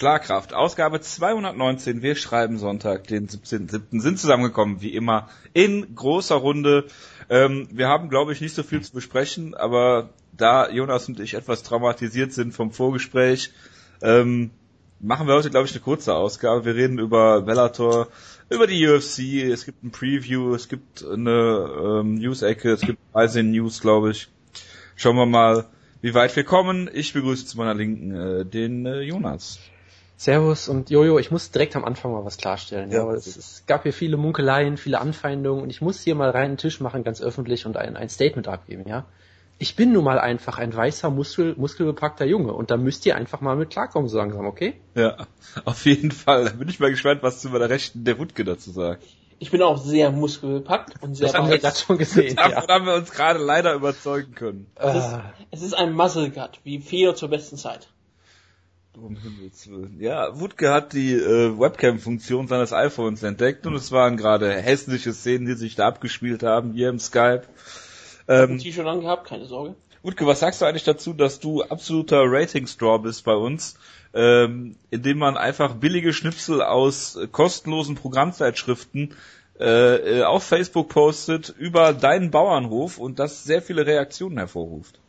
Schlagkraft, Ausgabe 219. Wir schreiben Sonntag, den 17.07. sind zusammengekommen, wie immer, in großer Runde. Ähm, wir haben, glaube ich, nicht so viel zu besprechen, aber da Jonas und ich etwas traumatisiert sind vom Vorgespräch, ähm, machen wir heute, glaube ich, eine kurze Ausgabe. Wir reden über Bellator, über die UFC, es gibt ein Preview, es gibt eine ähm, News-Ecke, es gibt Rising News, glaube ich. Schauen wir mal, wie weit wir kommen. Ich begrüße zu meiner Linken äh, den äh, Jonas. Servus und Jojo, ich muss direkt am Anfang mal was klarstellen. Ja, ja es, es, gab hier viele Munkeleien, viele Anfeindungen und ich muss hier mal reinen Tisch machen, ganz öffentlich und ein, ein Statement abgeben, ja. Ich bin nun mal einfach ein weißer, muskel, muskelbepackter Junge und da müsst ihr einfach mal mit klarkommen so langsam, okay? Ja, auf jeden Fall. Da bin ich mal gespannt, was du über der Rechten der Wutke dazu sagst. Ich bin auch sehr muskelbepackt und sehr Das haben wir gerade schon gesehen. Davon ja. haben wir uns gerade leider überzeugen können. Es ist, es ist ein Muscle Gut, wie Fedor zur besten Zeit. Um Himmels Willen. Ja, Wutke hat die äh, Webcam-Funktion seines iPhones entdeckt und es waren gerade hässliche Szenen, die sich da abgespielt haben, hier im Skype. Ähm, T-Shirt angehabt, keine Sorge. Wutke, was sagst du eigentlich dazu, dass du absoluter Rating-Straw bist bei uns, ähm, indem man einfach billige Schnipsel aus kostenlosen Programmzeitschriften äh, äh, auf Facebook postet über deinen Bauernhof und das sehr viele Reaktionen hervorruft?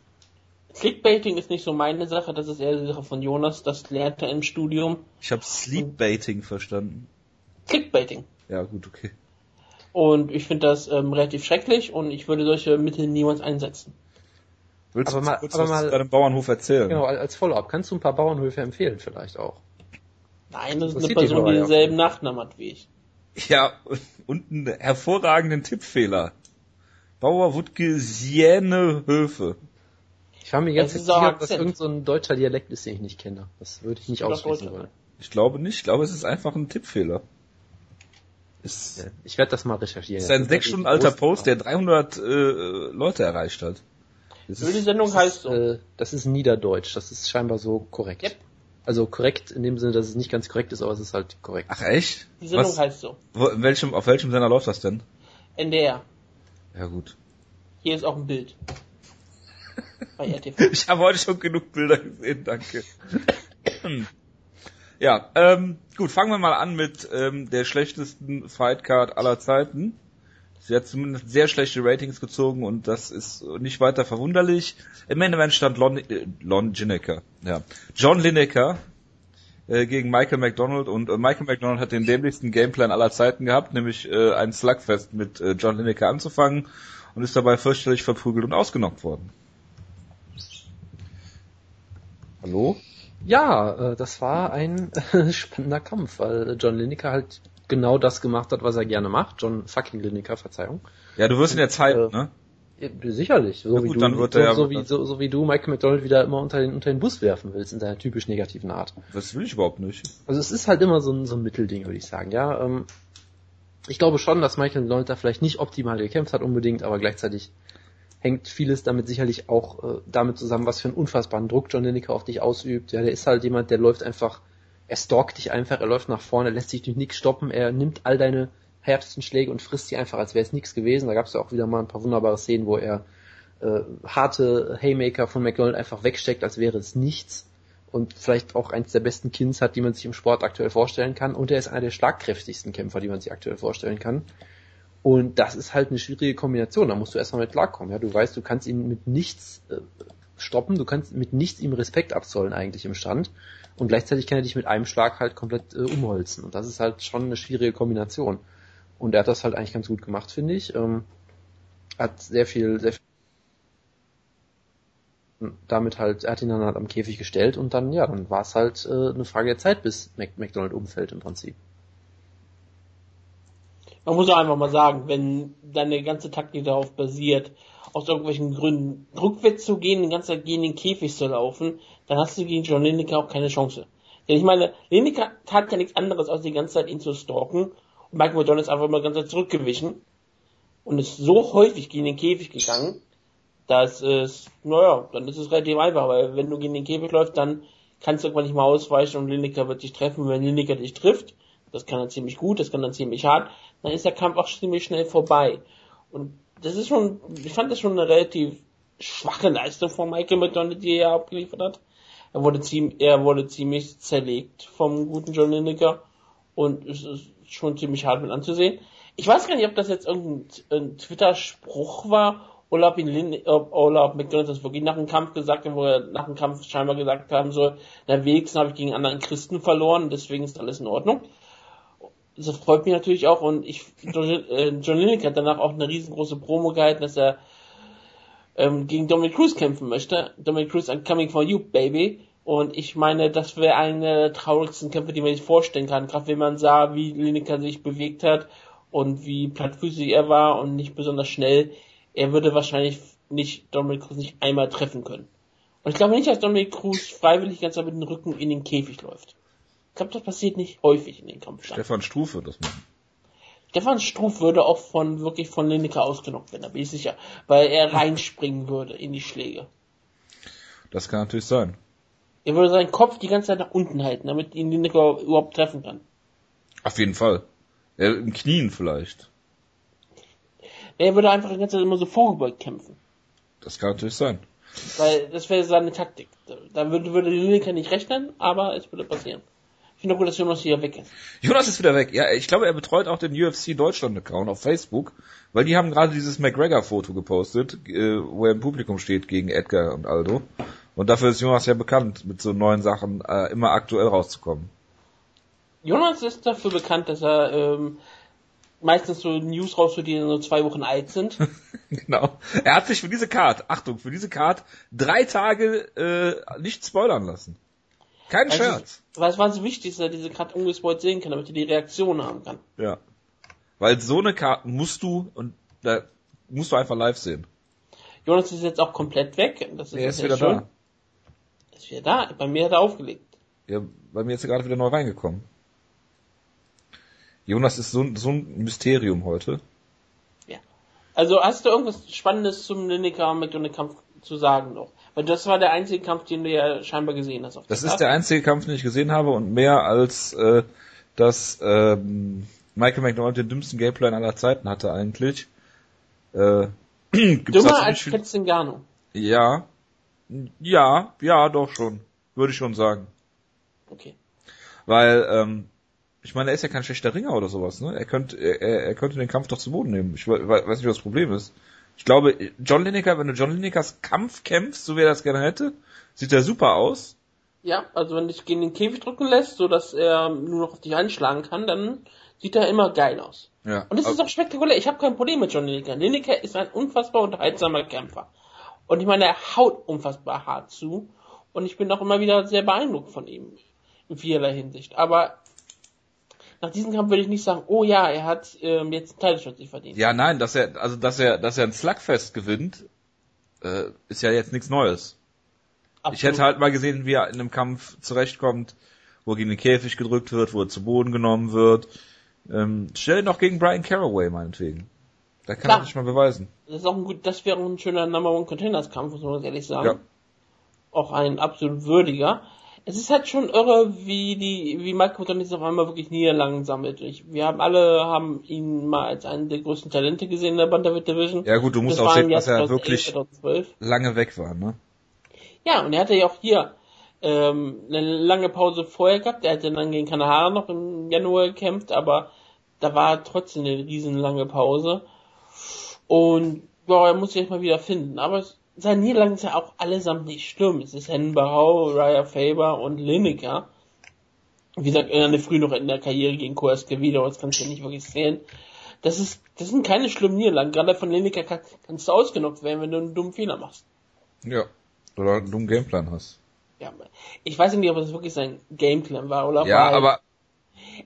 Clickbaiting ist nicht so meine Sache, das ist eher die Sache von Jonas, das lernt er im Studium. Ich habe Sleepbaiting verstanden. Clickbaiting. Ja, gut, okay. Und ich finde das ähm, relativ schrecklich und ich würde solche Mittel niemals einsetzen. Willst aber du mal, kurz aber was mal, zu deinem Bauernhof erzählen? Genau, als Follow-up. Kannst du ein paar Bauernhöfe empfehlen vielleicht auch? Nein, das ist das eine Person, die denselben Nachnamen hat wie ich. Ja, und einen hervorragenden Tippfehler. Bauer Wutke Siene Höfe. Ich war mir ganz sicher, dass irgend so ein deutscher Dialekt ist, den ich nicht kenne. Das würde ich nicht aussprechen wollen. Ich glaube nicht. Ich glaube, es ist einfach ein Tippfehler. Ist, ja, ich werde das mal recherchieren. Es ist ein sechs Stunden alter Post, der 300 äh, Leute erreicht hat. Das ist, die Sendung heißt so. Äh, das ist Niederdeutsch. Das ist scheinbar so korrekt. Yep. Also korrekt in dem Sinne, dass es nicht ganz korrekt ist, aber es ist halt korrekt. Ach echt? Die Sendung Was? heißt so. Wo, in welchem, auf welchem Sender läuft das denn? NDR. Ja gut. Hier ist auch ein Bild. Bei RTV. Ich habe heute schon genug Bilder gesehen, danke. ja, ähm, gut, fangen wir mal an mit ähm, der schlechtesten Fightcard aller Zeiten. Sie hat zumindest sehr schlechte Ratings gezogen und das ist nicht weiter verwunderlich. Im Main Event stand Lon, äh, Lon Lineker, ja. John Lineker äh, gegen Michael McDonald und äh, Michael McDonald hat den dämlichsten Gameplan aller Zeiten gehabt, nämlich äh, ein Slugfest mit äh, John Lineker anzufangen und ist dabei fürchterlich verprügelt und ausgenockt worden. Hallo? Ja, äh, das war ein äh, spannender Kampf, weil John Lineker halt genau das gemacht hat, was er gerne macht. John fucking Lineker, Verzeihung. Ja, du wirst ihn jetzt hypen, äh, ne? Ja, sicherlich. So, ja, gut, wie du, so, so, wie, so, so, wie du Michael McDonald wieder immer unter den, unter den Bus werfen willst in deiner typisch negativen Art. Das will ich überhaupt nicht. Also es ist halt immer so ein, so ein Mittelding, würde ich sagen. Ja, ähm, ich glaube schon, dass Michael McDonald da vielleicht nicht optimal gekämpft hat unbedingt, aber gleichzeitig hängt vieles damit sicherlich auch äh, damit zusammen, was für einen unfassbaren Druck John Lineker auf dich ausübt. Ja, der ist halt jemand, der läuft einfach, er stalkt dich einfach, er läuft nach vorne, lässt sich durch nichts stoppen, er nimmt all deine härtesten Schläge und frisst sie einfach, als wäre es nichts gewesen. Da gab es ja auch wieder mal ein paar wunderbare Szenen, wo er äh, harte Haymaker von McDonald einfach wegsteckt, als wäre es nichts und vielleicht auch eins der besten Kins hat, die man sich im Sport aktuell vorstellen kann. Und er ist einer der schlagkräftigsten Kämpfer, die man sich aktuell vorstellen kann. Und das ist halt eine schwierige Kombination. Da musst du erstmal mit klarkommen. Ja, du weißt, du kannst ihn mit nichts äh, stoppen, du kannst mit nichts ihm Respekt abzollen eigentlich im Stand. Und gleichzeitig kann er dich mit einem Schlag halt komplett äh, umholzen. Und das ist halt schon eine schwierige Kombination. Und er hat das halt eigentlich ganz gut gemacht, finde ich. Ähm, hat sehr viel, sehr viel damit halt, er hat ihn dann halt am Käfig gestellt und dann, ja, dann war es halt äh, eine Frage der Zeit, bis McDonald umfällt im Prinzip man muss auch einfach mal sagen, wenn deine ganze Taktik darauf basiert, aus irgendwelchen Gründen rückwärts zu gehen, den ganzen Tag gegen den Käfig zu laufen, dann hast du gegen John Lineker auch keine Chance. Denn ich meine, Lineker tat ja nichts anderes, als die ganze Zeit ihn zu stalken. Und Michael McDonald ist einfach mal die ganze Zeit zurückgewichen und ist so häufig gegen den Käfig gegangen, dass es, naja, dann ist es relativ einfach, weil wenn du gegen den Käfig läufst, dann kannst du irgendwann nicht mal ausweichen und Lineker wird dich treffen. Wenn Lineker dich trifft, das kann er ziemlich gut, das kann er ziemlich hart, dann ist der Kampf auch ziemlich schnell vorbei. Und das ist schon, ich fand das schon eine relativ schwache Leistung von Michael McDonald, die er abgeliefert hat. Er wurde ziemlich, er wurde ziemlich zerlegt vom guten John Lineker und es ist schon ziemlich hart mit anzusehen. Ich weiß gar nicht, ob das jetzt irgendein Twitter-Spruch war oder ob, ob, ob McDonalds das wirklich nach dem Kampf gesagt hat, wo er nach dem Kampf scheinbar gesagt haben soll, na wenigstens habe ich gegen anderen Christen verloren, deswegen ist alles in Ordnung. Das freut mich natürlich auch und ich, John, äh, Lineker hat danach auch eine riesengroße Promo gehalten, dass er ähm, gegen Dominic Cruz kämpfen möchte. Dominic Cruz, I'm coming for you, baby. Und ich meine, das wäre eine der traurigsten Kämpfe, die man sich vorstellen kann. Gerade wenn man sah, wie Lineker sich bewegt hat und wie plattfüßig er war und nicht besonders schnell. Er würde wahrscheinlich nicht Dominic Cruz nicht einmal treffen können. Und ich glaube nicht, dass Dominic Cruz freiwillig ganz mit dem Rücken in den Käfig läuft. Ich glaube, das passiert nicht häufig in den Kampf. Stefan Strufe das machen. Stefan Struff würde auch von wirklich von Lineker ausgenockt werden, da bin ich sicher, weil er reinspringen würde in die Schläge. Das kann natürlich sein. Er würde seinen Kopf die ganze Zeit nach unten halten, damit ihn Lineker überhaupt treffen kann. Auf jeden Fall. Ja, Im Knien vielleicht. Er würde einfach die ganze Zeit immer so vorgebeugt kämpfen. Das kann natürlich sein. Weil das wäre seine Taktik. Da würde, würde Lineker nicht rechnen, aber es würde passieren. Ich finde gut, dass Jonas hier weg ist. Jonas ist wieder weg. Ja, ich glaube, er betreut auch den UFC Deutschland Account auf Facebook, weil die haben gerade dieses McGregor-Foto gepostet, äh, wo er im Publikum steht gegen Edgar und Aldo. Und dafür ist Jonas ja bekannt, mit so neuen Sachen äh, immer aktuell rauszukommen. Jonas ist dafür bekannt, dass er ähm, meistens so News rausholt, die nur zwei Wochen alt sind. genau. Er hat sich für diese Card, Achtung, für diese Card drei Tage äh, nicht spoilern lassen. Kein Weil Scherz. Es, weil es war so wichtig, dass er diese Karte ungespoilt sehen kann, damit er die Reaktion haben kann. Ja. Weil so eine Karte musst du und da musst du einfach live sehen. Jonas ist jetzt auch komplett weg. Das ist Er ist wieder schön. da. Ist wieder da. Bei mir hat er aufgelegt. Ja, bei mir ist er gerade wieder neu reingekommen. Jonas ist so, so ein Mysterium heute. Ja. Also hast du irgendwas Spannendes zum Lineker McDonald Kampf zu sagen noch? Weil das war der einzige Kampf, den du ja scheinbar gesehen hast. Auf Das der ist der einzige Kampf, den ich gesehen habe und mehr als äh, dass ähm, Michael McDonald den dümmsten Gameplan aller Zeiten hatte eigentlich. Äh, Dümmer als nicht viel- Fritz Zingano. Ja. Ja, ja, doch schon. Würde ich schon sagen. Okay. Weil, ähm, ich meine, er ist ja kein schlechter Ringer oder sowas, ne? Er könnte, er, er könnte den Kampf doch zu Boden nehmen. Ich we- weiß nicht, was das Problem ist. Ich glaube, John Lineker, wenn du John Linekers Kampf kämpfst, so wie er das gerne hätte, sieht er super aus. Ja, also wenn du dich gegen den Käfig drücken lässt, so dass er nur noch auf dich einschlagen kann, dann sieht er immer geil aus. Ja. Und es ist auch spektakulär. Ich habe kein Problem mit John Lineker. Lineker ist ein unfassbar unterhaltsamer Kämpfer. Und ich meine, er haut unfassbar hart zu. Und ich bin auch immer wieder sehr beeindruckt von ihm. In vielerlei Hinsicht. Aber nach diesem Kampf würde ich nicht sagen, oh ja, er hat ähm, jetzt einen Titelshot sich verdient. Ja, nein, dass er, also dass er, dass er ein Slugfest gewinnt, äh, ist ja jetzt nichts Neues. Ich Absolut. hätte halt mal gesehen, wie er in einem Kampf zurechtkommt, wo er gegen den Käfig gedrückt wird, wo er zu Boden genommen wird. Ähm, stell ihn doch gegen Brian Caraway, meinetwegen. Da kann Klar. er sich mal beweisen. Das ist auch ein gut, das wäre ein schöner Number One Contenders Kampf, muss man ganz ehrlich sagen. Ja. Auch ein absolut würdiger. Es ist halt schon irre, wie die, wie Jordan jetzt auf einmal wirklich Niederlagen sammelt. Ich, wir haben alle haben ihn mal als einen der größten Talente gesehen in der Bantamweight Division. Ja gut, du musst Das auch sehen, dass er 2011, wirklich 2012. lange weg war, ne? Ja, und er hatte ja auch hier ähm, eine lange Pause vorher gehabt. Er hatte dann gegen Kanahara noch im Januar gekämpft, aber da war trotzdem eine riesen lange Pause. Und ja, er muss sich erstmal wieder finden. Aber es- seine Niederlagen sind ja auch allesamt nicht schlimm. Es ist Henbau, Raya Faber und Lineker. Wie gesagt, er früh noch in der Karriere gegen Koeske wieder, das kannst du ja nicht wirklich sehen. Das ist, das sind keine schlimmen Niederlagen. Gerade von Lineker kann, kannst du ausgenockt werden, wenn du einen dummen Fehler machst. Ja. Oder einen dummen Gameplan hast. Ja, ich weiß nicht, ob das wirklich sein Gameplan war oder Ja, aber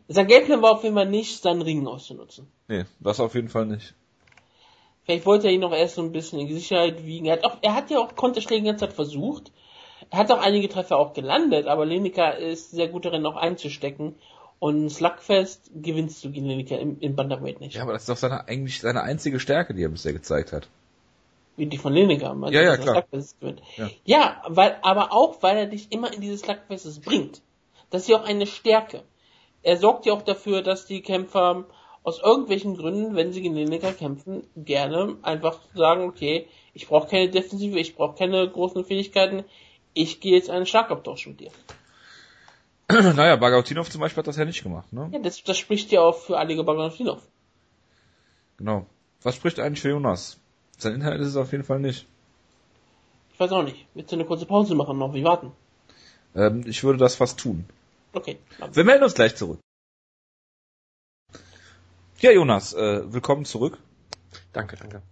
sein Gameplan war auf jeden Fall nicht, seinen Ring auszunutzen. nee, das auf jeden Fall nicht. Vielleicht wollte er ihn noch erst so ein bisschen in die Sicherheit wiegen. Er hat, auch, er hat ja auch Konterschläge die ganze Zeit versucht. Er hat auch einige Treffer auch gelandet, aber Lineker ist sehr gut darin, auch einzustecken. Und Slugfest gewinnst du gegen Lineker im, im Bantamweight nicht. Ja, aber das ist doch seine, eigentlich seine einzige Stärke, die er bisher gezeigt hat. Wie die von Lineker. meinst Ja, ja, klar. Slugfest gewinnt. Ja. Ja, weil, aber auch, weil er dich immer in dieses Slugfestes bringt. Das ist ja auch eine Stärke. Er sorgt ja auch dafür, dass die Kämpfer aus irgendwelchen Gründen, wenn sie gegen Lineker kämpfen, gerne einfach sagen, okay, ich brauche keine Defensive, ich brauche keine großen Fähigkeiten, Ich gehe jetzt einen Schlagabtausch mit dir. naja, Bagautinov zum Beispiel hat das ja nicht gemacht, ne? Ja, das, das spricht ja auch für Aligo Bagautinov. Genau. Was spricht eigentlich für Jonas? Sein Inhalt ist es auf jeden Fall nicht. Ich weiß auch nicht. Willst du eine kurze Pause machen noch? Wie warten? Ähm, ich würde das fast tun. Okay. Wir melden uns gleich zurück. Ja, Jonas, äh, willkommen zurück. Danke, danke.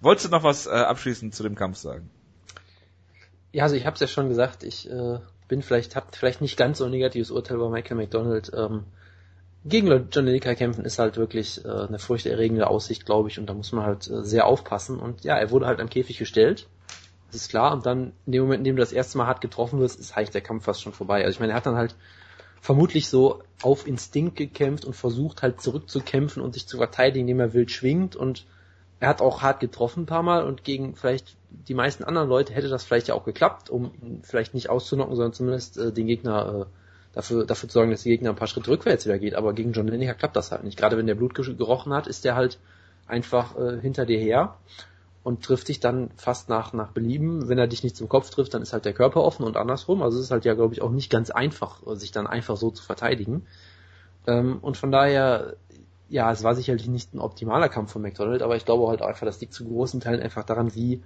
Wolltest du noch was äh, abschließend zu dem Kampf sagen? Ja, also ich habe es ja schon gesagt, ich äh, bin vielleicht, hab vielleicht nicht ganz so ein negatives Urteil bei Michael McDonald. Ähm, gegen John Lineker kämpfen ist halt wirklich äh, eine furchterregende Aussicht, glaube ich, und da muss man halt äh, sehr aufpassen. Und ja, er wurde halt am Käfig gestellt, das ist klar. Und dann in dem Moment, in dem du das erste Mal hart getroffen wirst, ist eigentlich der Kampf fast schon vorbei. Also ich meine, er hat dann halt vermutlich so auf Instinkt gekämpft und versucht halt zurückzukämpfen und sich zu verteidigen, indem er wild schwingt und er hat auch hart getroffen ein paar Mal und gegen vielleicht die meisten anderen Leute hätte das vielleicht ja auch geklappt, um ihn vielleicht nicht auszunocken, sondern zumindest äh, den Gegner äh, dafür, dafür zu sorgen, dass der Gegner ein paar Schritte rückwärts wieder geht. Aber gegen John Lineker klappt das halt nicht. Gerade wenn der Blut gerochen hat, ist der halt einfach äh, hinter dir her und trifft dich dann fast nach, nach Belieben. Wenn er dich nicht zum Kopf trifft, dann ist halt der Körper offen und andersrum. Also es ist halt ja, glaube ich, auch nicht ganz einfach, sich dann einfach so zu verteidigen. Ähm, und von daher ja, es war sicherlich nicht ein optimaler Kampf von McDonald, aber ich glaube halt einfach, das liegt zu großen Teilen einfach daran, wie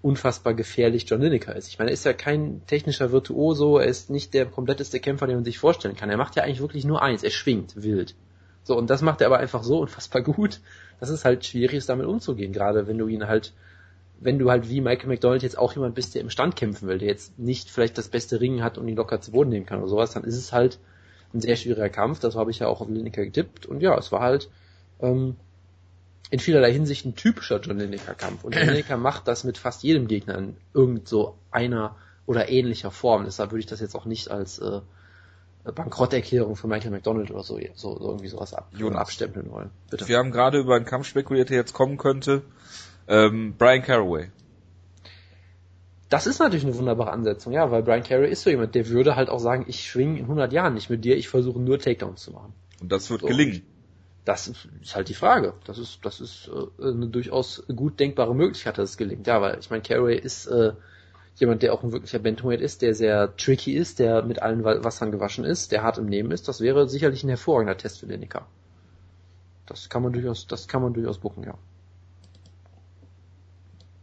unfassbar gefährlich John Lineker ist. Ich meine, er ist ja kein technischer Virtuoso, er ist nicht der kompletteste Kämpfer, den man sich vorstellen kann. Er macht ja eigentlich wirklich nur eins, er schwingt wild. So, und das macht er aber einfach so unfassbar gut, dass es halt schwierig ist, damit umzugehen, gerade wenn du ihn halt, wenn du halt wie Michael McDonald jetzt auch jemand bist, der im Stand kämpfen will, der jetzt nicht vielleicht das beste Ringen hat und ihn locker zu Boden nehmen kann oder sowas, dann ist es halt ein sehr schwieriger Kampf, das habe ich ja auch auf Lineker getippt. Und ja, es war halt ähm, in vielerlei Hinsicht ein typischer John Lineker Kampf und Lineker macht das mit fast jedem Gegner in irgend so einer oder ähnlicher Form, deshalb würde ich das jetzt auch nicht als äh, Bankrotterklärung von Michael McDonald oder so, so, so irgendwie sowas ab, Jonas. abstempeln wollen. Bitte. Wir haben gerade über einen Kampf spekuliert, der jetzt kommen könnte. Ähm, Brian Caraway. Das ist natürlich eine wunderbare Ansetzung, ja, weil Brian Carey ist so jemand, der würde halt auch sagen, ich schwinge in 100 Jahren nicht mit dir, ich versuche nur Takedowns zu machen. Und das wird So. gelingen. Das ist halt die Frage. Das ist, das ist äh, eine durchaus gut denkbare Möglichkeit, dass es gelingt. Ja, weil ich meine, Carey ist äh, jemand, der auch ein wirklicher Bantamweight ist, der sehr tricky ist, der mit allen Wa- Wassern gewaschen ist, der hart im Nehmen ist. Das wäre sicherlich ein hervorragender Test für Lineker. Das kann man durchaus, das kann man durchaus bucken, ja.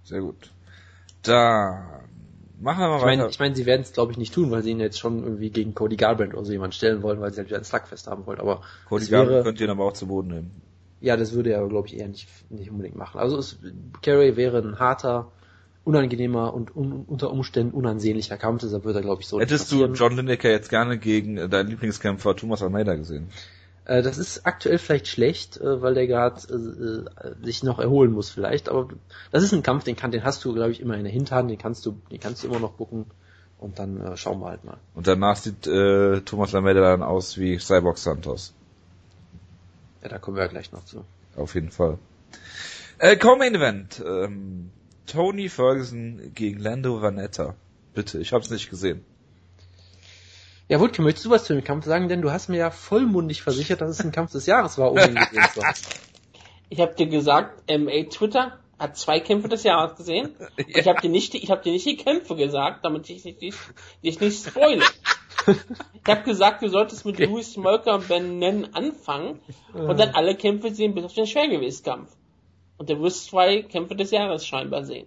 Sehr gut. Da machen wir mal Ich meine, weiter. ich meine, sie werden es glaube ich nicht tun, weil sie ihn jetzt schon irgendwie gegen Cody Garbrandt oder so jemand stellen wollen, weil sie halt wieder ein Slugfest haben wollen. Aber Cody Garbrandt wäre- könnt ihr ihn aber auch zu Boden nehmen. Ja, das würde er, glaube ich, eher nicht, nicht unbedingt machen. Also es, Carey wäre ein harter, unangenehmer und un, unter Umständen unansehnlicher Kampf, deshalb würde er, glaube ich, so Hättest du. John Lineker jetzt gerne gegen äh, deinen Lieblingskämpfer Thomas Almeida gesehen? Äh, das ist aktuell vielleicht schlecht, äh, weil der gerade äh, äh, sich noch erholen muss vielleicht, aber das ist ein Kampf, den kann, den hast du, glaube ich, immer in der Hinterhand, den kannst du, den kannst du immer noch bucken und dann äh, schauen wir halt mal. Und danach sieht Thomas Almeida dann aus wie Cyborg Santos. Ja, da kommen wir ja gleich noch zu. Auf jeden Fall. Äh, Co-Main Event. Ähm, Tony Ferguson gegen Lando Vanetta. Bitte, ich hab's nicht gesehen. Ja, Wutke, möchtest du was zu dem Kampf sagen? Denn du hast mir ja vollmundig versichert, dass es ein Kampf des Jahres war, ohne ihn gesehen zu haben. Ich habe dir gesagt, MA Twitter hat zwei Kämpfe des Jahres gesehen. Und Ich habe dir nicht, die- ich habe dir nicht die Kämpfe gesagt, damit ich dich nicht, dich nicht spoile. Ich habe gesagt, du solltest mit Louis Smolker und Ben Nen anfangen und dann alle Kämpfe sehen, bis auf den Schwergewichtskampf. Und du wirst zwei Kämpfe des Jahres scheinbar sehen.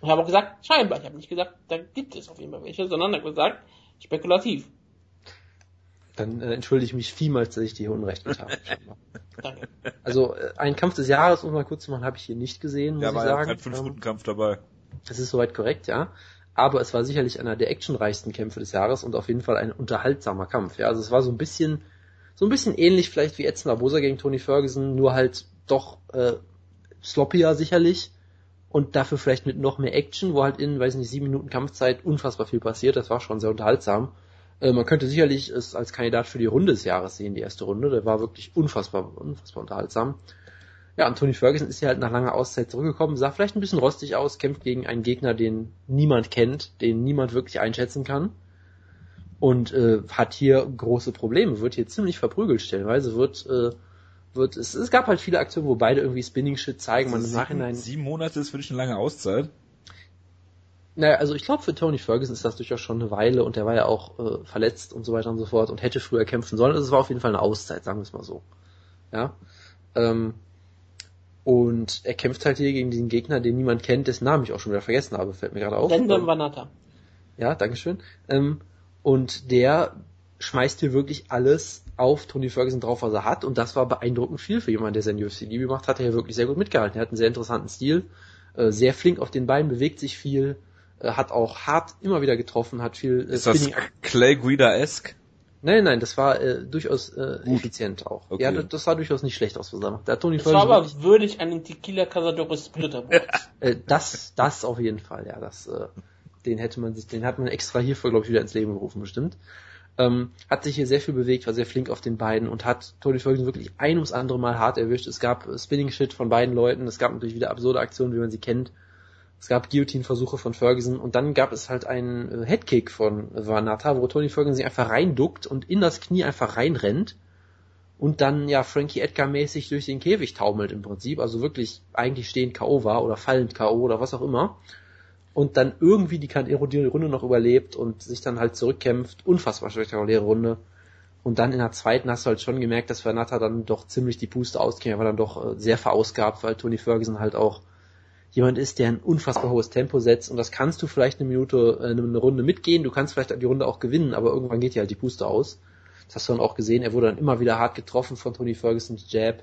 Und ich habe auch gesagt, scheinbar. Ich habe nicht gesagt, da gibt es auf jeden Fall welche, sondern habe gesagt, spekulativ. Dann äh, entschuldige ich mich vielmals, dass ich dir Unrecht getan habe. Danke. Also äh, ein Kampf des Jahres, um mal kurz zu machen, habe ich hier nicht gesehen, muss Ja, ich war ja sagen. kein 5 Ähm, Minuten Kampf dabei. Das ist soweit korrekt, ja. Aber es war sicherlich einer der actionreichsten Kämpfe des Jahres und auf jeden Fall ein unterhaltsamer Kampf. Ja, also es war so ein bisschen, so ein bisschen ähnlich vielleicht wie Edson Barbosa gegen Tony Ferguson, nur halt doch äh, sloppier sicherlich und dafür vielleicht mit noch mehr Action, wo halt in, weiß nicht, sieben Minuten Kampfzeit unfassbar viel passiert. Das war schon sehr unterhaltsam. Äh, man könnte sicherlich es als Kandidat für die Runde des Jahres sehen, die erste Runde. Der war wirklich unfassbar, unfassbar unterhaltsam. Ja, und Tony Ferguson ist ja halt nach langer Auszeit zurückgekommen, sah vielleicht ein bisschen rostig aus, kämpft gegen einen Gegner, den niemand kennt, den niemand wirklich einschätzen kann. Und äh, hat hier große Probleme, wird hier ziemlich verprügelt stellenweise, wird, äh, wird, es, es gab halt viele Aktionen, wo beide irgendwie Spinning Shit zeigen, man im sieben, Nachhinein. sieben Monate ist für dich eine lange Auszeit. Naja, also ich glaube, für Tony Ferguson ist das durchaus schon eine Weile und der war ja auch äh, verletzt und so weiter und so fort und hätte früher kämpfen sollen. Also es war auf jeden Fall eine Auszeit, sagen wir es mal so. Ja. Ähm, und er kämpft halt hier gegen diesen Gegner, den niemand kennt, dessen Namen ich auch schon wieder vergessen habe, fällt mir gerade auf. Brandon Ähm, Vanata. Ja, Dankeschön. Ähm, und der schmeißt hier wirklich alles auf Tony Ferguson drauf, was er hat. Und das war beeindruckend viel für jemanden, der sein UFC-Debüt macht. Hat er hier wirklich sehr gut mitgehalten. Er hat einen sehr interessanten Stil, äh, sehr flink auf den Beinen, bewegt sich viel, äh, hat auch hart immer wieder getroffen, hat viel äh, Ist das Clay Guida-esque? Nein, nein, das war äh, durchaus äh, Gut. effizient auch. Okay. Ja, das, das sah durchaus nicht schlecht aus, was er macht. Da Tony Das war Ferguson aber würdig einen Tequila Cazadores Splitterboard. Äh, das, das auf jeden Fall, ja. Das, äh, den hätte man sich, den hat man extra hierfür, glaube ich, wieder ins Leben gerufen, bestimmt. Ähm, hat sich hier sehr viel bewegt, war sehr flink auf den beiden und hat Tony Ferguson wirklich ein ums andere Mal hart erwischt. Es gab Spinning Shit von beiden Leuten, es gab natürlich wieder absurde Aktionen, wie man sie kennt. Es gab Guillotine-Versuche von Ferguson und dann gab es halt einen äh, Headkick von Vanata, wo Tony Ferguson sich einfach reinduckt und in das Knie einfach reinrennt und dann ja Frankie Edgar mäßig durch den Käfig taumelt im Prinzip, also wirklich eigentlich stehend K.O. war oder fallend K.O. oder was auch immer und dann irgendwie die kann erodierende Runde noch überlebt und sich dann halt zurückkämpft, unfassbar spektakuläre Runde. Und dann in der zweiten hast du halt schon gemerkt, dass Vanata dann doch ziemlich die Puste auskäme, er war dann doch äh, sehr verausgabt, weil Tony Ferguson halt auch jemand ist, der ein unfassbar hohes Tempo setzt. Und das kannst du vielleicht eine Minute, äh, eine Runde mitgehen, du kannst vielleicht die Runde auch gewinnen, aber irgendwann geht dir halt die Puste aus. Das hast du dann auch gesehen, er wurde dann immer wieder hart getroffen von Tony Fergusons Jab,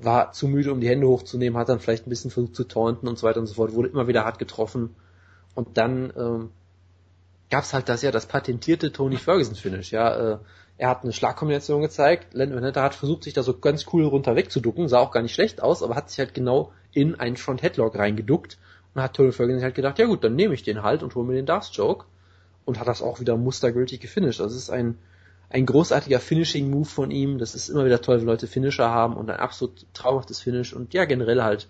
war zu müde, um die Hände hochzunehmen, hat dann vielleicht ein bisschen versucht zu taunten und so weiter und so fort, wurde immer wieder hart getroffen und dann ähm, gab's halt das ja das patentierte Tony Ferguson Finish, ja, äh, er hat eine Schlagkombination gezeigt, Landon Veneta hat versucht, sich da so ganz cool runter wegzuducken, sah auch gar nicht schlecht aus, aber hat sich halt genau in einen Front Headlock reingeduckt und hat Tony Ferguson halt gedacht, ja gut, dann nehme ich den halt und hole mir den Darth Joke und hat das auch wieder mustergültig gefinisht. Also es ist ein ein großartiger Finishing Move von ihm. Das ist immer wieder toll, wenn Leute Finisher haben und ein absolut traumhaftes Finish und ja generell halt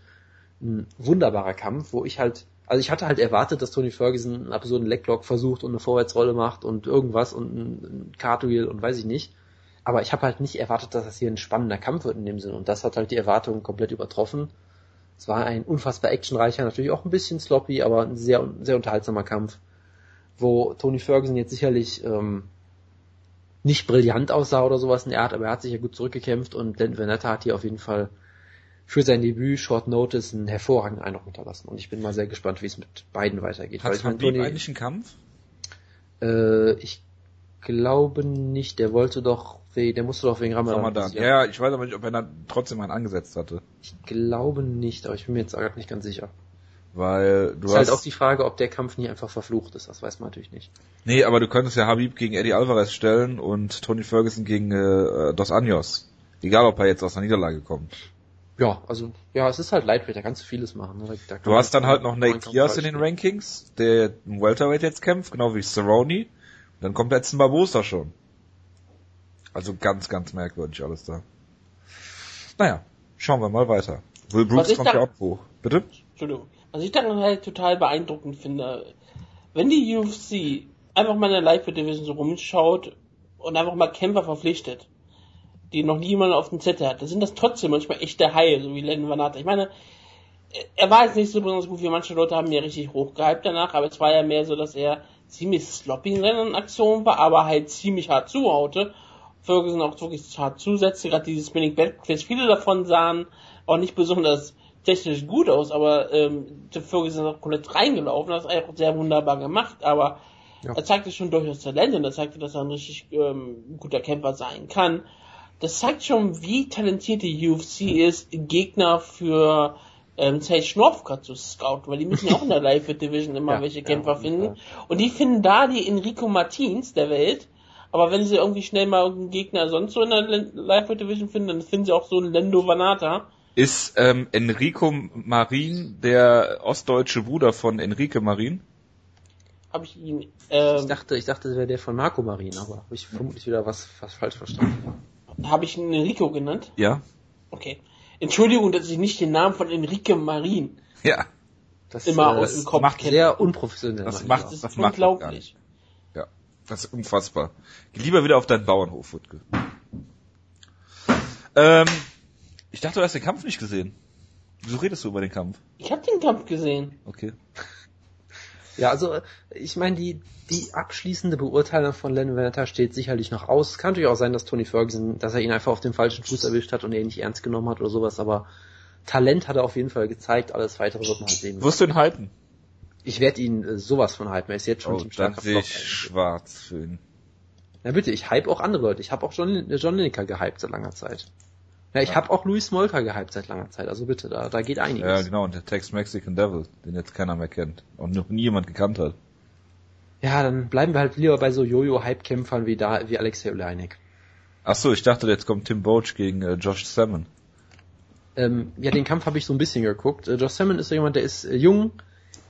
ein wunderbarer Kampf, wo ich halt also ich hatte halt erwartet, dass Tony Ferguson einen absurden Leglock versucht und eine Vorwärtsrolle macht und irgendwas und ein, Cartwheel und weiß ich nicht. Aber ich habe halt nicht erwartet, dass das hier ein spannender Kampf wird in dem Sinn. Und das hat halt die Erwartungen komplett übertroffen. Es war ein unfassbar actionreicher, natürlich auch ein bisschen sloppy, aber ein sehr, sehr unterhaltsamer Kampf, wo Tony Ferguson jetzt sicherlich ähm, nicht brillant aussah oder sowas in der Art, aber er hat sich ja gut zurückgekämpft und Dan Venetta hat hier auf jeden Fall für sein Debüt Short Notice einen hervorragenden Eindruck hinterlassen. Und ich bin mal sehr gespannt, wie es mit beiden weitergeht. Hat Habib Tony- eigentlich einen Kampf? äh, ich glaube nicht, der wollte doch, der musste doch wegen Ramadan. Ramadan. Ja. Ja, ich weiß aber nicht, ob er da trotzdem einen angesetzt hatte. Ich glaube nicht, aber ich bin mir jetzt gerade nicht ganz sicher. Weil du ist hast... halt auch die Frage, ob der Kampf nie einfach verflucht ist, das weiß man natürlich nicht. nee, aber du könntest ja Habib gegen Eddie Alvarez stellen und Tony Ferguson gegen äh, Dos Anjos. Egal, ob er jetzt aus einer Niederlage kommt. Ja, also, ja, es ist halt Lightweight, da kannst du vieles machen. Ne? Da, da Du hast dann halt noch Nate Diaz in den. Rankings, der im Welterweight jetzt kämpft, genau wie Cerrone. Dann kommt letzten Barbosa schon. Also ganz, ganz merkwürdig alles da. Naja, schauen wir mal weiter. Will Brooks kommt ja auch hoch. Bitte? Entschuldigung. Was ich dann halt total beeindruckend finde, wenn die UFC einfach mal in der Lightweight Division so rumschaut und einfach mal Kämpfer verpflichtet, die noch niemand auf dem Zettel hat, dann sind das trotzdem manchmal echte Haie, so wie Lennon Vanata. Ich meine, er war jetzt nicht so besonders gut, wie manche Leute haben ihn ja richtig hochgehypt danach, aber es war ja mehr so, dass er ziemlich sloppy in seinen Aktionen war, aber halt ziemlich hart zuhaute. Ferguson auch wirklich hart zusetzte, gerade dieses Spinning Backfist. Viele davon sahen auch nicht besonders technisch gut aus, aber ähm, Ferguson ist auch komplett reingelaufen, das ist eigentlich auch sehr wunderbar gemacht, aber Ja. er zeigte schon durchaus Talent und er zeigte, dass er ein richtig ähm, guter Kämpfer sein kann. Das zeigt schon, wie talentiert die UFC ist, Gegner für ähm, Sage Northcutt zu scouten, weil die müssen ja auch in der Live Division immer Ja, welche ja, Kämpfer jeden finden. Und die finden da die Enrico Martins der Welt. Aber wenn sie irgendwie schnell mal irgendeinen Gegner sonst so in der Live Division finden, dann finden sie auch so einen Lendo Vanata. Ist ähm, Enrico Marin der ostdeutsche Bruder von Enrique Marin? Habe ich ihn, Ich ähm, dachte, ich dachte, das wäre der von Marco Marin, aber habe ich vermutlich wieder was, was falsch verstanden. Habe ich ihn Enrico genannt? Ja. Okay. Entschuldigung, dass ich nicht den Namen von Enrique Marin Ja. Das immer äh, aus dem Kopf macht kenne. sehr unprofessionell. Das macht-. Das ist das macht unglaublich. Ja. Das ist unfassbar. Geh lieber wieder auf deinen Bauernhof, Wutke. Ähm, ich dachte, du hast den Kampf nicht gesehen. Wieso redest du über den Kampf? Ich habe den Kampf gesehen. Okay. Ja, also ich meine, die, die abschließende Beurteilung von Len Veneta steht sicherlich noch aus. Es kann natürlich auch sein, dass Tony Ferguson, dass er ihn einfach auf dem falschen Fuß erwischt hat und er ihn nicht ernst genommen hat oder sowas, aber Talent hat er auf jeden Fall gezeigt, alles weitere wird man halt sehen. Wirst du ihn halten? Ich werde ihn äh, sowas von hypen, er ist jetzt schon Oh, ein dann starker sehe Flop ich schwarz für ihn. Na bitte, ich hype auch andere Leute. Ich habe auch John, John Lineker gehypt seit langer Zeit. Ja, ich Ja. habe auch Louis Smolka gehypt seit langer Zeit, also bitte, da, da geht einiges. Ja, genau, und der Tex Mexican Devil, den jetzt keiner mehr kennt. Und noch nie jemand gekannt hat. Ja, dann bleiben wir halt lieber bei so Jojo-Hype-Kämpfern wie da, wie Alexei Oleinik. Ach so, ich dachte, jetzt kommt Tim Boach gegen äh, Josh Salmon. Ähm, ja, den Kampf habe ich so ein bisschen geguckt. Äh, Josh Salmon ist so jemand, der ist äh, jung,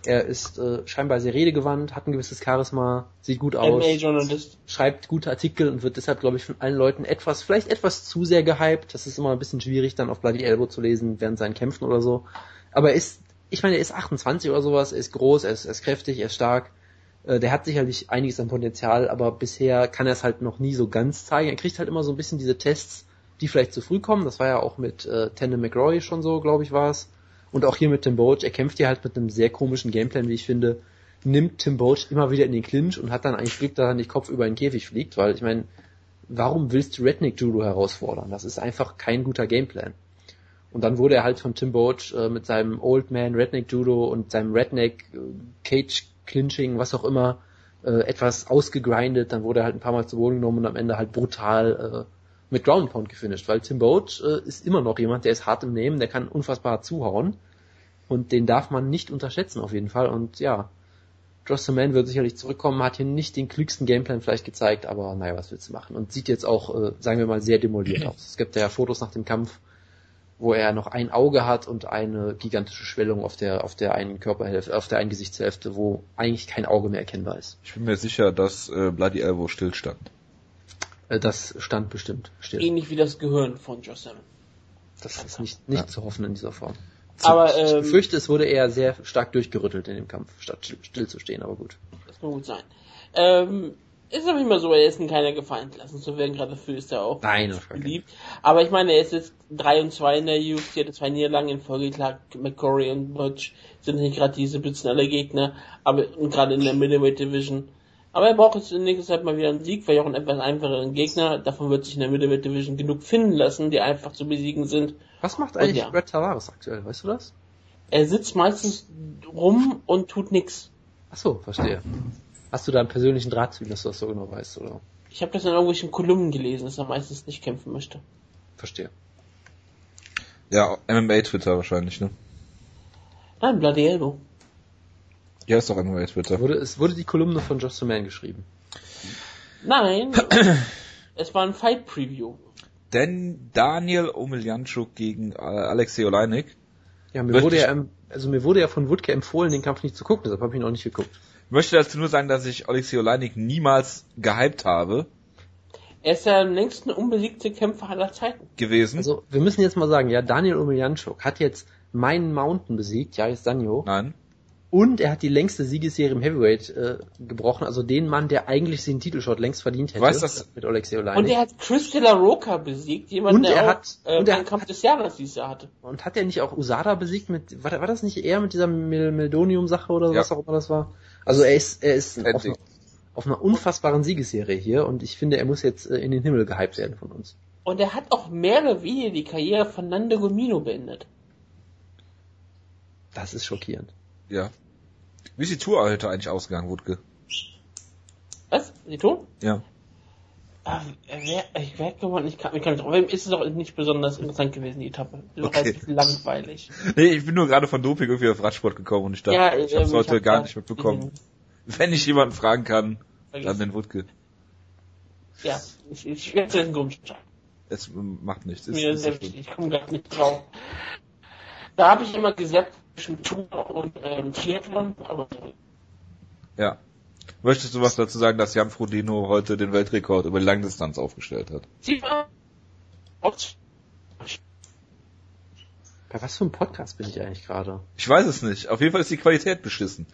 er ist äh, scheinbar sehr redegewandt, hat ein gewisses Charisma, sieht gut aus, schreibt gute Artikel und wird deshalb, glaube ich, von allen Leuten etwas, vielleicht etwas zu sehr gehypt. Das ist immer ein bisschen schwierig, dann auf Bloody Elbow zu lesen während seinen Kämpfen oder so. Aber er ist, ich meine, er ist 28 oder sowas, er ist groß, er ist, er ist kräftig, er ist stark. Äh, Der hat sicherlich einiges an Potenzial, aber bisher kann er es halt noch nie so ganz zeigen. Er kriegt halt immer so ein bisschen diese Tests, die vielleicht zu früh kommen. Das war ja auch mit äh, Tandem McRoy schon so, glaube ich, war es. Und auch hier mit Tim Boach. Er kämpft hier halt mit einem sehr komischen Gameplan, wie ich finde. Nimmt Tim Boach immer wieder in den Clinch und hat dann eigentlich Glück, dass er nicht Kopf über den Käfig fliegt, weil ich meine, warum willst du Redneck Judo herausfordern? Das ist einfach kein guter Gameplan. Und dann wurde er halt von Tim Boach äh, mit seinem Old Man Redneck Judo und seinem Redneck äh, Cage Clinching, was auch immer, äh, etwas ausgegrindet. Dann wurde er halt ein paar Mal zu Boden genommen und am Ende halt brutal äh, mit Ground Pound gefinisht, weil Tim Boach äh, ist immer noch jemand, der ist hart im Nehmen, der kann unfassbar zuhauen und den darf man nicht unterschätzen auf jeden Fall und ja, Josh Man wird sicherlich zurückkommen, hat hier nicht den klügsten Gameplan vielleicht gezeigt, aber naja, was willst du machen und sieht jetzt auch, äh, sagen wir mal, sehr demoliert aus. Es gibt ja Fotos nach dem Kampf, wo er noch ein Auge hat und eine gigantische Schwellung auf der auf der einen Körperhälfte, auf der einen Gesichtshälfte, wo eigentlich kein Auge mehr erkennbar ist. Ich bin mir sicher, dass äh, Bloody Elbow stillstand. Äh, Das stand bestimmt still. Ähnlich wie das Gehirn von Josh Salmon. Das ist nicht, nicht Ja. zu hoffen in dieser Form. Aber Ich ähm, befürchte, es wurde eher sehr stark durchgerüttelt in dem Kampf, statt still, still zu stehen, aber gut. das kann gut sein. Ähm, ist aber immer so, er ist in keiner Gefahr entlassen zu werden, gerade dafür ist er auch Nein, beliebt. Aber ich meine, er ist jetzt 3 und 2 in der UFC, hatte zwei Niederlagen in Folge, klar, McCory und Butch sind nicht gerade diese blitzschnelle Gegner, aber und gerade in der Middleweight Division. Aber er braucht jetzt in nächster Zeit mal wieder einen Sieg, weil auch einen etwas einfacheren Gegner, davon wird sich in der Middleweight Division genug finden lassen, die einfach zu besiegen sind. Was macht eigentlich ja. Brett Tavares aktuell, weißt du das? Er sitzt meistens rum und tut nix. Ach so, verstehe. Hast du da einen persönlichen Draht zu ihm, dass du das so genau weißt, oder? Ich habe das in irgendwelchen Kolumnen gelesen, dass er meistens nicht kämpfen möchte. Verstehe. Ja, MMA-Twitter wahrscheinlich, ne? Nein, Bloody Elbow. Ja, ist doch MMA-Twitter. Wurde, es wurde die Kolumne von Josh Man geschrieben. Nein, es war ein Fight Preview. Denn Daniel Omelianchuk gegen äh, Alexei Oleinik. Ja, mir wurde ja, also mir wurde ja von Woodke empfohlen, den Kampf nicht zu gucken, deshalb habe ich ihn auch nicht geguckt. Ich möchte dazu nur sagen, dass ich Alexei Oleinik niemals gehypt habe Er ist der am längsten unbesiegte Kämpfer aller Zeiten. gewesen. Also, wir müssen jetzt mal sagen, ja, Daniel Omelianchuk hat jetzt meinen Mountain besiegt, Jais Danjo, Nein. Und er hat die längste Siegesserie im Heavyweight äh, gebrochen, also den Mann, der eigentlich den Titelshot längst verdient hätte. Weißt das- mit Alexei Und Oleinik. er hat Chris De La Roca besiegt, jemand, Und der er auch hat- äh, und er einen hat- Kampf des Jahres dieses Jahr hatte. Und hat er nicht auch Usada besiegt mit, war, war das nicht eher mit dieser Mel Meldonium-Sache oder Ja. was auch immer das war? Also er ist, er ist auf, einer- auf einer unfassbaren Siegesserie hier und ich finde, er muss jetzt äh, in den Himmel gehypt werden von uns. Und er hat auch mehr oder weniger die Karriere von Nando Gomino beendet. Das ist schockierend. Ja. Wie ist die Tour heute eigentlich ausgegangen, Wutke? Was? Sie tun? Ja. Ah, wer, ich wer hat gewonnen? Ich kann, ich kann nicht drauf. Ist es doch nicht besonders interessant gewesen, die Etappe. Das Okay. heißt, langweilig. Nee, ich bin nur gerade von Doping irgendwie auf Radsport gekommen und ich dachte, Ja, ich hab's ähm, heute hab gar nicht mitbekommen. gesehen. Wenn ich jemanden fragen kann, dann Vergiss. den Wutke. Ja, ich, ich werde den Grund Es ähm, macht nichts. Ist, mir ist schlimm. ich komme gar nicht drauf. Da habe ich immer gesagt, zwischen Tour und ähm, Triathlon, aber ja. Möchtest du was dazu sagen, dass Jan Frodeno heute den Weltrekord über die Langdistanz aufgestellt hat? Bei was für einem Podcast bin ich eigentlich gerade? Ich weiß es nicht. Auf jeden Fall ist die Qualität beschissen.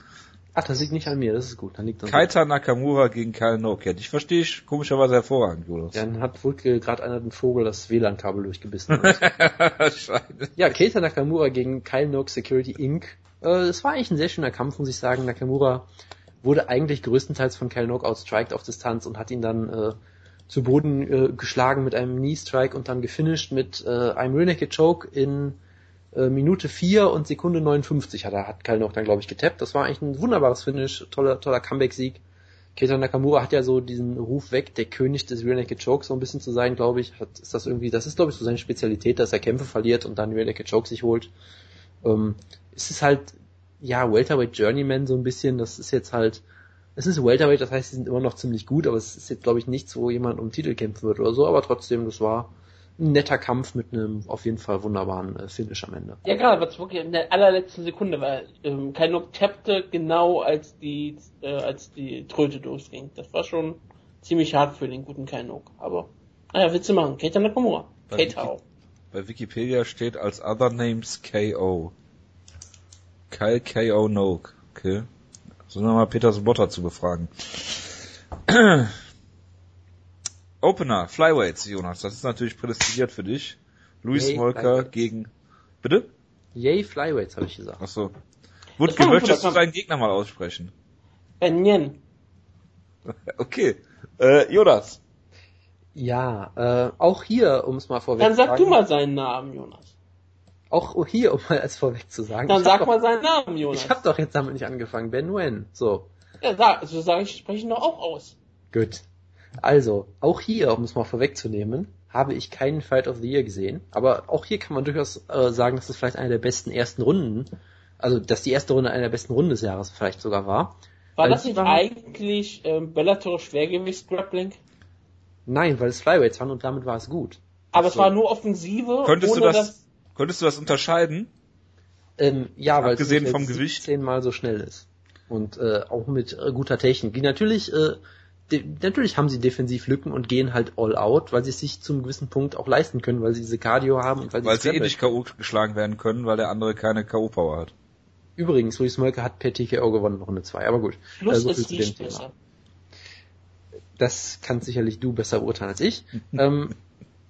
Ach, das liegt nicht an mir, das ist gut. Dann liegt das. Kaita Nakamura gegen Kyle Nokia. Ich verstehe ich komischerweise hervorragend, Jonas. Dann hat wohl gerade einer den Vogel das WLAN-Kabel durchgebissen. Scheiße. ja, Keita Nakamura gegen Kyle Noak Security Inc. Äh, es war eigentlich ein sehr schöner Kampf, muss ich sagen. Nakamura wurde eigentlich größtenteils von Kyle Nock outstriked auf Distanz und hat ihn dann äh, zu Boden äh, geschlagen mit einem Knee Strike und dann gefinisht mit äh, einem Rear Naked Choke in äh, Minute 4 und Sekunde 59 hat er hat Kyle Nock dann glaube ich getappt. Das war eigentlich ein wunderbares Finish, toller toller Comeback Sieg. Keita Nakamura hat ja so diesen Ruf weg, der König des Rear Naked Choke so ein bisschen zu sein, glaube ich. Hat, ist das irgendwie, das ist glaube ich so seine Spezialität, dass er Kämpfe verliert und dann Rear Naked Choke sich holt. Ähm, es ist halt, ja, Welterweight Journeyman so ein bisschen, das ist jetzt halt, es ist Welterweight, das heißt, sie sind immer noch ziemlich gut, aber es ist jetzt glaube ich nichts, wo jemand um Titel kämpfen wird oder so, aber trotzdem, das war ein netter Kampf mit einem auf jeden Fall wunderbaren äh, Finish am Ende. Ja, gerade, was wirklich in der allerletzten Sekunde war. Ähm, Kainok tappte genau, als die, äh, als die Tröte durchging. Das war schon ziemlich hart für den guten Kainok. Aber, naja, Witze machen. Keita Nakamura. Bei, Keita Wiki, auch. bei Wikipedia steht als Other Names KO. Kyle KO Noak. Okay. So nochmal Peter Sobotta zu befragen. Opener, Flyweights, Jonas. Das ist natürlich prädestiniert für dich. Luis Yay, Molker Flyweights. gegen... Bitte? Yay, Flyweights, habe ich gesagt. Achso. Wutke, kann man möchtest du deinen Gegner mal aussprechen? Ben Yen. Okay. Äh, Jonas. Ja, äh, auch hier, um es mal vorweg Dann zu sag sagen, du mal seinen Namen, Jonas. auch hier, um mal als vorweg zu sagen, Dann ich hab sag doch, mal seinen Namen, Jonas. ich habe doch jetzt damit nicht angefangen, Ben Wen. So, Ja, sag, so sage ich, spreche ich noch auch aus. gut. Also, auch hier, um es mal vorwegzunehmen, habe ich keinen Fight of the Year gesehen, aber auch hier kann man durchaus äh, sagen, dass es vielleicht eine der besten ersten Runden, also dass die erste Runde eine der besten Runden des Jahres vielleicht sogar war. War das nicht waren- eigentlich ähm, Bellator Schwergewicht-Grappling? Nein, weil es Flyweights waren und damit war es gut. Aber es So. war nur Offensive, Könntest du ohne das, könntest du das unterscheiden? Ähm, ja, weil es vom jetzt Gewicht? 17 Mal so schnell ist. Und äh, auch mit äh, guter Technik. Die natürlich, äh, natürlich haben sie defensiv Lücken und gehen halt all out, weil sie es sich zum gewissen Punkt auch leisten können, weil sie diese Cardio haben und weil, Weil sie eh nicht K.O. geschlagen werden können, weil der andere keine K.O.-Power hat. Übrigens, Luis Molke hat per TKO gewonnen, Runde 2, aber gut. Plus so es viel zu dem riecht Thema. besser. Das kannst sicherlich du besser urteilen als ich. ähm,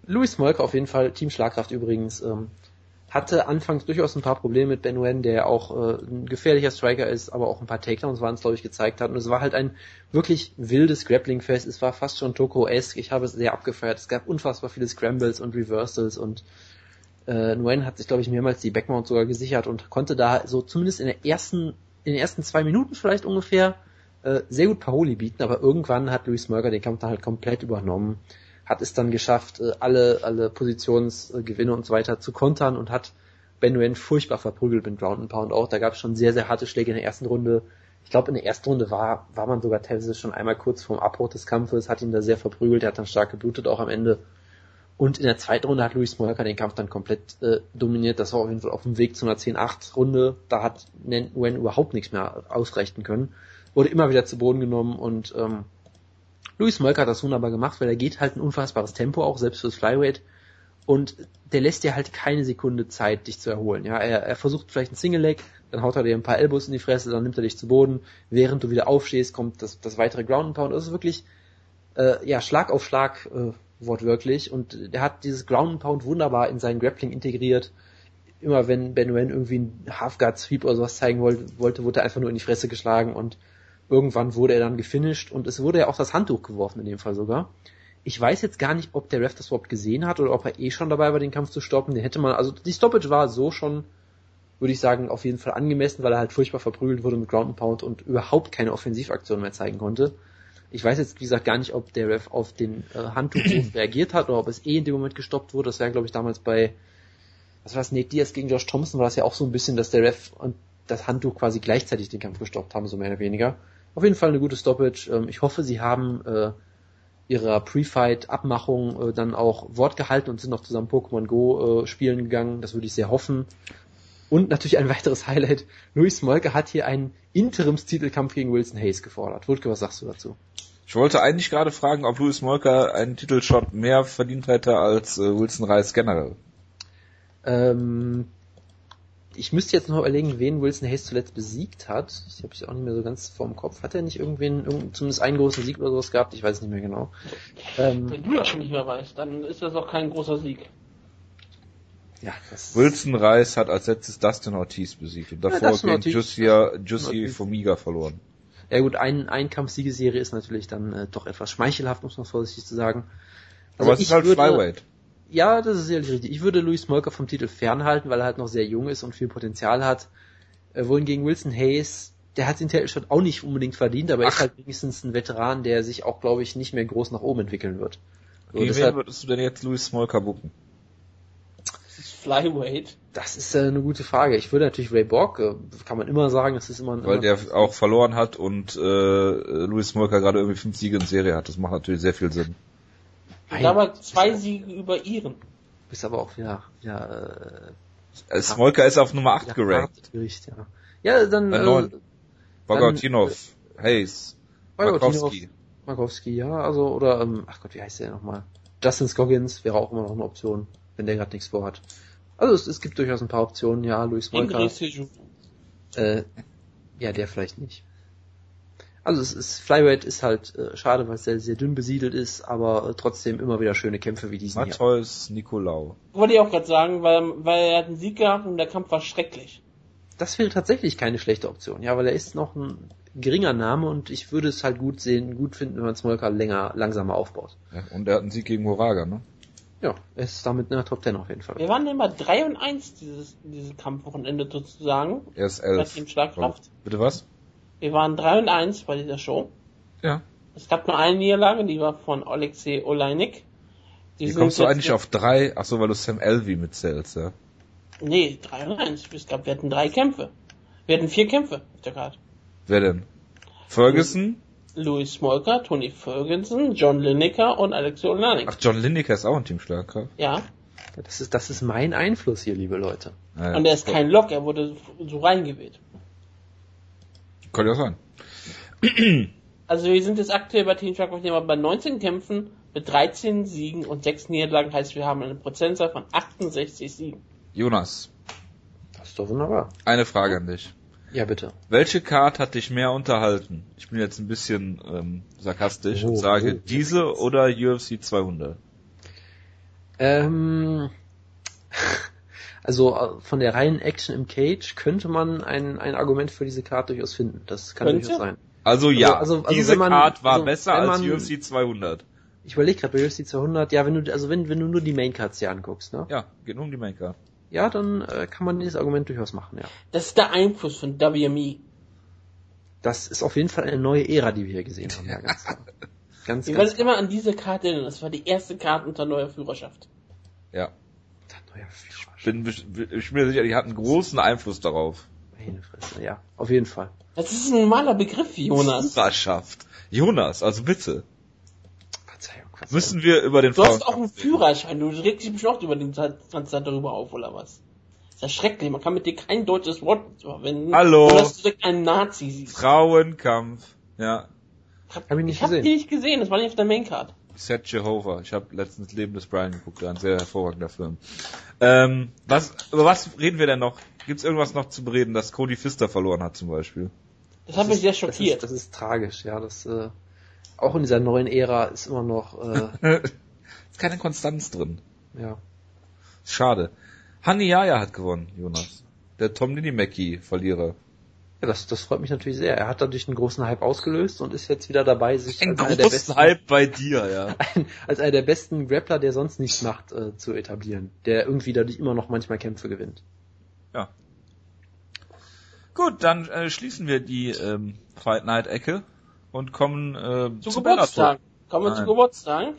Luis Molke auf jeden Fall, Team Schlagkraft übrigens, ähm, hatte anfangs durchaus ein paar Probleme mit Ben Wen, der auch äh, ein gefährlicher Striker ist, aber auch ein paar Takedowns waren es, glaube ich, gezeigt hat. Und es war halt ein wirklich wildes Grappling-Fest. Es war fast schon Toko-esque. Ich habe es sehr abgefeiert. Es gab unfassbar viele Scrambles und Reversals und äh, Nguyen hat sich, glaube ich, mehrmals die Backmount sogar gesichert und konnte da so zumindest in der ersten, in den ersten zwei Minuten vielleicht ungefähr äh, sehr gut Paroli bieten, aber irgendwann hat Luis Mörger den Kampf dann halt komplett übernommen, hat es dann geschafft, äh, alle, alle Positionsgewinne und so weiter zu kontern und hat Ben Nguyen furchtbar verprügelt mit Ground and Pound auch. Da gab es schon sehr, sehr harte Schläge in der ersten Runde. Ich glaube, in der ersten Runde war, war man sogar teilweise schon einmal kurz vorm Abbruch des Kampfes, hat ihn da sehr verprügelt, er hat dann stark geblutet auch am Ende. Und in der zweiten Runde hat Luis Molker den Kampf dann komplett äh, dominiert. Das war auf jeden Fall auf dem Weg zu einer 10-8-Runde. Da hat Nguyen überhaupt nichts mehr ausrichten können. Wurde immer wieder zu Boden genommen und ähm, Luis Molker hat das wunderbar gemacht, weil er geht halt ein unfassbares Tempo auch, selbst fürs Flyweight. Und der lässt dir halt keine Sekunde Zeit, dich zu erholen. Ja, er, er versucht vielleicht ein Single Leg, dann haut er dir ein paar Elbows in die Fresse, dann nimmt er dich zu Boden. Während du wieder aufstehst, kommt das, das weitere Ground and Pound. Das ist wirklich äh, ja Schlag auf Schlag äh, wortwörtlich. Und er hat dieses Ground and Pound wunderbar in sein Grappling integriert. Immer wenn Ben Wen irgendwie einen Half-Guard Sweep oder sowas zeigen wollte, wollte, wurde er einfach nur in die Fresse geschlagen und irgendwann wurde er dann gefinisht und es wurde ja auch das Handtuch geworfen in dem Fall sogar. Ich weiß jetzt gar nicht, ob der Ref das überhaupt gesehen hat oder ob er eh schon dabei war, den Kampf zu stoppen. Den hätte man, also die Stoppage war so schon, würde ich sagen, auf jeden Fall angemessen, weil er halt furchtbar verprügelt wurde mit Ground and Pound und überhaupt keine Offensivaktion mehr zeigen konnte. Ich weiß jetzt, wie gesagt, gar nicht, ob der Ref auf den äh, Handtuchwurf reagiert hat oder ob es eh in dem Moment gestoppt wurde. Das wäre, glaube ich, damals bei, was war das, Nate Diaz gegen Josh Thompson war das ja auch so ein bisschen, dass der Ref und das Handtuch quasi gleichzeitig den Kampf gestoppt haben, so mehr oder weniger. Auf jeden Fall eine gute Stoppage. Ähm, ich hoffe, sie haben äh, ihrer Pre-Fight-Abmachung äh, dann auch Wort gehalten und sind noch zusammen Pokémon Go äh, spielen gegangen. Das würde ich sehr hoffen. Und natürlich ein weiteres Highlight. Luis Molke hat hier einen Interimstitelkampf gegen Wilson Hayes gefordert. Wutke, was sagst du dazu? Ich wollte eigentlich gerade fragen, ob Louis Molker einen Titelshot mehr verdient hätte als äh, Wilson Reis generell. Ähm, ich müsste jetzt noch überlegen, wen Wilson Hayes zuletzt besiegt hat. Ich habe ich auch nicht mehr so ganz vor dem Kopf. Hat er nicht irgendwen, irgend, zumindest einen großen Sieg oder sowas gehabt? Ich weiß es nicht mehr genau. Ähm, Wenn du das schon nicht mehr weißt, dann ist das auch kein großer Sieg. Ja, das Wilson Reis hat als letztes Dustin Ortiz besiegt und davor Dustin gegen. Jussia, Jussi. Formiga verloren. Ja gut, ein, ein Kampfsiegeserie ist natürlich dann äh, doch etwas schmeichelhaft, muss man vorsichtig zu sagen. Also Aber es ist halt würde- Flyweight. Ja, das ist sicherlich richtig. Ich würde Louis Smolka vom Titel fernhalten, weil er halt noch sehr jung ist und viel Potenzial hat. Äh, wohingegen Wilson Hayes, der hat den Titelshot auch nicht unbedingt verdient, aber er ist Ach. halt wenigstens ein Veteran, der sich auch, glaube ich, nicht mehr groß nach oben entwickeln wird. So, wen deshalb, würdest du denn jetzt Louis Smolka bucken? Flyweight. das ist äh, eine gute Frage. Ich würde natürlich Ray Borg, äh, kann man immer sagen, das ist immer ein Weil immer, der auch verloren hat und äh, Louis Smolka gerade irgendwie fünf Siege in Serie hat. Das macht natürlich sehr viel Sinn. Ich glaube, zwei Siege über ihren. bist aber auch wieder, ja, Äh, Smolka ist auf Nummer 8 ja, gerankt. Gericht, ja. Ja, dann, Bei äh, neun. Bogatinov, Hayes, Markowski. Markowski, ja, also, oder, ähm, ach Gott, wie heißt der nochmal? Justin Scoggins wäre auch immer noch eine Option, wenn der gerade nichts vorhat. Also es, es gibt durchaus ein paar Optionen, ja, Luis Molka, äh, ja, der vielleicht nicht. Also es ist, Flyweight ist halt äh, schade, weil es sehr, sehr dünn besiedelt ist, aber äh, trotzdem immer wieder schöne Kämpfe wie diesen hier. Matthäus Nicolau. Wollte ich auch gerade sagen, weil, weil er hat einen Sieg gehabt und der Kampf war schrecklich. Das wäre tatsächlich keine schlechte Option, ja, weil er ist noch ein geringer Name und ich würde es halt gut sehen, gut finden, wenn man Smolka länger, langsamer aufbaut. Ja, und er hat einen Sieg gegen Moraga, ne? Ja, er ist damit in der Top 10 auf jeden Fall. Wir waren immer 3 und 1 dieses, dieses Kampfwochenende sozusagen. Er ist Bei elf. Team Schlagkraft. Bitte was? Wir waren 3 und 1 bei dieser Show. Ja. Es gab nur eine Niederlage, die war von Alexei Oleinik. Die Wie kommst du eigentlich auf drei? Ach so, weil du Sam Elvey mitzählst, ja. Nee, 3 und 1. Es gab, wir hatten drei Kämpfe. Wir hatten vier Kämpfe auf der Karte. Wer denn? Ferguson? Louis Smolka, Tony Ferguson, John Lineker und Alexei Oleinik. Ach, John Lineker ist auch ein Team Schlagkraft. Ja, Das ist, das ist mein Einfluss hier, liebe Leute. Ah, ja. und er ist kein Lock, er wurde so reingewählt. Könnte ja sein. Also wir sind jetzt aktuell bei Team Schlagkraft immer bei 19 Kämpfen mit 13 Siegen und 6 Niederlagen. Heißt, wir haben eine Prozentzahl von 68 Siegen. Jonas, Das ist doch wunderbar. eine Frage an dich. Ja, bitte. Welche Card hat dich mehr unterhalten? Ich bin jetzt ein bisschen ähm, sarkastisch und Oh, sage oh. diese oder UFC 200. Ähm, also äh, von der reinen Action im Cage könnte man ein, ein Argument für diese Karte durchaus finden. Das kann Könnte? durchaus sein. Also ja, also- also diese man- Card war also besser wenn als man- UFC 200. Ich überlege gerade bei UFC 200, ja, wenn du also wenn, wenn du nur die Main Cards dir anguckst, ne? Ja, geht nur um die Main Card. Ja, dann äh, kann man dieses Argument durchaus machen, ja. Das ist der Einfluss von WME. Das ist auf jeden Fall eine neue Ära, die wir hier gesehen haben. Ja, ganz. Ganz, Ich ganz werde immer an diese Karte erinnern. Das war die erste Karte unter neuer Führerschaft. Ja. neuer Führer. Bin, ich bin mir sicher, die hatten großen Einfluss darauf. Meine Fresse, ja, auf jeden Fall. Das ist ein normaler Begriff, Jonas. Führerschaft. Jonas, also bitte. Verzeihung, Verzeihung. Müssen wir über den Du hast auch einen Führerschein. Du regst dich bestimmt auch über den ganze Zeit darüber auf, oder was? ist ja schrecklich. Man kann mit dir kein deutsches Wort verwenden. Hallo. Du hast direkt einen Nazi siehst. Frauenkampf. Ja. Hab ich nicht ich hab gesehen. die nicht gesehen. Das war nicht auf der Maincard. Set Jehovah. Ich habe letztens Leben des Brian geguckt, ein sehr hervorragender Film. Ähm, was, über was reden wir denn noch? Gibt's irgendwas noch zu bereden, dass Cody Pfister verloren hat zum Beispiel? Das hat mich sehr Das ist, schockiert. das ist tragisch, ja. Das äh, auch in dieser neuen Ära ist immer noch äh, ist keine Konstanz drin. ja. Schade. Hani Yaya hat gewonnen, Jonas. Der Tom Ninimaki Verlierer. Ja, das, das freut mich natürlich sehr. Er hat dadurch einen großen Hype ausgelöst und ist jetzt wieder dabei, sich Ein als einer, der besten, Hype bei dir, ja. ein, als einer der besten Grappler, der sonst nichts macht, äh, zu etablieren. Der irgendwie dadurch immer noch manchmal Kämpfe gewinnt. Ja. Gut, dann äh, schließen wir die ähm, Fight Night Ecke und kommen äh, Zu zu Geburtstagen. Kommen wir Nein. zu Geburtstagen.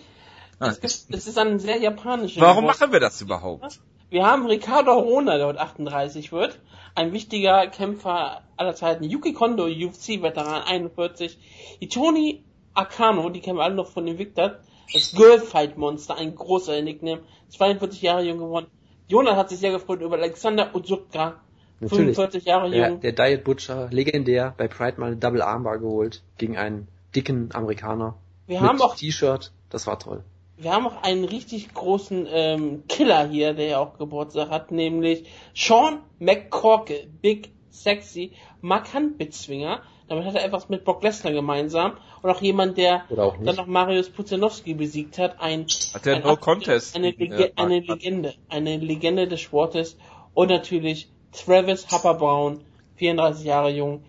Nein. Es, gibt, es ist ein sehr japanischer Warum Geburtstag. machen wir das überhaupt? Wir haben Ricardo Arona, der heute 38 wird. Ein wichtiger Kämpfer aller Zeiten. Yuki Kondo, UFC-Veteran, 41. Itoni Akano, die kennen wir alle noch von Invicta. Das Girlfight Monster, ein großer Nickname. 42 Jahre jung geworden. Jonas hat sich sehr gefreut über Alexander. Natürlich. 45 Jahre Der, jung. der Diet Butcher, legendär, bei Pride mal eine Double Armbar geholt gegen einen dicken Amerikaner. Wir mit haben auch T-Shirt, das war toll. Wir haben auch einen richtig großen ähm, Killer hier, der ja auch Geburtstag hat, nämlich Sean McCorkle, Big Sexy, Markant Bezwinger. Damit hat er etwas mit Brock Lesnar gemeinsam und auch jemand, der auch dann noch Marius Puzenowski besiegt hat. Ein, Hat der ein No Contest Eine, Lege äh, eine Legende. Eine Legende des Sportes. Und natürlich Travis Happer Brown, 34 Jahre jung,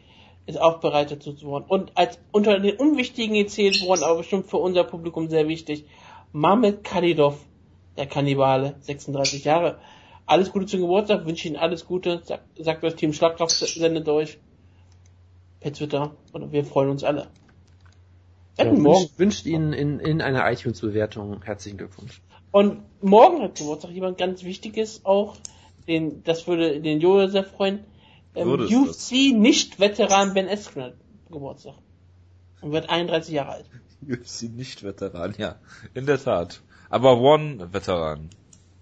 ist auch bereit dazu zu worden. Und als unter den Unwichtigen gezählt worden, aber bestimmt für unser Publikum sehr wichtig, Mamed Kalidov, der Kannibale, 36 Jahre. Alles Gute zum Geburtstag, wünsche Ihnen alles Gute, sagt, sagt das Team Schlagkraft, sendet euch per Twitter und wir freuen uns alle. Ja, wünscht, wünscht Ihnen in, in einer iTunes-Bewertung herzlichen Glückwunsch. Und morgen hat Geburtstag jemand ganz Wichtiges auch, den, das würde den Jojo sehr freuen. Ähm, Würde es UFC Nicht-Veteran Ben Askren hat Geburtstag. Und wird 31 Jahre alt. UFC nicht Veteran, ja. In der Tat. Aber One Veteran.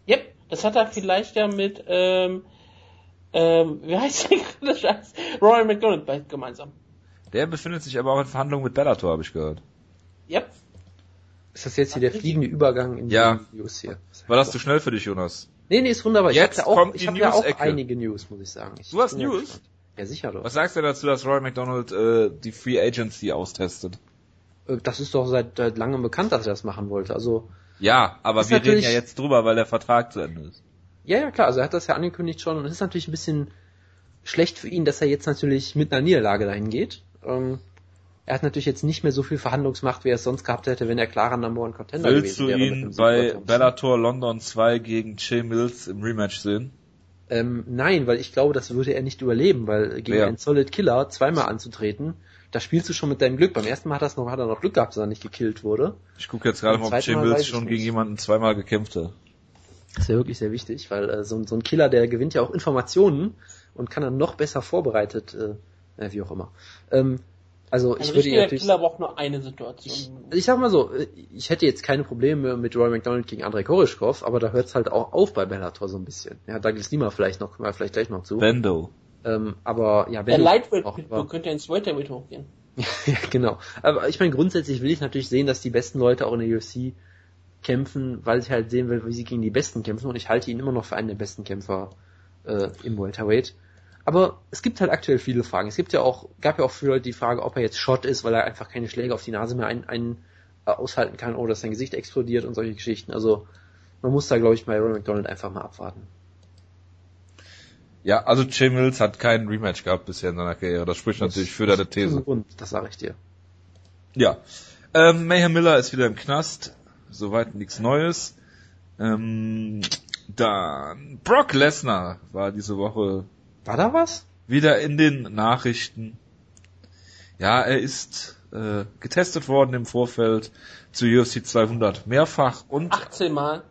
Yep, das hat er vielleicht ja mit, ähm, ähm, wie heißt der gerade Scheiß? Roy McDonald gemeinsam. Der befindet sich aber auch in Verhandlungen mit Bellator, habe ich gehört. Yep. Ist das jetzt hier der fliegende Übergang in Ja. die News hier? War das zu schnell für dich, Jonas? Nee, nee, ist wunderbar. Ich Jetzt habe ja auch, kommt ich die hab ja auch News-Ecke. einige News, muss ich sagen. Ich Du hast News? gespannt. Ja, sicher doch. Was sagst du dazu, dass Roy McDonald äh, die Free Agency austestet? Äh, Das ist doch seit, seit langem bekannt, dass er das machen wollte. Also, Ja, aber wir reden ja jetzt drüber, weil der Vertrag zu Ende ist. ja, ja, klar, also er hat das ja angekündigt schon und es ist natürlich ein bisschen schlecht für ihn, dass er jetzt natürlich mit einer Niederlage dahin geht. Ähm, er hat natürlich jetzt nicht mehr so viel Verhandlungsmacht, wie er es sonst gehabt hätte, wenn er klarer Number One Contender Willst gewesen du wäre. mit ihn dem Sieg bei. Bellator London 2 gegen Jay Mills im Rematch sehen? Ähm, nein, weil ich glaube, das würde er nicht überleben, weil gegen Wer? einen Solid Killer zweimal anzutreten, da spielst du schon mit deinem Glück. Beim ersten Mal hat, das noch, hat er noch Glück gehabt, dass er nicht gekillt wurde. Ich gucke jetzt gerade mal, ob Mal ich schon gegen jemanden zweimal gekämpft hat. Das ist ja wirklich sehr wichtig, weil äh, so, ein- so ein Killer, der gewinnt ja auch Informationen und kann dann noch besser vorbereitet, äh, äh, wie auch immer. Ähm, also Ein ich würde ihn richtiger natürlich, Killer braucht nur eine Situation. ich sag mal so, ich hätte jetzt keine Probleme mit Roy McDonald gegen Andrei Korischkov, aber da hört es halt auch auf bei Bellator so ein bisschen. Ja, Douglas Lima vielleicht noch, kommen wir vielleicht gleich noch zu. Bendo. Ähm, aber ja, Der wenn Lightweight auch, Pitbull könnte ins Welterweight hochgehen. ja, genau. Aber ich meine, grundsätzlich will ich natürlich sehen, dass die besten Leute auch in der UFC kämpfen, weil ich halt sehen will, wie sie gegen die Besten kämpfen und ich halte ihn immer noch für einen der besten Kämpfer äh, im Welterweight. Aber es gibt halt aktuell viele Fragen. Es gibt ja auch, gab ja auch für Leute die Frage, ob er jetzt Shot ist, weil er einfach keine Schläge auf die Nase mehr ein, ein, äh, aushalten kann oder dass sein Gesicht explodiert und solche Geschichten. Also man muss da, glaube ich, bei Ronald McDonald einfach mal abwarten. Ja, also Jay Mills hat keinen Rematch gehabt bisher in seiner Karriere. Das spricht natürlich für deine Das These. Grund, das sage ich dir. Ja. Ähm, Mayhem Miller ist wieder im Knast. Soweit nichts Neues. Ähm, dann Brock Lesnar war diese Woche War da was? wieder in den Nachrichten. Ja, er ist äh, getestet worden im Vorfeld zu UFC 200 mehrfach und 18 Mal.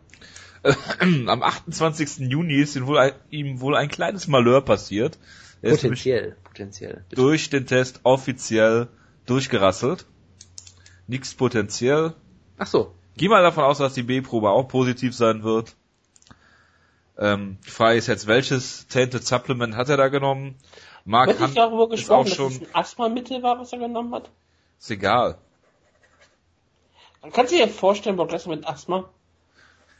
am 28. Juni ist ihm wohl ein, ihm wohl ein kleines Malheur passiert. Er Potenziell, potenziell. durch den Test offiziell durchgerasselt. Nichts potenziell. Ach so, Geh mal davon aus, dass die B-Probe auch positiv sein wird. Ähm, die Frage ist jetzt, welches Tainted Supplement hat er da genommen? Mark Wird nicht darüber ist auch gesprochen, dass schon, es ein Asthma-Mittel war, was er genommen hat? ist egal. Dann kannst du dir vorstellen, Brock Lesnar mit Asthma?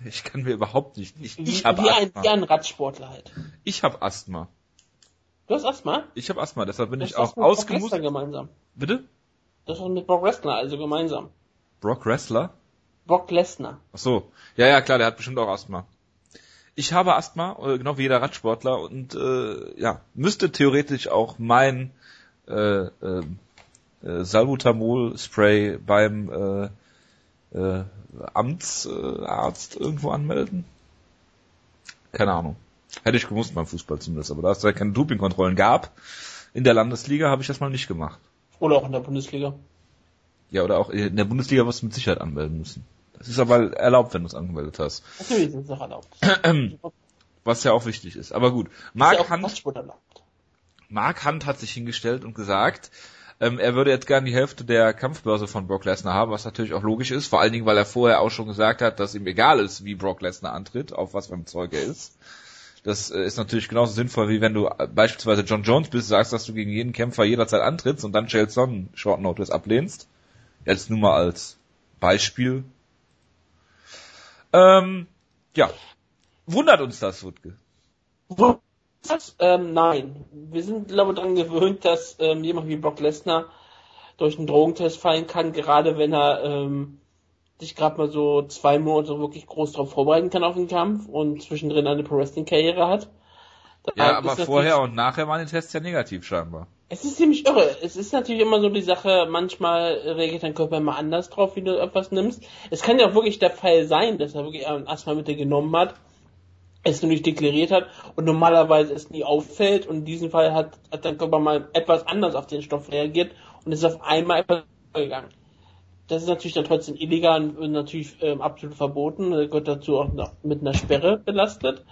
Ich kann mir überhaupt nicht, ich, ich habe wie, ein, Asthma. wie ein Radsportler halt. Ich habe Asthma. Du hast Asthma? Ich habe Asthma, deshalb bin Das ich auch ausgemustert. gemeinsam. Bitte? Das ist mit Brock Lesnar also gemeinsam. Brock Wrestler? Brock Lesnar. Ach so. Ja, ja, klar, der hat bestimmt auch Asthma. Ich habe Asthma, äh, genau wie jeder Radsportler und äh, ja, müsste theoretisch auch mein äh, äh, äh, Salbutamol-Spray beim äh, äh, Amtsarzt irgendwo anmelden. Keine Ahnung. Hätte ich gewusst beim Fußball zumindest, aber da es da keine Dopingkontrollen gab, in der Landesliga habe ich das mal nicht gemacht. Oder auch in der Bundesliga. Ja, oder auch in der Bundesliga wirst du mit Sicherheit anmelden müssen. Das ist aber erlaubt, wenn du es angemeldet hast. Natürlich sind es noch erlaubt. Was ja auch wichtig ist. Aber gut. Ist ja Mark auch Radsport erlaubt. Mark Hunt hat sich hingestellt und gesagt, ähm, er würde jetzt gerne die Hälfte der Kampfbörse von Brock Lesnar haben, was natürlich auch logisch ist, vor allen Dingen, weil er vorher auch schon gesagt hat, dass ihm egal ist, wie Brock Lesnar antritt, auf was für ein Zeug er ist. Das äh, ist natürlich genauso sinnvoll, wie wenn du äh, beispielsweise John Jones bist, sagst, dass du gegen jeden Kämpfer jederzeit antrittst und dann Chael Sonnen Short Notice ablehnst. Jetzt nur mal als Beispiel. Ähm, ja. Wundert uns das, Wutke? Das? Ähm, nein. Wir sind, glaube ich, daran gewöhnt, dass ähm, jemand wie Brock Lesnar durch einen Drogentest fallen kann, gerade wenn er ähm, sich gerade mal so zwei Monate wirklich groß darauf vorbereiten kann auf den Kampf und zwischendrin eine Pro-Wrestling-Karriere hat. Da ja, aber vorher und nachher waren die Tests ja negativ scheinbar. Es ist ziemlich irre. Es ist natürlich immer so die Sache, manchmal reagiert dein Körper immer anders drauf, wie du etwas nimmst. Es kann ja auch wirklich der Fall sein, dass er wirklich ein Asthma-Mittel genommen hat, es nur nicht deklariert hat und normalerweise es nie auffällt und in diesem Fall hat, hat dein Körper mal etwas anders auf den Stoff reagiert und ist auf einmal etwas gegangen. Das ist natürlich dann trotzdem illegal und natürlich ähm, absolut verboten. Er gehört dazu auch noch mit einer Sperre belastet.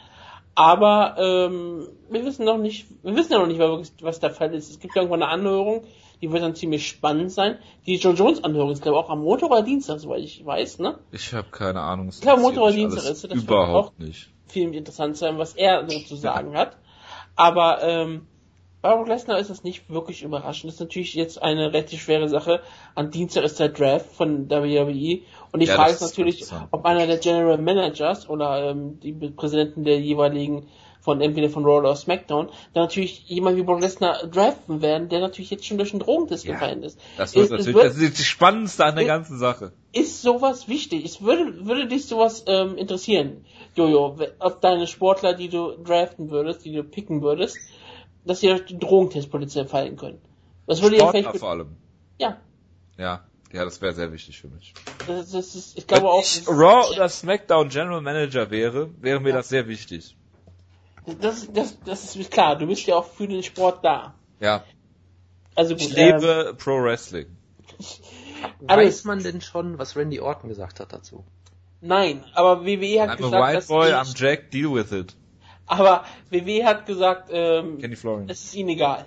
Aber ähm, wir wissen noch nicht, wir wissen ja noch nicht, was der Fall ist. Es gibt irgendwann eine Anhörung, die wird dann ziemlich spannend sein. Die John Jones Anhörung ist glaube ich auch am Montag oder Dienstag, soweit ich weiß, ne? Ich habe keine Ahnung. Ich glaube Montag oder Dienstag ist das überhaupt nicht. Viel interessant sein, was er so zu sagen hat. Aber ähm, bei Brock Lesnar ist das nicht wirklich überraschend. Das ist natürlich jetzt eine relativ schwere Sache. Am Dienstag ist der Draft von WWE und die ja, Frage ist natürlich, ob einer der General Managers oder ähm, die Präsidenten der jeweiligen von entweder von Raw oder SmackDown, dann natürlich jemand wie Brock Lesnar draften werden, der natürlich jetzt schon durch den Drogentest ja, gefallen ist. Das, wird ist, natürlich, wird, das ist die spannendste an der ist, ganzen Sache. Ist sowas wichtig? Es würde, würde dich sowas ähm, interessieren, Jojo, ob deine Sportler, die du draften würdest, die du picken würdest, dass sie durch die Drogentestpolizei fallen können. Das würde Sportler ja vielleicht... vor allem. Ja. Ja, ja, das wäre sehr wichtig für mich. Das, das ist, ich glaube Wenn auch. Ich Raw oder SmackDown General Manager wäre, wäre mir ja. das sehr wichtig. Das, das, das ist klar, du bist ja auch für den Sport da. Ja. Also gut, ich lebe ähm, Pro Wrestling. Weiß man denn schon, was Randy Orton gesagt hat dazu? Nein, aber WWE hat I'm gesagt, a white dass boy, I'm Jack, deal with it. Aber WWE hat gesagt, ähm, Kenny Florian. es ist ihnen egal.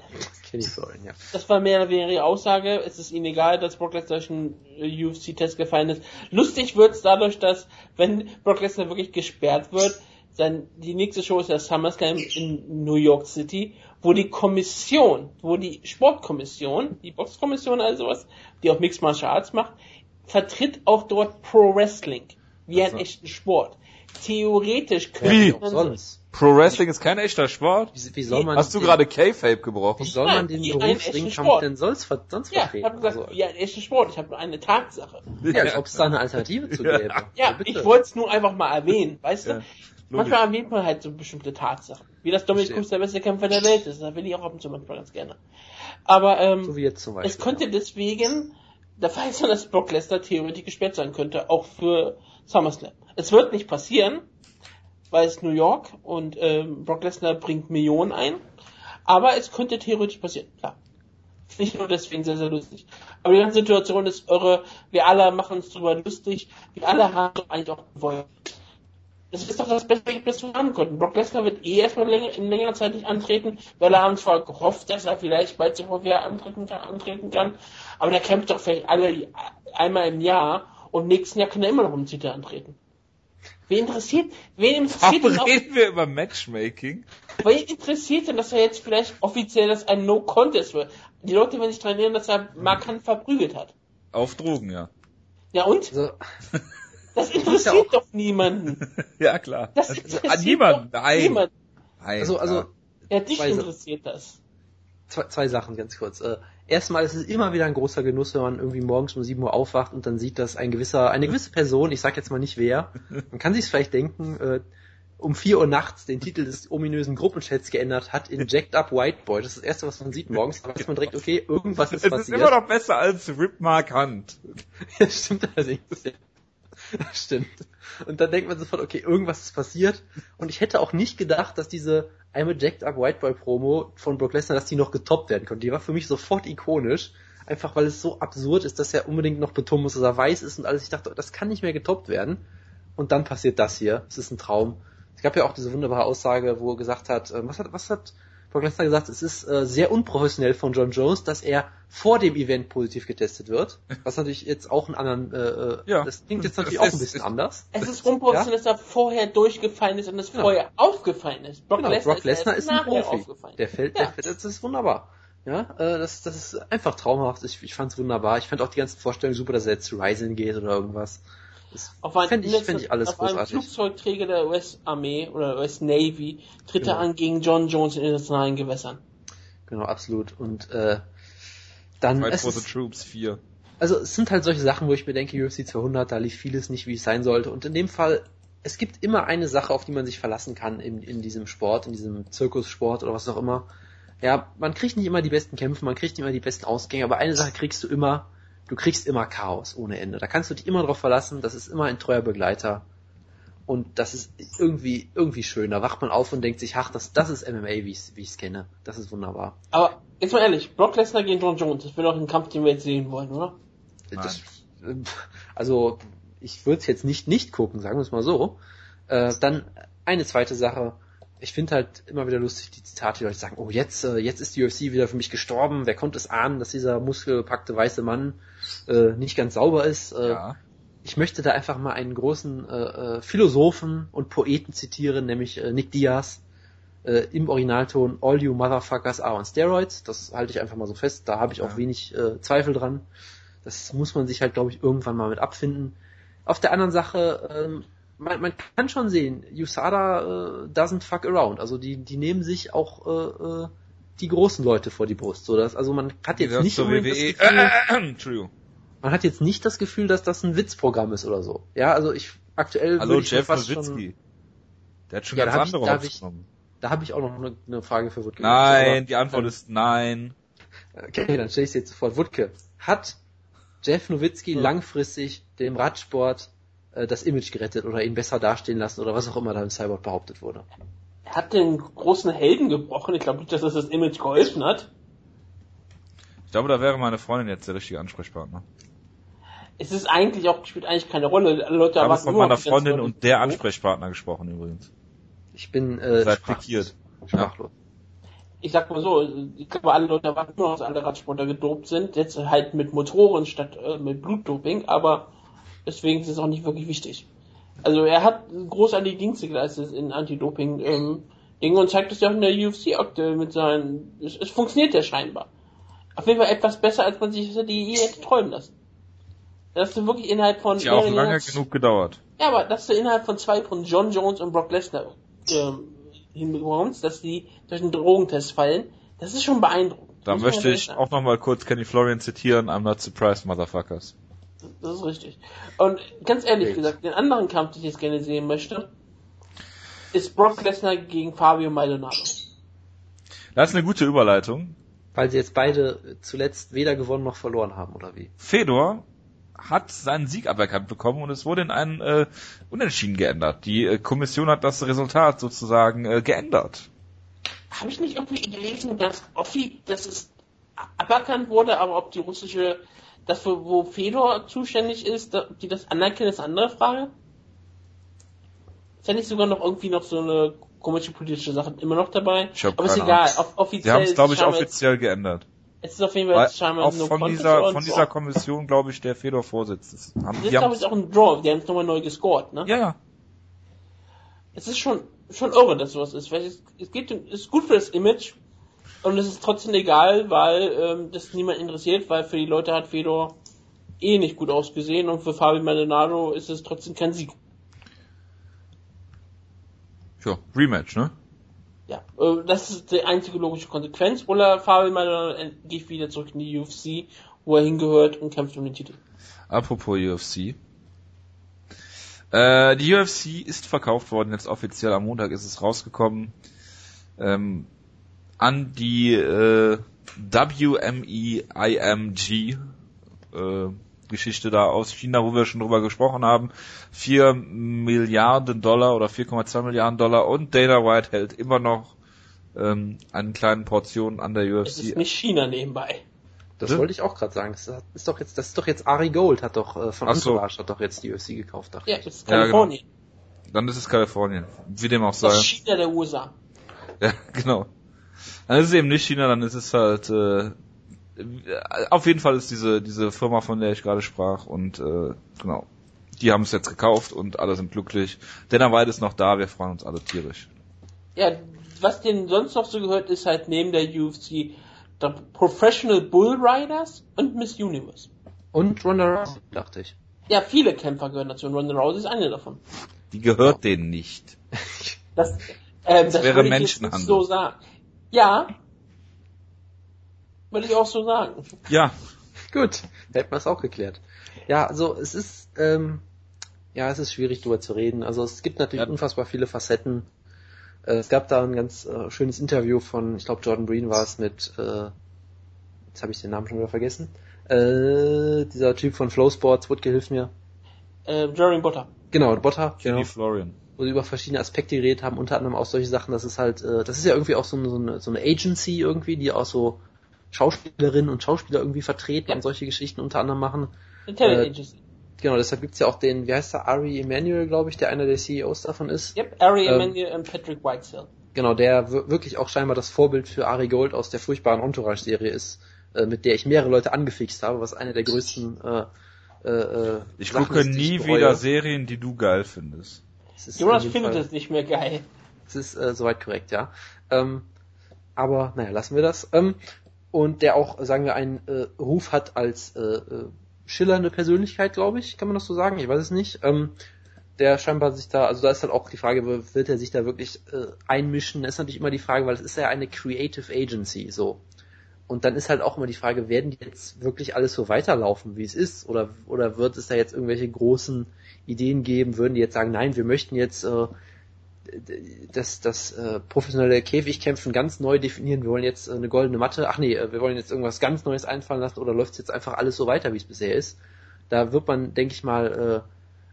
Kenny Florian, ja. Das war mehr oder weniger ihre Aussage. Es ist ihnen egal, dass Brock Lesnar durch einen äh, UFC-Test gefallen ist. Lustig wird's dadurch, dass, wenn Brock Lesnar wirklich gesperrt wird, sein, die nächste Show ist ja SummerSlam in New York City, wo die Kommission, wo die Sportkommission, die Boxkommission also was, die auch Mixed Martial Arts macht, vertritt auch dort Pro Wrestling. Wie einen echten Sport. Theoretisch könnte man sonst Pro Wrestling ist kein echter Sport? Wie, wie soll man Hast du gerade K-Fape gebrochen? Wie soll man den Berufsringkampf denn sonst, sonst ja, vertreten? Ich habe gesagt, also, ja, echter Sport, ich habe nur eine Tatsache. Ja, als ob es da eine Alternative zu gäbe. Ja, ja ich wollte es nur einfach mal erwähnen, weißt du? Ja, manchmal erwähnt man halt so bestimmte Tatsachen. Wie das Dominik Cruz der beste Kämpfer der Welt ist, da will ich auch ab und zu manchmal ganz gerne. Aber ähm, so wie jetzt zum Beispiel, es könnte deswegen der Fall sein, dass Brock Lesnar theoretisch gesperrt sein könnte, auch für SummerSlam. Es wird nicht passieren, weil es New York und ähm, Brock Lesnar bringt Millionen ein. Aber es könnte theoretisch passieren, klar. Nicht nur deswegen sehr, sehr lustig. Aber die ganze Situation ist irre. Wir alle machen uns darüber lustig. Wir alle haben eigentlich auch gewollt. Das ist doch das Beste, was wir haben konnten. Brock Lesnar wird eh erstmal länger, in längerer Zeit nicht antreten, weil er haben zwar gehofft, dass er vielleicht bald so wieder antreten kann, antreten kann, aber der kämpft doch vielleicht alle einmal im Jahr und nächsten Jahr kann er immer noch im Titel antreten. Wen interessiert, wen interessiert Warum reden wir über Matchmaking? Wen interessiert denn, dass er jetzt vielleicht offiziell das ein No-Contest wird? Die Leute werden sich daran erinnern, dass er Markant verprügelt hat. Auf Drogen, ja. Ja und? Also, das interessiert doch niemanden. ja, klar. Das interessiert also, niemanden. Nein. Niemand. Nein. Also, also. Ja, dich interessiert das. Zwei, zwei Sachen ganz kurz. Äh, erstmal ist es immer wieder ein großer Genuss, wenn man irgendwie morgens um 7 Uhr aufwacht und dann sieht, dass ein gewisser, eine gewisse Person, ich sag jetzt mal nicht wer, man kann sich vielleicht denken, äh, um 4 Uhr nachts den Titel des ominösen Gruppenchats geändert hat in Jacked Up White Boy. Das ist das erste, was man sieht morgens. Da weiß man direkt, okay, irgendwas ist es passiert. Es ist immer noch besser als Rip Mark Hunt. ja, stimmt allerdings. Stimmt. Und dann denkt man sofort, okay, irgendwas ist passiert. Und ich hätte auch nicht gedacht, dass diese I'm a Jacked Up White Boy Promo von Brock Lesnar, dass die noch getoppt werden konnte. Die war für mich sofort ikonisch. Einfach weil es so absurd ist, dass er unbedingt noch betonen muss, dass er weiß ist und alles. Ich dachte, das kann nicht mehr getoppt werden. Und dann passiert das hier. Es ist ein Traum. Es gab ja auch diese wunderbare Aussage, wo er gesagt hat, äh, was hat, was hat Brock Lesnar gesagt, es ist äh, sehr unprofessionell von John Jones, dass er vor dem Event positiv getestet wird. Was natürlich jetzt auch einen anderen, äh, äh ja. das klingt jetzt natürlich auch ein bisschen anders. Es ist unprofessionell, ja? dass er vorher durchgefallen ist und es genau. vorher aufgefallen ist. Brock genau, Lesnar, Brock Lesnar ist, ist ein Profi. Der fällt, ja. der fällt, das ist wunderbar. Ja, äh, das, das ist einfach traumhaft. Ich, ich fand's wunderbar. Ich fand auch die ganzen Vorstellungen super, dass er jetzt zu Ryzen geht oder irgendwas. Auf, ein, Fänd ich- alles auf einem großartig. Flugzeugträger der US-Armee oder US-Navy tritt er Genau. an gegen John Jones in internationalen Gewässern. Genau, absolut. Und äh, dann Fight for the Troops 4. also es sind halt solche Sachen, wo ich mir denke, UFC 200, da lief vieles nicht, wie es sein sollte. Und in dem Fall, es gibt immer eine Sache, auf die man sich verlassen kann in, in diesem Sport, in diesem Zirkussport oder was auch immer. Ja, man kriegt nicht immer die besten Kämpfe, man kriegt nicht immer die besten Ausgänge, aber eine Sache kriegst du immer, du kriegst immer Chaos ohne Ende. Da kannst du dich immer drauf verlassen, das ist immer ein treuer Begleiter. Und das ist irgendwie, irgendwie schön. Da wacht man auf und denkt sich, ach, das, das ist MMA, wie ich es kenne. Das ist wunderbar. Aber jetzt mal ehrlich, Brock Lesnar gegen John Jones, das wäre doch ein Kampf, den wir jetzt sehen wollen, oder? Das, also, ich würde es jetzt nicht nicht gucken, sagen wir es mal so. Äh, dann eine zweite Sache. Ich finde halt immer wieder lustig die Zitate, die Leute sagen, oh jetzt, äh, jetzt ist die UFC wieder für mich gestorben. Wer konnte es ahnen, dass dieser muskelpackte weiße Mann äh, nicht ganz sauber ist? Äh, Ja. Ich möchte da einfach mal einen großen äh, äh, Philosophen und Poeten zitieren, nämlich äh, Nick Diaz äh, im Originalton All you motherfuckers are on steroids. Das halte ich einfach mal so fest. Da habe ich auch Ja. wenig äh, Zweifel dran. Das muss man sich halt, glaube ich, irgendwann mal mit abfinden. Auf der anderen Sache, ähm, man, man kann schon sehen, USADA äh, doesn't fuck around. Also die, die nehmen sich auch äh, äh, die großen Leute vor die Brust. So dass, also man hat jetzt nicht unbedingt WWE. das Gefühl, Entschuldigung. man hat jetzt nicht das Gefühl, dass das ein Witzprogramm ist oder so. Ja, also ich aktuell Hallo ich Jeff Nowitzki. Der hat schon Ja, da ganz ich- andere da hab ich- genommen. Da habe ich auch noch eine, eine Frage für Wutke. Nein, die Antwort Aber- ist nein. Okay, dann stelle ich jetzt sofort. Wutke, hat Jeff Nowitzki Ja. langfristig dem Radsport äh, das Image gerettet oder ihn besser dastehen lassen oder was auch immer da im Cyborg behauptet wurde? Er hat den großen Helden gebrochen. Ich glaube nicht, dass das das Image geholfen hat. Ich glaube, da wäre meine Freundin jetzt der richtige Ansprechpartner. Es ist eigentlich auch, spielt eigentlich keine Rolle. Alle Leute Ich habe erwarten von nur meiner Freundin und der Ansprechpartner gesprochen übrigens. Ich bin äh, Seid sprachlos. pikiert. sprachlos. Ich sag mal so, ich glaube, alle Leute erwarten nur, dass alle Radsportler gedopt sind. Jetzt halt mit Motoren statt äh, mit Blutdoping, aber deswegen ist es auch nicht wirklich wichtig. Also er hat großartige Dienste geleistet in Anti-Doping ähm, Dingen und zeigt es ja auch in der UFC aktuell mit seinen. Es, es funktioniert ja scheinbar. Auf jeden Fall etwas besser, als man sich das die hätte träumen lassen. Dass du wirklich innerhalb von Hat ja auch lange genug gedauert. Ja, aber dass du innerhalb von zwei von John Jones und Brock Lesnar ähm, hinbekommst, dass die durch einen Drogentest fallen, das ist schon beeindruckend. Da möchte ich auch nochmal kurz Kenny Florian zitieren. I'm not surprised, motherfuckers. Das ist richtig. Und ganz ehrlich Okay. gesagt, den anderen Kampf, den ich jetzt gerne sehen möchte, ist Brock Lesnar gegen Fabio Maldonado. Das ist eine gute Überleitung. Weil sie jetzt beide zuletzt weder gewonnen noch verloren haben, oder wie? Fedor hat seinen Sieg aberkannt bekommen und es wurde in einen äh, Unentschieden geändert. Die äh, Kommission hat das Resultat sozusagen äh, geändert. Habe ich nicht irgendwie gelesen, dass Offi, dass es aberkannt wurde, aber ob die russische, das wo, wo Fedor zuständig ist, da, die das anerkennen, ist eine andere Frage. Ist ja nicht sogar noch irgendwie noch so eine komische politische Sache immer noch dabei? Ich hab aber ist egal, off offiziell. Sie haben es, glaube ich, offiziell geändert. Jetzt, es ist auf jeden Fall scheinbar auch no von contest dieser, von dieser Kommission, glaube ich, der Fedor Vorsitz ist. Haben, Das ist, glaube ich, auch ein Draw. Die haben es nochmal neu gescored, ne? ja, ja. Es ist schon, schon irre, dass sowas ist. Weil es, es geht, es ist gut für das Image. Und es ist trotzdem egal, weil ähm, das niemand interessiert, weil für die Leute hat Fedor eh nicht gut ausgesehen und für Fabio Maldonado ist es trotzdem kein Sieg. Ja, Rematch, ne? Ja, äh, das ist die einzige logische Konsequenz. Oder Fabio Maldonado geht wieder zurück in die UFC, wo er hingehört und kämpft um den Titel. Apropos UFC. Äh, die UFC ist verkauft worden, jetzt offiziell am Montag ist es rausgekommen. Ähm, an die äh, WME-IMG äh, Geschichte da aus China, wo wir schon drüber gesprochen haben. 4 Milliarden Dollar oder 4,2 Milliarden Dollar und Dana White hält immer noch ähm, einen kleinen Portion an der Es ist UFC. nicht China nebenbei. Das Hm? wollte ich auch gerade sagen. Das ist doch jetzt, das ist doch jetzt Ari Gold hat doch äh, von Ach so. Entourage hat doch jetzt die UFC gekauft, dachte Ja, ich. das ist Ja, genau. Kalifornien. Dann ist es Kalifornien. Wie dem auch Das ist sei. China der USA. Ja, genau. Dann ist es eben nicht China, dann ist es halt äh, auf jeden Fall ist diese diese Firma, von der ich gerade sprach und äh, genau. Die haben es jetzt gekauft und alle sind glücklich. Denner White ist noch da, wir freuen uns alle tierisch. Ja, was denen sonst noch so gehört, ist halt neben der UFC der Professional Bull Riders und Miss Universe. Und Ronda Rousey, dachte ich. Ja, viele Kämpfer gehören dazu und Ronda Rousey ist eine davon. Die gehört denen nicht. Das, ähm, das, wäre würde ich jetzt nicht Menschenhandel. so sagen. Ja. Würde ich auch so sagen. Ja, Gut, hätten wir es auch geklärt. Ja, also es ist, ähm, ja, es ist schwierig drüber zu reden. Also es gibt natürlich Ja. unfassbar viele Facetten. Äh, es gab da ein ganz äh, schönes Interview von, ich glaube Jordan Breen war es mit, äh, jetzt habe ich den Namen schon wieder vergessen. Äh, dieser Typ von Flow Sports, Woodke, hilf mir. Äh, Jeremy Butter. Genau, Botter, genau. Kenny Florian. Wo sie über verschiedene Aspekte geredet haben, unter anderem auch solche Sachen, das ist halt, äh, das ist ja irgendwie auch so eine, so eine, so eine Agency irgendwie, die auch so Schauspielerinnen und Schauspieler irgendwie vertreten Ja. und solche Geschichten unter anderem machen. Äh, Agency. Genau, deshalb gibt's ja auch den, wie heißt der, Ari Emanuel, glaube ich, der einer der CEOs davon ist. Yep, Ari ähm, Emanuel und Patrick Whitesell. Genau, der wir- wirklich auch scheinbar das Vorbild für Ari Gold aus der furchtbaren Entourage-Serie ist, äh, mit der ich mehrere Leute angefixt habe, was eine der größten äh, äh, äh, Ich Sachen gucke ist, nie ich wieder Serien, die du geil findest. Es Jonas findet Fall- es nicht mehr geil. Das ist äh, soweit korrekt, ja. Ähm, aber naja, lassen wir das. Ähm, und der auch, sagen wir, einen äh, Ruf hat als äh, äh, schillernde Persönlichkeit, glaube ich, kann man das so sagen? Ich weiß es nicht. Ähm, der scheinbar sich da, also da ist halt auch die Frage, wird er sich da wirklich äh, einmischen? Das ist natürlich immer die Frage, weil es ist ja eine Creative Agency, so. Und dann ist halt auch immer die Frage, werden die jetzt wirklich alles so weiterlaufen, wie es ist? Oder, oder wird es da jetzt irgendwelche großen Ideen geben? Würden die jetzt sagen, nein, wir möchten jetzt äh, das, das äh, professionelle Käfigkämpfen ganz neu definieren. Wir wollen jetzt äh, eine goldene Matte. Ach nee, äh, wir wollen jetzt irgendwas ganz Neues einfallen lassen oder läuft es jetzt einfach alles so weiter, wie es bisher ist? Da wird man, denke ich mal, äh,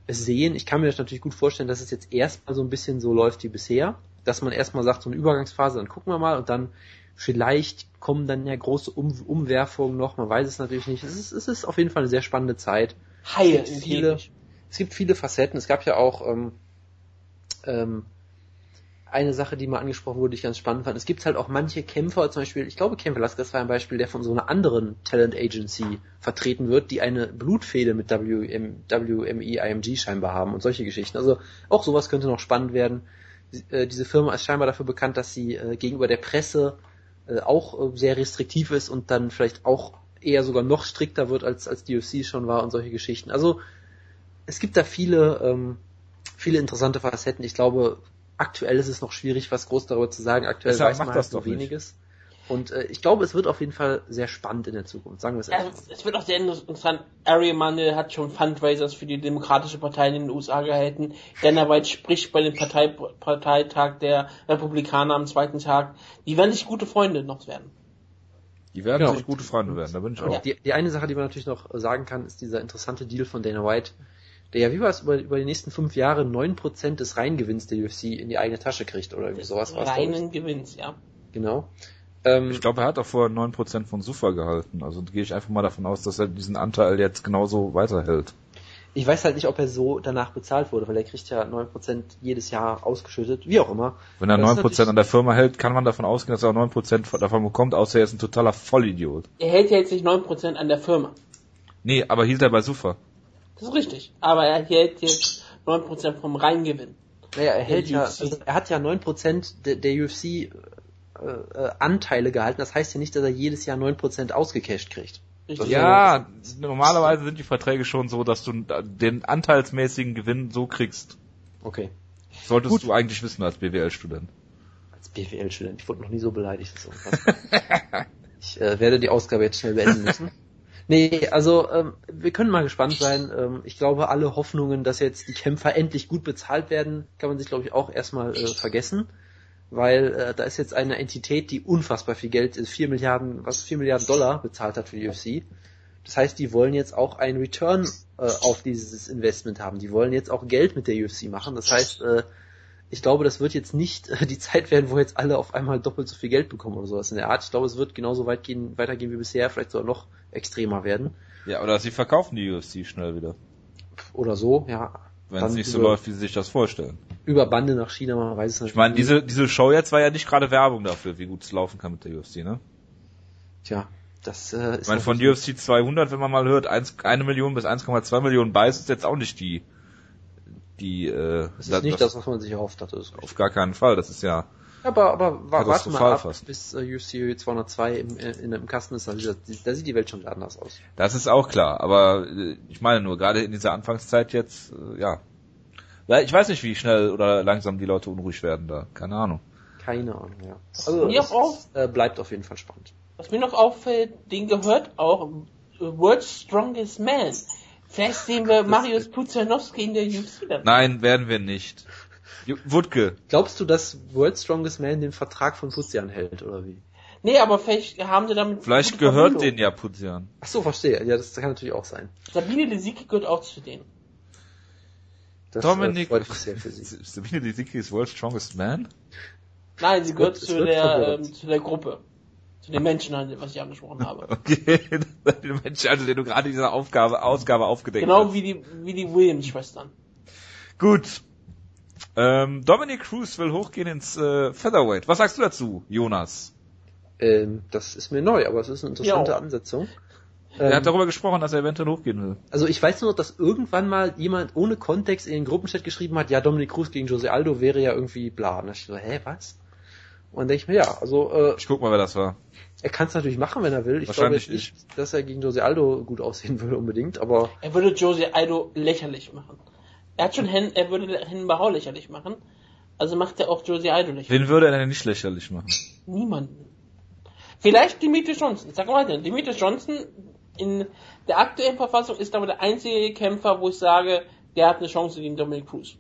es sehen. Ich kann mir das natürlich gut vorstellen, dass es jetzt erstmal so ein bisschen so läuft wie bisher. Dass man erstmal sagt, so eine Übergangsphase, dann gucken wir mal und dann vielleicht kommen dann ja große um Umwerfungen noch. Man weiß es natürlich nicht. Es ist, es ist auf jeden Fall eine sehr spannende Zeit. Gibt viele, Käfig. Es gibt viele Facetten. Es gab ja auch ähm, ähm, eine Sache, die mal angesprochen wurde, die ich ganz spannend fand. Es gibt halt auch manche Kämpfer, zum Beispiel, ich glaube, Ken Velasquez war ein Beispiel, der von so einer anderen Talent Agency vertreten wird, die eine Blutfehde mit WM, WME, IMG scheinbar haben und solche Geschichten. Also auch sowas könnte noch spannend werden. Äh, diese Firma ist scheinbar dafür bekannt, dass sie äh, gegenüber der Presse äh, auch sehr restriktiv ist und dann vielleicht auch eher sogar noch strikter wird, als, als die UFC schon war und solche Geschichten. Also es gibt da viele, ähm, viele interessante Facetten. Ich glaube, aktuell ist es noch schwierig, was groß darüber zu sagen. Aktuell Deshalb weiß man das halt nur doch nicht. weniges. Und äh, ich glaube, es wird auf jeden Fall sehr spannend in der Zukunft, sagen wir es Ja, einfach es, wird auch sehr interessant. Ari Emanuel hat schon Fundraisers für die Demokratische Partei in den USA gehalten. Dana White spricht bei dem Partei, Parteitag der Republikaner am zweiten Tag. Die werden sich gute Freunde noch werden. Die werden Genau. sich gute Freunde werden, da bin ich auch. die, die eine Sache, die man natürlich noch sagen kann, ist dieser interessante Deal von Dana White, der ja, wie war es, über, über die nächsten fünf Jahre neun Prozent des Reingewinns der UFC in die eigene Tasche kriegt oder irgendwie sowas. Reinen Gewinns, ja. Genau. Ähm, Ich glaube, er hat auch vorher 9% von Sufa gehalten. Also gehe ich einfach mal davon aus, dass er diesen Anteil jetzt genauso weiterhält. Ich weiß halt nicht, ob er so danach bezahlt wurde, weil er kriegt ja 9% jedes Jahr ausgeschüttet, wie auch immer. Wenn er 9% natürlich- an der Firma hält, kann man davon ausgehen, dass er auch 9% davon bekommt, außer er ist ein totaler Vollidiot. Er hält ja jetzt nicht 9% an der Firma. Nee, aber hielt er bei Sufa. Das ist richtig. Aber er hält jetzt 9% vom Reingewinn. Naja, er hält ja, UFC. also er hat ja 9% der, der UFC äh, äh, Anteile gehalten, das heißt ja nicht, dass er jedes Jahr 9% ausgecasht kriegt. Richtig. Ja, normalerweise sind die Verträge schon so, dass du den anteilsmäßigen Gewinn so kriegst. Okay. Solltest Gut. du eigentlich wissen als BWL-Student. Als BWL-Student, ich wurde noch nie so beleidigt. Ich äh, werde die Ausgabe jetzt schnell beenden müssen. Nee, also ähm, wir können mal gespannt sein. Ähm, ich glaube, alle Hoffnungen, dass jetzt die Kämpfer endlich gut bezahlt werden, kann man sich, glaube ich, auch erstmal äh, vergessen. Weil äh, da ist jetzt eine Entität, die unfassbar viel Geld, ist 4 Milliarden, was 4 Milliarden Dollar bezahlt hat für die UFC. Das heißt, die wollen jetzt auch einen Return äh, auf dieses Investment haben. Die wollen jetzt auch Geld mit der UFC machen. Das heißt, äh, ich glaube, das wird jetzt nicht die Zeit werden, wo jetzt alle auf einmal doppelt so viel Geld bekommen oder sowas in der Art. Ich glaube, es wird genauso weit gehen, weitergehen wie bisher, vielleicht sogar noch extremer werden. Ja, oder sie verkaufen die UFC schnell wieder. Oder so, ja. Wenn es nicht so über- läuft, wie sie sich das vorstellen. Über Bande nach China, man weiß es natürlich Ich meine, diese, diese Show jetzt war ja nicht gerade Werbung dafür, wie gut es laufen kann mit der UFC, ne? Tja, das äh, ist Ich meine, von UFC 200, wenn man mal hört, 1, eine Million bis 1,2 Millionen Buys ist jetzt auch nicht die die äh, Das ist nicht das, was man sich erhofft hatte. Das ist auf gar keinen Fall. Das ist ja aber, aber wa- warte mal ab, fast. bis äh, UFC 202 im, äh, in einem Kasten ist, da sieht, da sieht die Welt schon wieder anders aus. Das ist auch klar, aber äh, ich meine nur, gerade in dieser Anfangszeit jetzt, äh, ja. Ich weiß nicht, wie schnell oder langsam die Leute unruhig werden da. Keine Ahnung. Keine Ahnung, ja. Also Mir auch. äh, bleibt auf jeden Fall spannend. Was mir noch auffällt, den gehört auch äh, World's Strongest Man. Vielleicht sehen wir Marius Pudzianowski in der UFC dann. Nein, werden wir nicht. Wutke, Glaubst du, dass World Strongest Man den Vertrag von Puzian hält, oder wie? Nee, aber vielleicht haben sie damit. vielleicht gute gehört Verbindung. den ja Puzian. Ach so, verstehe. Ja, das kann natürlich auch sein. Sabine Lisicki gehört auch zu denen. Das Dominik, äh, freut mich sehr für sie. Sabine Lisicki ist World's Strongest Man? Nein, sie gehört zu der, ähm, zu der Gruppe. Zu den Menschen, halt, was ich angesprochen habe. Okay, der Mensch, also den du gerade in dieser Aufgabe, Ausgabe aufgedeckt Genau hast. wie die, wie die Williams-Schwestern. Gut. Ähm, Dominic Cruz will hochgehen ins äh, Featherweight. Was sagst du dazu, Jonas? Ähm, das ist mir neu, aber es ist eine interessante Ja. Ansetzung. Er Ähm, hat darüber gesprochen, dass er eventuell hochgehen will. also ich weiß nur, dass irgendwann mal jemand ohne Kontext in den Gruppenchat geschrieben hat, ja, Dominic Cruz gegen Jose Aldo wäre ja irgendwie bla. Und da dachte ich so, hä, was? Und dann denke ich mir, ja, also äh, Ich guck mal, wer das war. Er kann es natürlich machen, wenn er will. Ich glaube jetzt nicht, dass er gegen Jose Aldo gut aussehen würde unbedingt, aber Er würde Jose Aldo lächerlich machen. Er hat schon Hen, er würde Hen Bahau lächerlich machen. Also macht er auch Jose Aldo lächerlich. Wen würde er denn nicht lächerlich machen? Niemanden. Vielleicht Demetrius Johnson. Sag mal weiter. Demetrius Johnson in der aktuellen Verfassung ist aber der einzige Kämpfer, wo ich sage, der hat eine Chance gegen Dominic Cruz.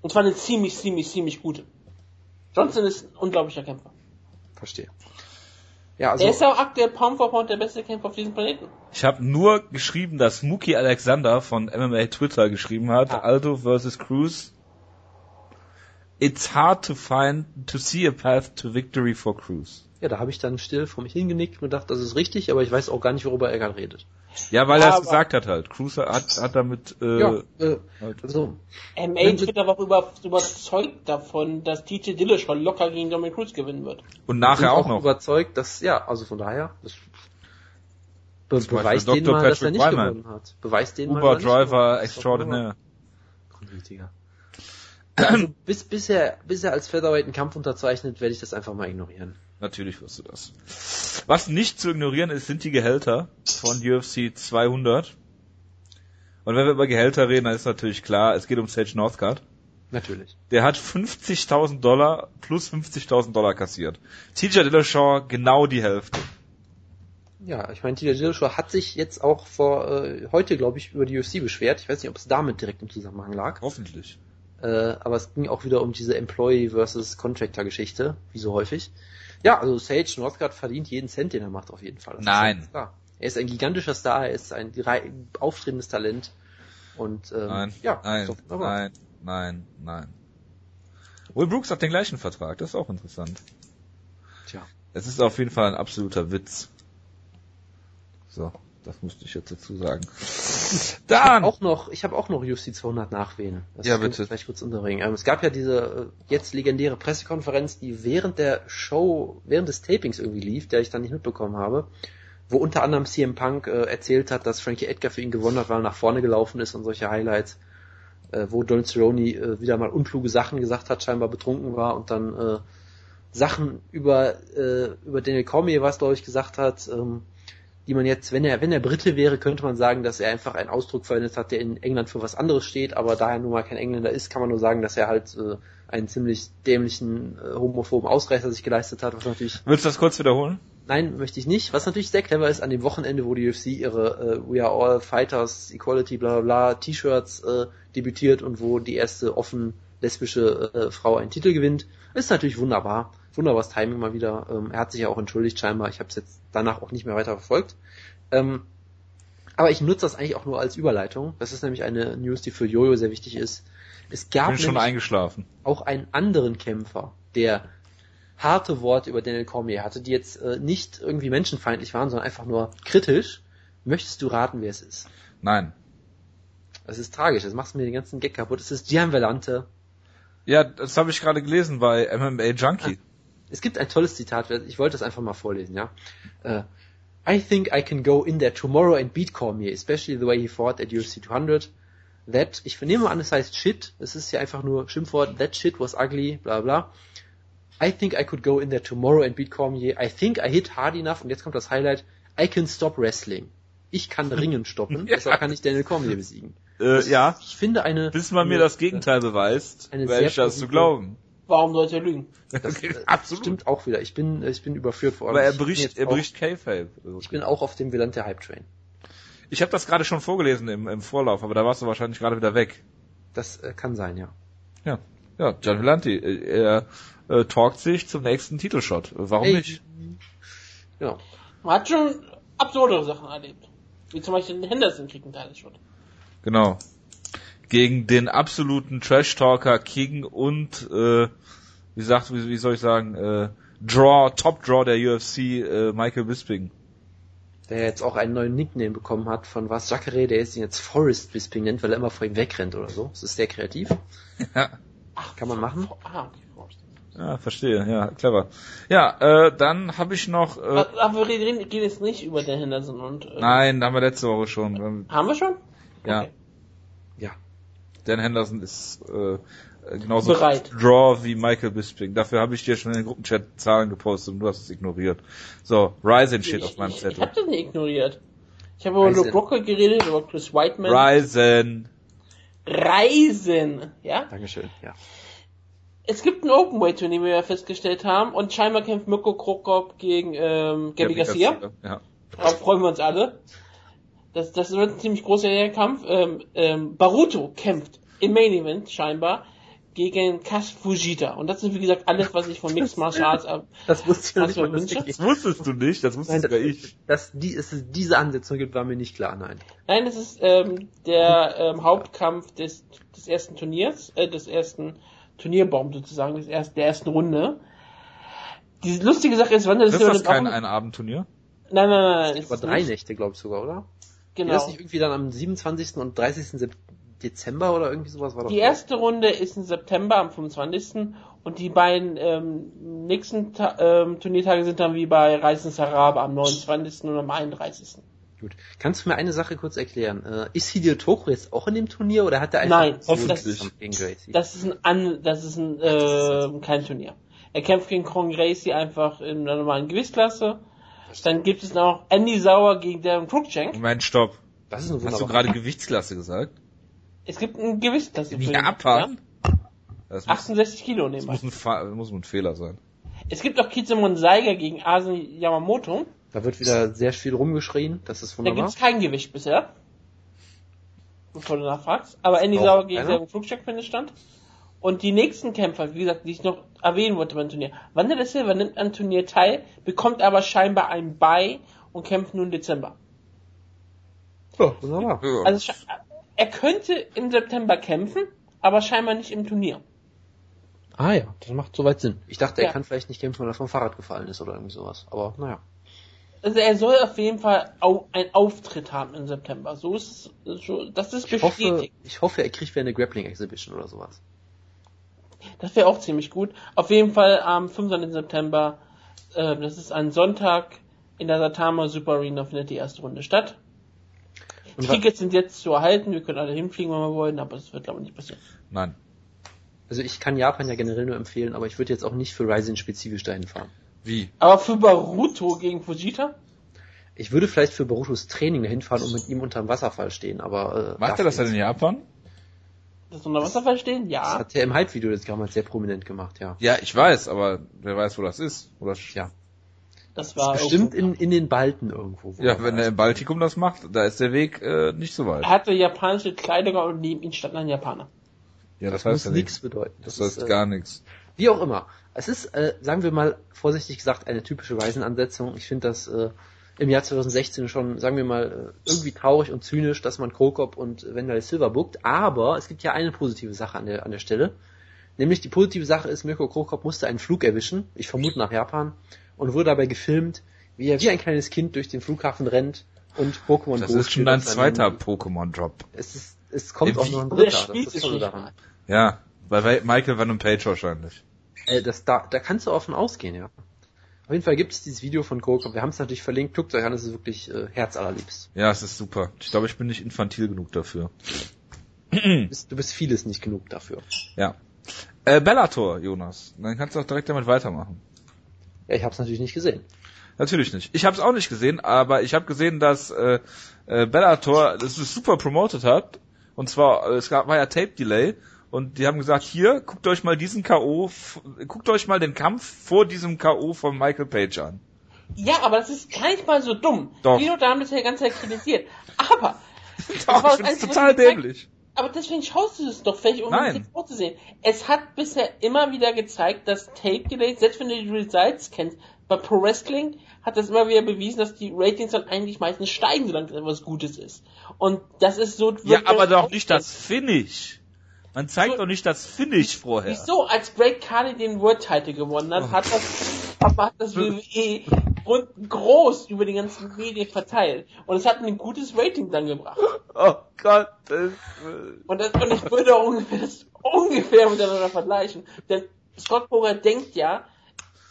Und zwar eine ziemlich, ziemlich, ziemlich gute. Johnson ist ein unglaublicher Kämpfer. verstehe. Ja, also er ist auch aktuell Pound for Pound der beste Kämpfer auf diesem Planeten. Ich habe nur geschrieben, dass Mookie Alexander von MMA Twitter geschrieben hat, Ah. Aldo versus Cruz. It's hard to find, to see a path to victory for Cruz. ja, da habe ich dann still vor mich hingenickt und gedacht, das ist richtig, aber ich weiß auch gar nicht, worüber er gerade redet. Ja, weil er es gesagt hat halt. Cruz hat, hat damit, äh, ja, äh, halt- MA Wenn- ist aber auch über, überzeugt davon, dass TJ Dillashaw locker gegen Dominic Cruz gewinnen wird. und nachher bin auch noch. überzeugt, dass, ja, also von daher, das be beweist Beispiel denen Dr. mal, dass er Patrick nicht Wyman. gewonnen hat. Beweist denen mal, Uber er gewonnen Driver Extraordinaire. Grundwütiger. Also, bis, bis, er, bis er als Featherweight einen Kampf unterzeichnet, werde ich das einfach mal ignorieren. Natürlich wirst du das. Was nicht zu ignorieren ist, sind die Gehälter von UFC 200. Und wenn wir über Gehälter reden, dann ist natürlich klar, es geht um Sage Northcutt. Natürlich. Der hat 50.000 Dollar plus 50.000 Dollar kassiert. TJ Dillashaw genau die Hälfte. Ja, ich meine, TJ Dillashaw hat sich jetzt auch vor äh, heute, glaube ich, über die UFC beschwert. Ich weiß nicht, ob es damit direkt im Zusammenhang lag. Hoffentlich. Äh, aber es ging auch wieder um diese Employee versus Contractor Geschichte, wie so häufig. Ja, also Sage Northcutt verdient jeden Cent, den er macht, auf jeden Fall. Das Nein. Ist. Er ist ein gigantischer Star, er ist ein aufstrebendes Talent. Und ähm, Nein, ja, nein, nein, nein, nein. Will Brooks hat den gleichen Vertrag, das ist auch interessant. Tja. Es ist auf jeden Fall ein absoluter Witz. So, das musste ich jetzt dazu sagen. Dann! auch noch, ich habe auch noch UFC 200 nachwählen. Das Ja, bitte. Vielleicht kurz unterbringen. Ähm, es gab ja diese äh, jetzt legendäre Pressekonferenz, die während der Show, während des Tapings irgendwie lief, der ich dann nicht mitbekommen habe, wo unter anderem CM Punk äh, erzählt hat, dass Frankie Edgar für ihn gewonnen hat, weil er nach vorne gelaufen ist und solche Highlights, äh, wo Donald Cerrone äh, wieder mal unkluge Sachen gesagt hat, scheinbar betrunken war und dann äh, Sachen über äh, über Daniel Cormier was glaube ich gesagt hat, ähm, die man jetzt, wenn er wenn er Brite wäre, könnte man sagen, dass er einfach einen Ausdruck verwendet hat, der in England für was anderes steht, aber da er nun mal kein Engländer ist, kann man nur sagen, dass er halt äh, einen ziemlich dämlichen äh, homophoben Ausreißer sich geleistet hat, was natürlich Willst du das kurz wiederholen? Nein, möchte ich nicht. Was natürlich sehr clever ist, an dem Wochenende, wo die UFC ihre äh, We Are All Fighters, Equality, bla bla bla T-Shirts äh, debütiert und wo die erste offen lesbische äh, Frau einen Titel gewinnt, ist natürlich wunderbar. Wunderbares Timing mal wieder. Ähm, er hat sich ja auch entschuldigt scheinbar. Ich habe es jetzt danach auch nicht mehr weiter verfolgt. Ähm, aber ich nutze das eigentlich auch nur als Überleitung. Das ist nämlich eine News, die für Jojo sehr wichtig ist. Es gab Bin schon eingeschlafen. auch einen anderen Kämpfer, der harte Worte über Daniel Cormier hatte, die jetzt äh, nicht irgendwie menschenfeindlich waren, sondern einfach nur kritisch. Möchtest du raten, wer es ist? Nein. Das ist tragisch, das macht mir den ganzen Gag kaputt. Es ist Gian Velante. Ja, das habe ich gerade gelesen bei MMA Junkie. Es gibt ein tolles Zitat, ich wollte das einfach mal vorlesen, ja. Äh, I think I can go in there tomorrow and beat Cormier, especially the way he fought at UFC 200. that, ich nehme mal an, es heißt shit, es ist ja einfach nur Schimpfwort, that shit was ugly, bla bla. I think I could go in there tomorrow and beat Cormier. I think I hit hard enough, und jetzt kommt das Highlight, I can stop wrestling. Ich kann Ringen stoppen, Ja. deshalb kann ich Daniel Cormier besiegen. Äh, ja, Ich finde eine... bis man mir das Gegenteil beweist, werde ich das zu glauben. Warum sollte er lügen? Das, äh, Absolut. Stimmt auch wieder. Ich bin, ich bin überführt worden. Aber er bricht, er bricht K-Fape. Ich bin auch auf dem Velante Hype Train. Ich habe das gerade schon vorgelesen im, im Vorlauf, aber da warst du wahrscheinlich gerade wieder weg. Das äh, kann sein, ja. Ja, ja, Gian Villanti, äh, er äh, talkt sich zum nächsten Titelshot. Warum Ey. nicht? Genau. Man hat schon absurdere Sachen erlebt. Wie zum Beispiel den Henderson kriegt einen Teilshot. Genau. Gegen den absoluten Trash-Talker King und, äh, wie sagt, wie, wie soll ich sagen, äh, Draw, Top Draw der UFC, äh, Michael Bisping. Der jetzt auch einen neuen Nickname bekommen hat von was Jacare, der jetzt ihn jetzt Forest Bisping nennt, weil er immer vor ihm wegrennt oder so. Das ist sehr kreativ. Ja. Kann man machen. Ah, okay. Forrest. Ja, verstehe, ja, clever. Ja, äh, dann habe ich noch, äh, Aber wir reden, reden jetzt nicht über den Henderson und... Äh, nein, haben wir letzte Woche schon. Ähm, Haben wir schon? Ja. Okay. Ja. Dan Henderson ist äh, genauso Bereit. Draw wie Michael Bisping. Dafür habe ich dir schon in den Gruppenchat Zahlen gepostet und du hast es ignoriert. So, Ryzen steht auf meinem ich, ich Zettel. hab das nicht ignoriert. Ich habe über Ryzen. Luke Brooker geredet, über Chris Whiteman. Ryzen. Reisen, ja? Dankeschön, ja. Es gibt ein Openweight-Turnier, wie wir festgestellt haben, und scheinbar kämpft Mirko Krokop gegen ähm, Gabby Garcia. Ja. Darauf freuen wir uns alle. Das, das wird ein ziemlich großer Kampf. Ähm, ähm, Baruto kämpft im Main Event scheinbar gegen Kas Fujita. Und das ist wie gesagt alles, was ich von Mixed Martial Arts ab. Das wusste ich nicht wirklich- Das wusstest du nicht, das wusste Nein, sogar das, ich. dass die, es diese Ansetzung gibt, war mir nicht klar, nein. Nein, das ist ähm, der ähm, Hauptkampf des, des ersten Turniers, äh, des ersten Turnierbaum sozusagen, des ersten, der ersten Runde. Die lustige Sache ist, wann das Das ist das kein Ein-Abend-Turnier? Nein, nein, nein, nein. ist Über es drei nicht. Nächte, glaube ich sogar, oder? Genau. Ist das nicht irgendwie dann am 27. und 30. Sep- Dezember oder irgendwie sowas war doch Die erste Runde ist im September am 25. und die beiden ähm, nächsten Ta ähm, Turniertage sind dann wie bei Reisen Sarabe am 29. und am 31. Gut. Kannst du mir eine Sache kurz erklären? Äh, ist Hideo Toko jetzt auch in dem Turnier oder hat er einfach Nein, hoffentlich. Gracie? Das ist ein an das ist ein äh, kein Turnier. Er kämpft gegen Kron Gracie einfach in der normalen Gewichtsklasse. Dann gibt es noch Andy Sauer gegen Darren Cruikshank. Moment, stopp. das ist Hast du gerade Gewichtsklasse gesagt? Es gibt ein Gewichtsklasse. Das Ja? muss, 68 Kilo das nehmen. muss, ein, Fa- muss ein Fehler sein. Es gibt auch Kizumon Saiga gegen Asen Yamamoto. Da wird wieder sehr viel rumgeschrien. Das ist Da wunderbar. gibt's kein Gewicht bisher. Bevor du nachfragst. Aber Andy Sauer gegen? Darren Cruikshank findet stand. Und die nächsten Kämpfer, wie gesagt, die ich noch erwähnen wollte beim Turnier. Wanderlei Silva nimmt am Turnier teil, bekommt aber scheinbar ein Bye und kämpft nun im Dezember. Ja, wunderbar. Also er könnte im September kämpfen, aber scheinbar nicht im Turnier. Ah ja, das macht soweit Sinn. Ich dachte, er Ja. kann vielleicht nicht kämpfen, weil er vom Fahrrad gefallen ist oder irgendwie sowas. Aber naja. Also er soll auf jeden Fall au einen Auftritt haben im September. So ist es, schon- das ist Ich hoffe, bestätigt. ich hoffe, er kriegt wieder eine Grappling Exhibition oder sowas. Das wäre auch ziemlich gut. Auf jeden Fall am 15. September, äh, das ist ein Sonntag, in der Satama Super Arena findet die erste Runde statt. Und Tickets sind jetzt zu erhalten, wir können alle hinfliegen, wenn wir wollen, aber das wird glaube ich nicht passieren. Nein. Also ich kann Japan ja generell nur empfehlen, aber ich würde jetzt auch nicht für Ryzen spezifisch dahin fahren. Wie? Aber für Baruto gegen Fujita? Ich würde vielleicht für Barutos Training dahin fahren und mit ihm unterm Wasserfall stehen, aber äh, Macht er das dann jetzt- in Japan? Das unter Wasserfall stehen? Das Ja. hat er im Hype-Video jetzt damals sehr prominent gemacht, ja. Ja, ich weiß, aber wer weiß, wo das ist? Oder Ja. Das war Bestimmt irgendwo- in, in den Balten irgendwo. wo ja, wenn er im Baltikum das macht, da ist der Weg äh, nicht so weit. Er hatte japanische Kleidung und neben ihm stand ein Japaner. Ja, das das heißt muss ja nichts bedeuten. Das ist, heißt äh, gar nichts. Wie auch immer. Es ist, äh, sagen wir mal, vorsichtig gesagt, eine typische Ryzen-Ansetzung. Ich finde das äh, im Jahr 2016 schon, sagen wir mal, äh, irgendwie traurig und zynisch, dass man Krokop und Wendell Silver bookt. Aber es gibt ja eine positive Sache an der, an der Stelle. Nämlich die positive Sache ist, Mirko Krokop musste einen Flug erwischen, ich vermute nach Japan, und wurde dabei gefilmt, wie er wie ein kleines Kind durch den Flughafen rennt und Pokémon Das Go ist schon dein zweiter. Pokémon-Drop. Es ist, es kommt Wie- auch noch ein Und er dritter, das ist es das Tolle nicht daran. mal. Ja, bei Wa- Michael Van Page wahrscheinlich. Äh, das, da, da kannst du offen ausgehen, ja. Auf jeden Fall gibt es dieses Video von Coco. Wir haben es natürlich verlinkt. Guckt euch an, es ist wirklich äh, herzallerliebst. Ja, es ist super. Ich glaube, ich bin nicht infantil genug dafür. du, bist, du bist vieles nicht genug dafür. Ja. Äh, Bellator, Jonas. Dann kannst du auch direkt damit weitermachen. Ja, ich habe es natürlich nicht gesehen. Natürlich nicht. Ich habe es auch nicht gesehen, aber ich habe gesehen, dass äh, äh, Bellator das super promoted hat. Und zwar, äh, es gab, war ja Tape Delay und die haben gesagt, hier, guckt euch mal diesen K.O., guckt euch mal den Kampf vor diesem K.O. von Michael Page an. Ja, aber das ist gar nicht mal so dumm. Doch. Die Leute haben das ja die ganze Zeit kritisiert. Aber, Doch, ich finde total dämlich. aber deswegen schaust du es doch vielleicht, um Nein. es vorzusehen. Es hat bisher immer wieder gezeigt, dass Tape Delay, selbst wenn du die Results kennst, bei Pro Wrestling hat das immer wieder bewiesen, dass die Ratings dann eigentlich meistens steigen, solange etwas Gutes ist. Und das ist so... Ja, aber doch nicht das Finish. Man zeigt So- doch nicht das Finish vorher. Wieso, als Great Carly den World Title gewonnen hat, hat das, hat das WWE rund groß über die ganzen Medien verteilt. Und es hat ein gutes Rating dann gebracht. Oh Gott. Das, Und, das, und ich würde auch ungefähr, das ungefähr miteinander vergleichen. Denn Scott Poker denkt ja,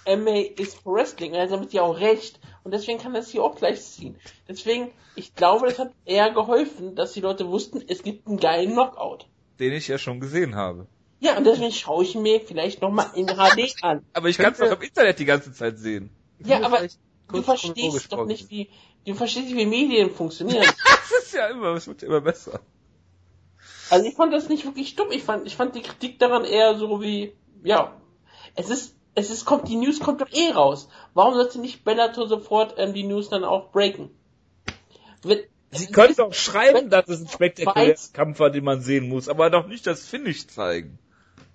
MA ist Wrestling, und er hat damit ja auch recht. Und deswegen kann er es hier auch gleich ziehen. Deswegen, ich glaube, das hat eher geholfen, dass die Leute wussten, es gibt einen geilen Knockout. Den ich ja schon gesehen habe. Ja, und deswegen schaue ich mir vielleicht nochmal in HD an. Aber ich kann es doch im Internet die ganze Zeit sehen. Ja, Können wir aber du verstehst doch nicht, wie, du verstehst nicht, wie Medien funktionieren. Das ist ja immer, es wird ja immer besser. Also ich fand das nicht wirklich dumm. Ich fand, ich fand die Kritik daran eher so wie, ja, es ist, es ist, kommt, die News kommt doch eh raus. Warum sollte nicht Bellator sofort ähm, die News dann auch breaken? Wird, Sie können doch schreiben, dass es ein spektakulärer Kampf war, den man sehen muss, aber doch nicht das Finish zeigen.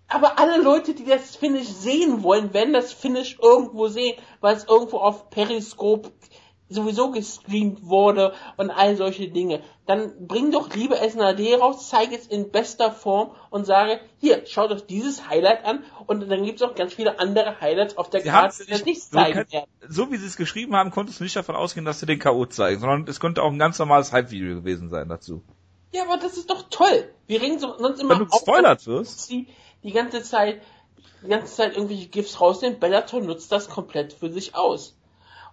Aber alle Leute, die das Finish sehen wollen, werden das Finish irgendwo sehen, weil es irgendwo auf Periscope sowieso gestreamt wurde und all solche Dinge. Dann bring doch lieber SNAD raus, zeige es in bester Form und sage, hier, schaut euch dieses Highlight an und dann gibt es auch ganz viele andere Highlights auf der Sie Karte, die das nicht zeigen kannst- werden. so wie sie es geschrieben haben, konntest du nicht davon ausgehen, dass sie den K.O. zeigen, sondern es könnte auch ein ganz normales Hype-Video gewesen sein dazu. Ja, aber das ist doch toll. Wir reden so, sonst immer Wenn du gespoilert wirst. sie die ganze Zeit, die ganze Zeit irgendwelche GIFs rausnehmen. Bellator nutzt das komplett für sich aus.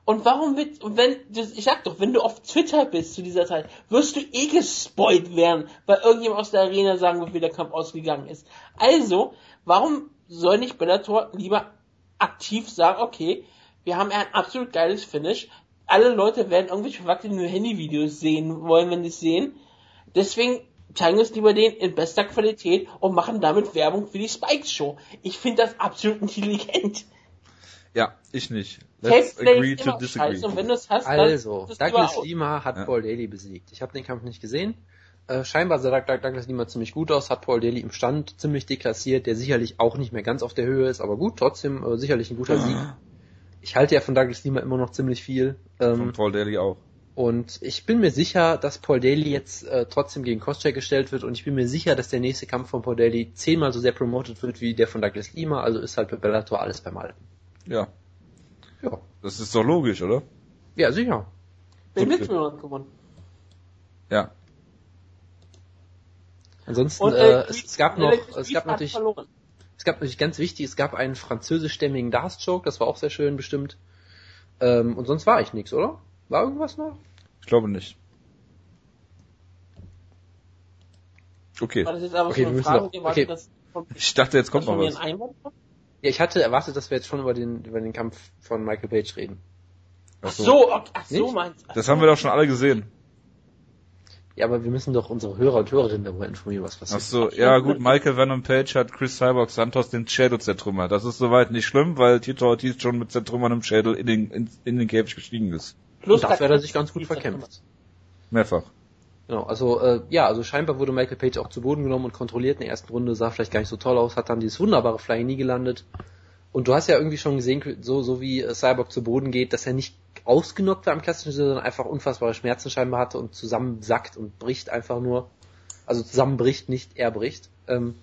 Und warum wird, wenn, ich sag doch, wenn du auf Twitter bist zu dieser Zeit, wirst du eh gespoilt werden, weil irgendjemand aus der Arena sagen wird, wie der Kampf ausgegangen ist. Also, warum soll nicht Bellator lieber aktiv sagen, okay, wir haben ein absolut geiles Finish, alle Leute werden irgendwelche verwackelten Handyvideos sehen wollen, wenn sie es sehen. Deswegen zeigen wir es lieber den in bester Qualität und machen damit Werbung für die Spikes Show. Ich finde das absolut intelligent. Ja, ich nicht. Let's Tape Play agree to disagree. scheiße und wenn hast, Also, Douglas. Lima hat Ja. Paul Daly besiegt. Ich habe den Kampf nicht gesehen. Äh, scheinbar sah Doug- Doug- Douglas Lima ziemlich gut aus, hat Paul Daly im Stand ziemlich deklassiert, der sicherlich auch nicht mehr ganz auf der Höhe ist, aber gut, trotzdem äh, sicherlich ein guter Sieg. Ich halte ja von Douglas Lima immer noch ziemlich viel. Von Ähm, Paul Daly auch. und ich bin mir sicher, dass Paul Daly jetzt äh, trotzdem gegen Koscheck gestellt wird und ich bin mir sicher, dass der nächste Kampf von Paul Daly zehnmal so sehr promoted wird wie der von Douglas Lima, also ist halt bei Bellator alles beim Alten. Ja. Ja. Das ist doch logisch, oder? Ja, sicher. Gut. mit mir hat gewonnen? Ja. Ansonsten, Und, äh, äh, es, es gab noch, es gab natürlich, verloren. es gab natürlich ganz wichtig, es gab einen französischstämmigen Darts-Joke, das war auch sehr schön bestimmt. Ähm, und sonst war ich nix, oder? War irgendwas noch? Ich glaube nicht. Okay. War das jetzt aber Okay, wir eine müssen erwartet, okay. Ich dachte, jetzt kommt noch was. Ja, ich hatte erwartet, dass wir jetzt schon über den, über den Kampf von Michael Page reden. Ach so, okay, ach so Nicht? meinst ach Das so. haben wir doch schon alle gesehen. Ja, aber wir müssen doch unsere Hörer und Hörerinnen darüber informieren, was passiert. Ach so, ja gut, Michael Venom Page hat Chris Cyborg Santos den Schädel zertrümmert. Das ist soweit nicht schlimm, weil Tito Ortiz schon mit zertrümmerndem Schädel in den, in, in den Käfig gestiegen ist. Plus Und dafür hat er sich ganz gut verkämpft. Mehrfach. Genau, also äh, ja, also scheinbar wurde Michael Page auch zu Boden genommen und kontrolliert in der ersten Runde, sah vielleicht gar nicht so toll aus, hat dann dieses wunderbare Flying nie gelandet. Und du hast ja irgendwie schon gesehen, so, so wie äh, Cyborg zu Boden geht, dass er nicht ausgenockt war im klassischen Sinne, sondern einfach unfassbare Schmerzen scheinbar hatte und zusammensackt und bricht einfach nur. Also zusammenbricht, nicht er bricht. Ähm,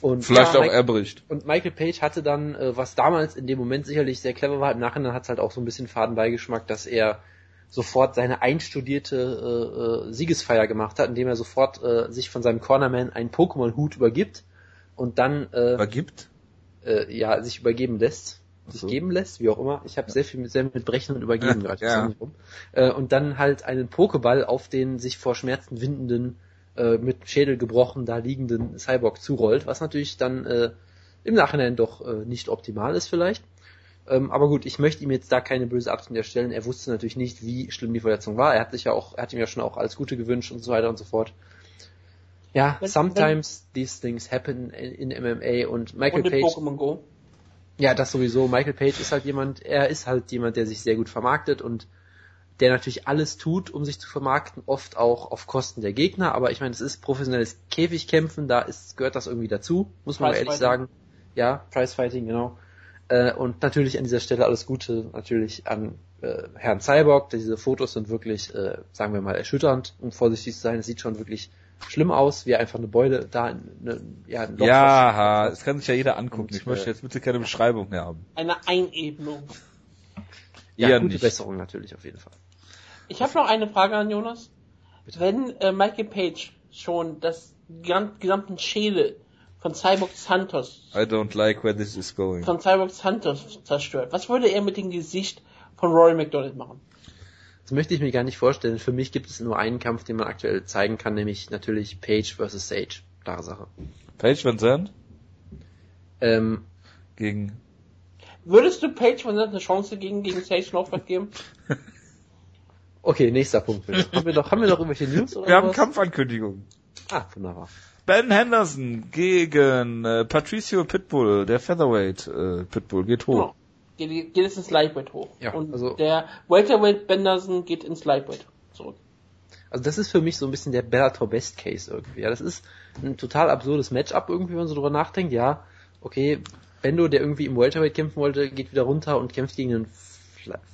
und Vielleicht ja, auch Mike- er bricht. Und Michael Page hatte dann, äh, was damals in dem Moment sicherlich sehr clever war, im Nachhinein hat es halt auch so ein bisschen Fadenbeigeschmack, dass er sofort seine einstudierte äh, äh, Siegesfeier gemacht hat, indem er sofort äh, sich von seinem Cornerman einen Pokémon-Hut übergibt und dann äh, Vergibt? äh, ja sich übergeben lässt, sich so. geben lässt, wie auch immer. Ich habe sehr viel mit, sehr mit Brechen und Übergeben Ja, gerade. ja. Äh, und dann halt einen Pokéball auf den sich vor Schmerzen windenden äh, mit Schädel gebrochen da liegenden Cyborg zurollt, was natürlich dann äh, im Nachhinein doch äh, nicht optimal ist vielleicht. Ähm, aber gut, ich möchte ihm jetzt da keine böse Absicht erstellen. Er wusste natürlich nicht, wie schlimm die Verletzung war. Er hat sich ja auch, er hat ihm ja schon auch alles Gute gewünscht und so weiter und so fort. Ja, Wenn- sometimes these things happen in, in MMA und Michael Und Page. Pokémon Go. Ja, das sowieso. Michael Page ist halt jemand, er ist halt jemand, der sich sehr gut vermarktet und der natürlich alles tut, um sich zu vermarkten, oft auch auf Kosten der Gegner, aber ich meine, es ist professionelles Käfigkämpfen, da ist, gehört das irgendwie dazu, muss man ehrlich sagen. Ja, Pricefighting, genau. Äh, und natürlich an dieser Stelle alles Gute natürlich an äh, Herrn Cyborg. Diese Fotos sind wirklich, äh, sagen wir mal, erschütternd, um vorsichtig zu sein. Es sieht schon wirklich schlimm aus, wie einfach eine Beule da, eine, ja, ein Loch Ja, das kann sich ja jeder angucken. Und, Ich möchte äh, jetzt bitte keine Beschreibung mehr haben. Eine Einebnung. ja, Eher gute nicht. Besserung natürlich auf jeden Fall. Ich habe noch eine Frage an Jonas. Wenn äh, Michael Page schon das gesamten Schädel von Cyborg Santos, I don't like where this is going. von Cyborg Santos zerstört, was würde er mit dem Gesicht von Rory McDonald machen? Das möchte ich mir gar nicht vorstellen. Für mich gibt es nur einen Kampf, den man aktuell zeigen kann, nämlich natürlich Page vs. Sage. Klare Sache. Page Van Zandt Ähm, gegen Würdest du Page von eine Chance gegen, gegen Sage Northcutt geben? okay, nächster Punkt bitte. haben wir noch, haben wir noch irgendwelche News oder Wir haben? Kampfankündigungen. Ah, wunderbar. Ben Henderson gegen äh, Patricio Pitbull, der Featherweight äh, Pitbull geht hoch. Genau. Geht, geht es ins Lightweight hoch. Ja, Und also- der Welterweight Benderson geht ins Lightweight zurück. Also das ist für mich so ein bisschen der Bellator Best Case irgendwie. Ja, das ist ein total absurdes Matchup irgendwie, wenn man so drüber nachdenkt. Ja, okay, Bendo, der irgendwie im Welterweight kämpfen wollte, geht wieder runter und kämpft gegen einen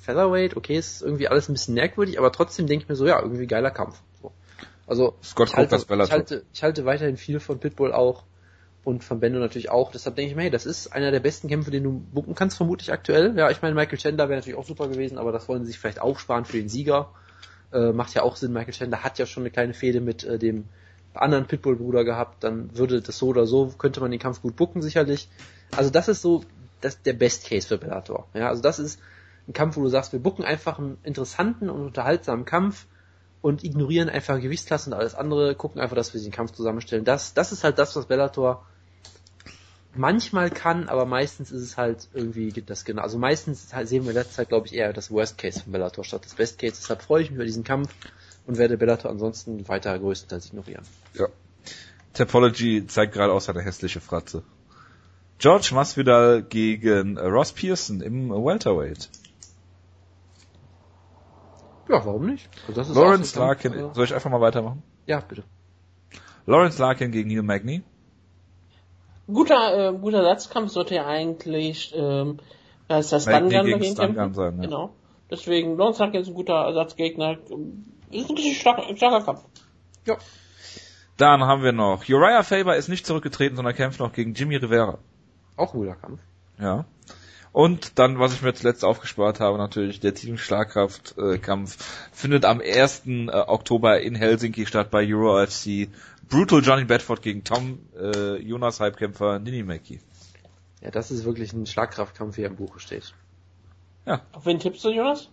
Featherweight. Okay, ist irgendwie alles ein bisschen merkwürdig, aber trotzdem denke ich mir so, ja, irgendwie geiler Kampf. So. Also Scott ich halte, Bellator. ich, halte, ich halte weiterhin viel von Pitbull auch und von Bendo natürlich auch. Deshalb denke ich mir, hey, das ist einer der besten Kämpfe, den du bucken kannst, vermutlich aktuell. Ja, ich meine, Michael Chandler wäre natürlich auch super gewesen, aber das wollen sie sich vielleicht aufsparen für den Sieger. Äh, macht ja auch Sinn, Michael Chandler hat ja schon eine kleine Fehde mit äh, dem anderen Pitbull-Bruder gehabt, dann würde das so oder so, könnte man den Kampf gut bucken sicherlich. Also das ist so das, der Best Case für Bellator. Ja, also das ist ein Kampf, wo du sagst, wir bucken einfach einen interessanten und unterhaltsamen Kampf und ignorieren einfach Gewichtsklassen und alles andere, gucken einfach, dass wir den Kampf zusammenstellen. Das, das ist halt das, was Bellator manchmal kann, aber meistens ist es halt irgendwie das genau. Also meistens halt sehen wir in letzter Zeit, glaube ich, eher das Worst Case von Bellator statt das Best Case. Deshalb freue ich mich über diesen Kampf und werde Bellator ansonsten weiter größtenteils ignorieren. Ja. Topology zeigt gerade auch seine hässliche Fratze. George Masvidal gegen Ross Pearson im Welterweight. Ja, warum nicht? Also das ist Lawrence so Larkin, äh, soll ich einfach mal weitermachen? Ja, bitte. Lawrence Larkin gegen Neil Magny. Guter, äh, guter Satzkampf sollte ja eigentlich, ähm, da ist das Stungun gegen dagegen kämpfen. sein, ja. Genau. Deswegen, Lawrence Larkin ist ein guter Ersatzgegner. Ist ein richtig starker, starker Kampf. Ja. Dann haben wir noch Uriah Faber ist nicht zurückgetreten, sondern kämpft noch gegen Jimmy Rivera. Auch ein guter Kampf. Ja. Und dann, was ich mir zuletzt aufgespart habe, natürlich der Team Schlagkraft-Kampf findet am 1. äh, Oktober in Helsinki statt bei Euro FC. Brutal Johnny Bedford gegen Tom äh, Jonas Halbkämpfer Ninimaki. Ja, das ist wirklich ein Schlagkraftkampf, wie er im Buche steht. Auf wen tippst du, Jonas?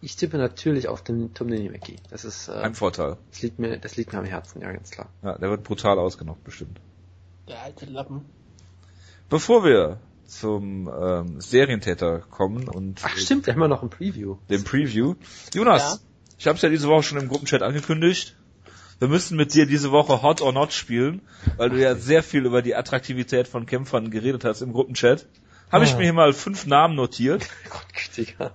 Ich tippe natürlich auf den Tom Ninimaki. Das ist, äh, Ein Vorteil. das liegt mir, das liegt mir am Herzen, ja, ganz klar. Ja, der wird brutal ausgenockt, bestimmt. Der alte Lappen. Bevor wir zum ähm, Serientäter kommen und Ach stimmt, wir haben ja noch ein Preview. dem Preview. Jonas, Ja. ich habe es ja diese Woche schon im Gruppenchat angekündigt. Wir müssen mit dir diese Woche Hot or Not spielen, weil du ja sehr viel über die Attraktivität von Kämpfern geredet hast im Gruppenchat. Habe ich Ah. mir hier mal fünf Namen notiert. Gottgütiger.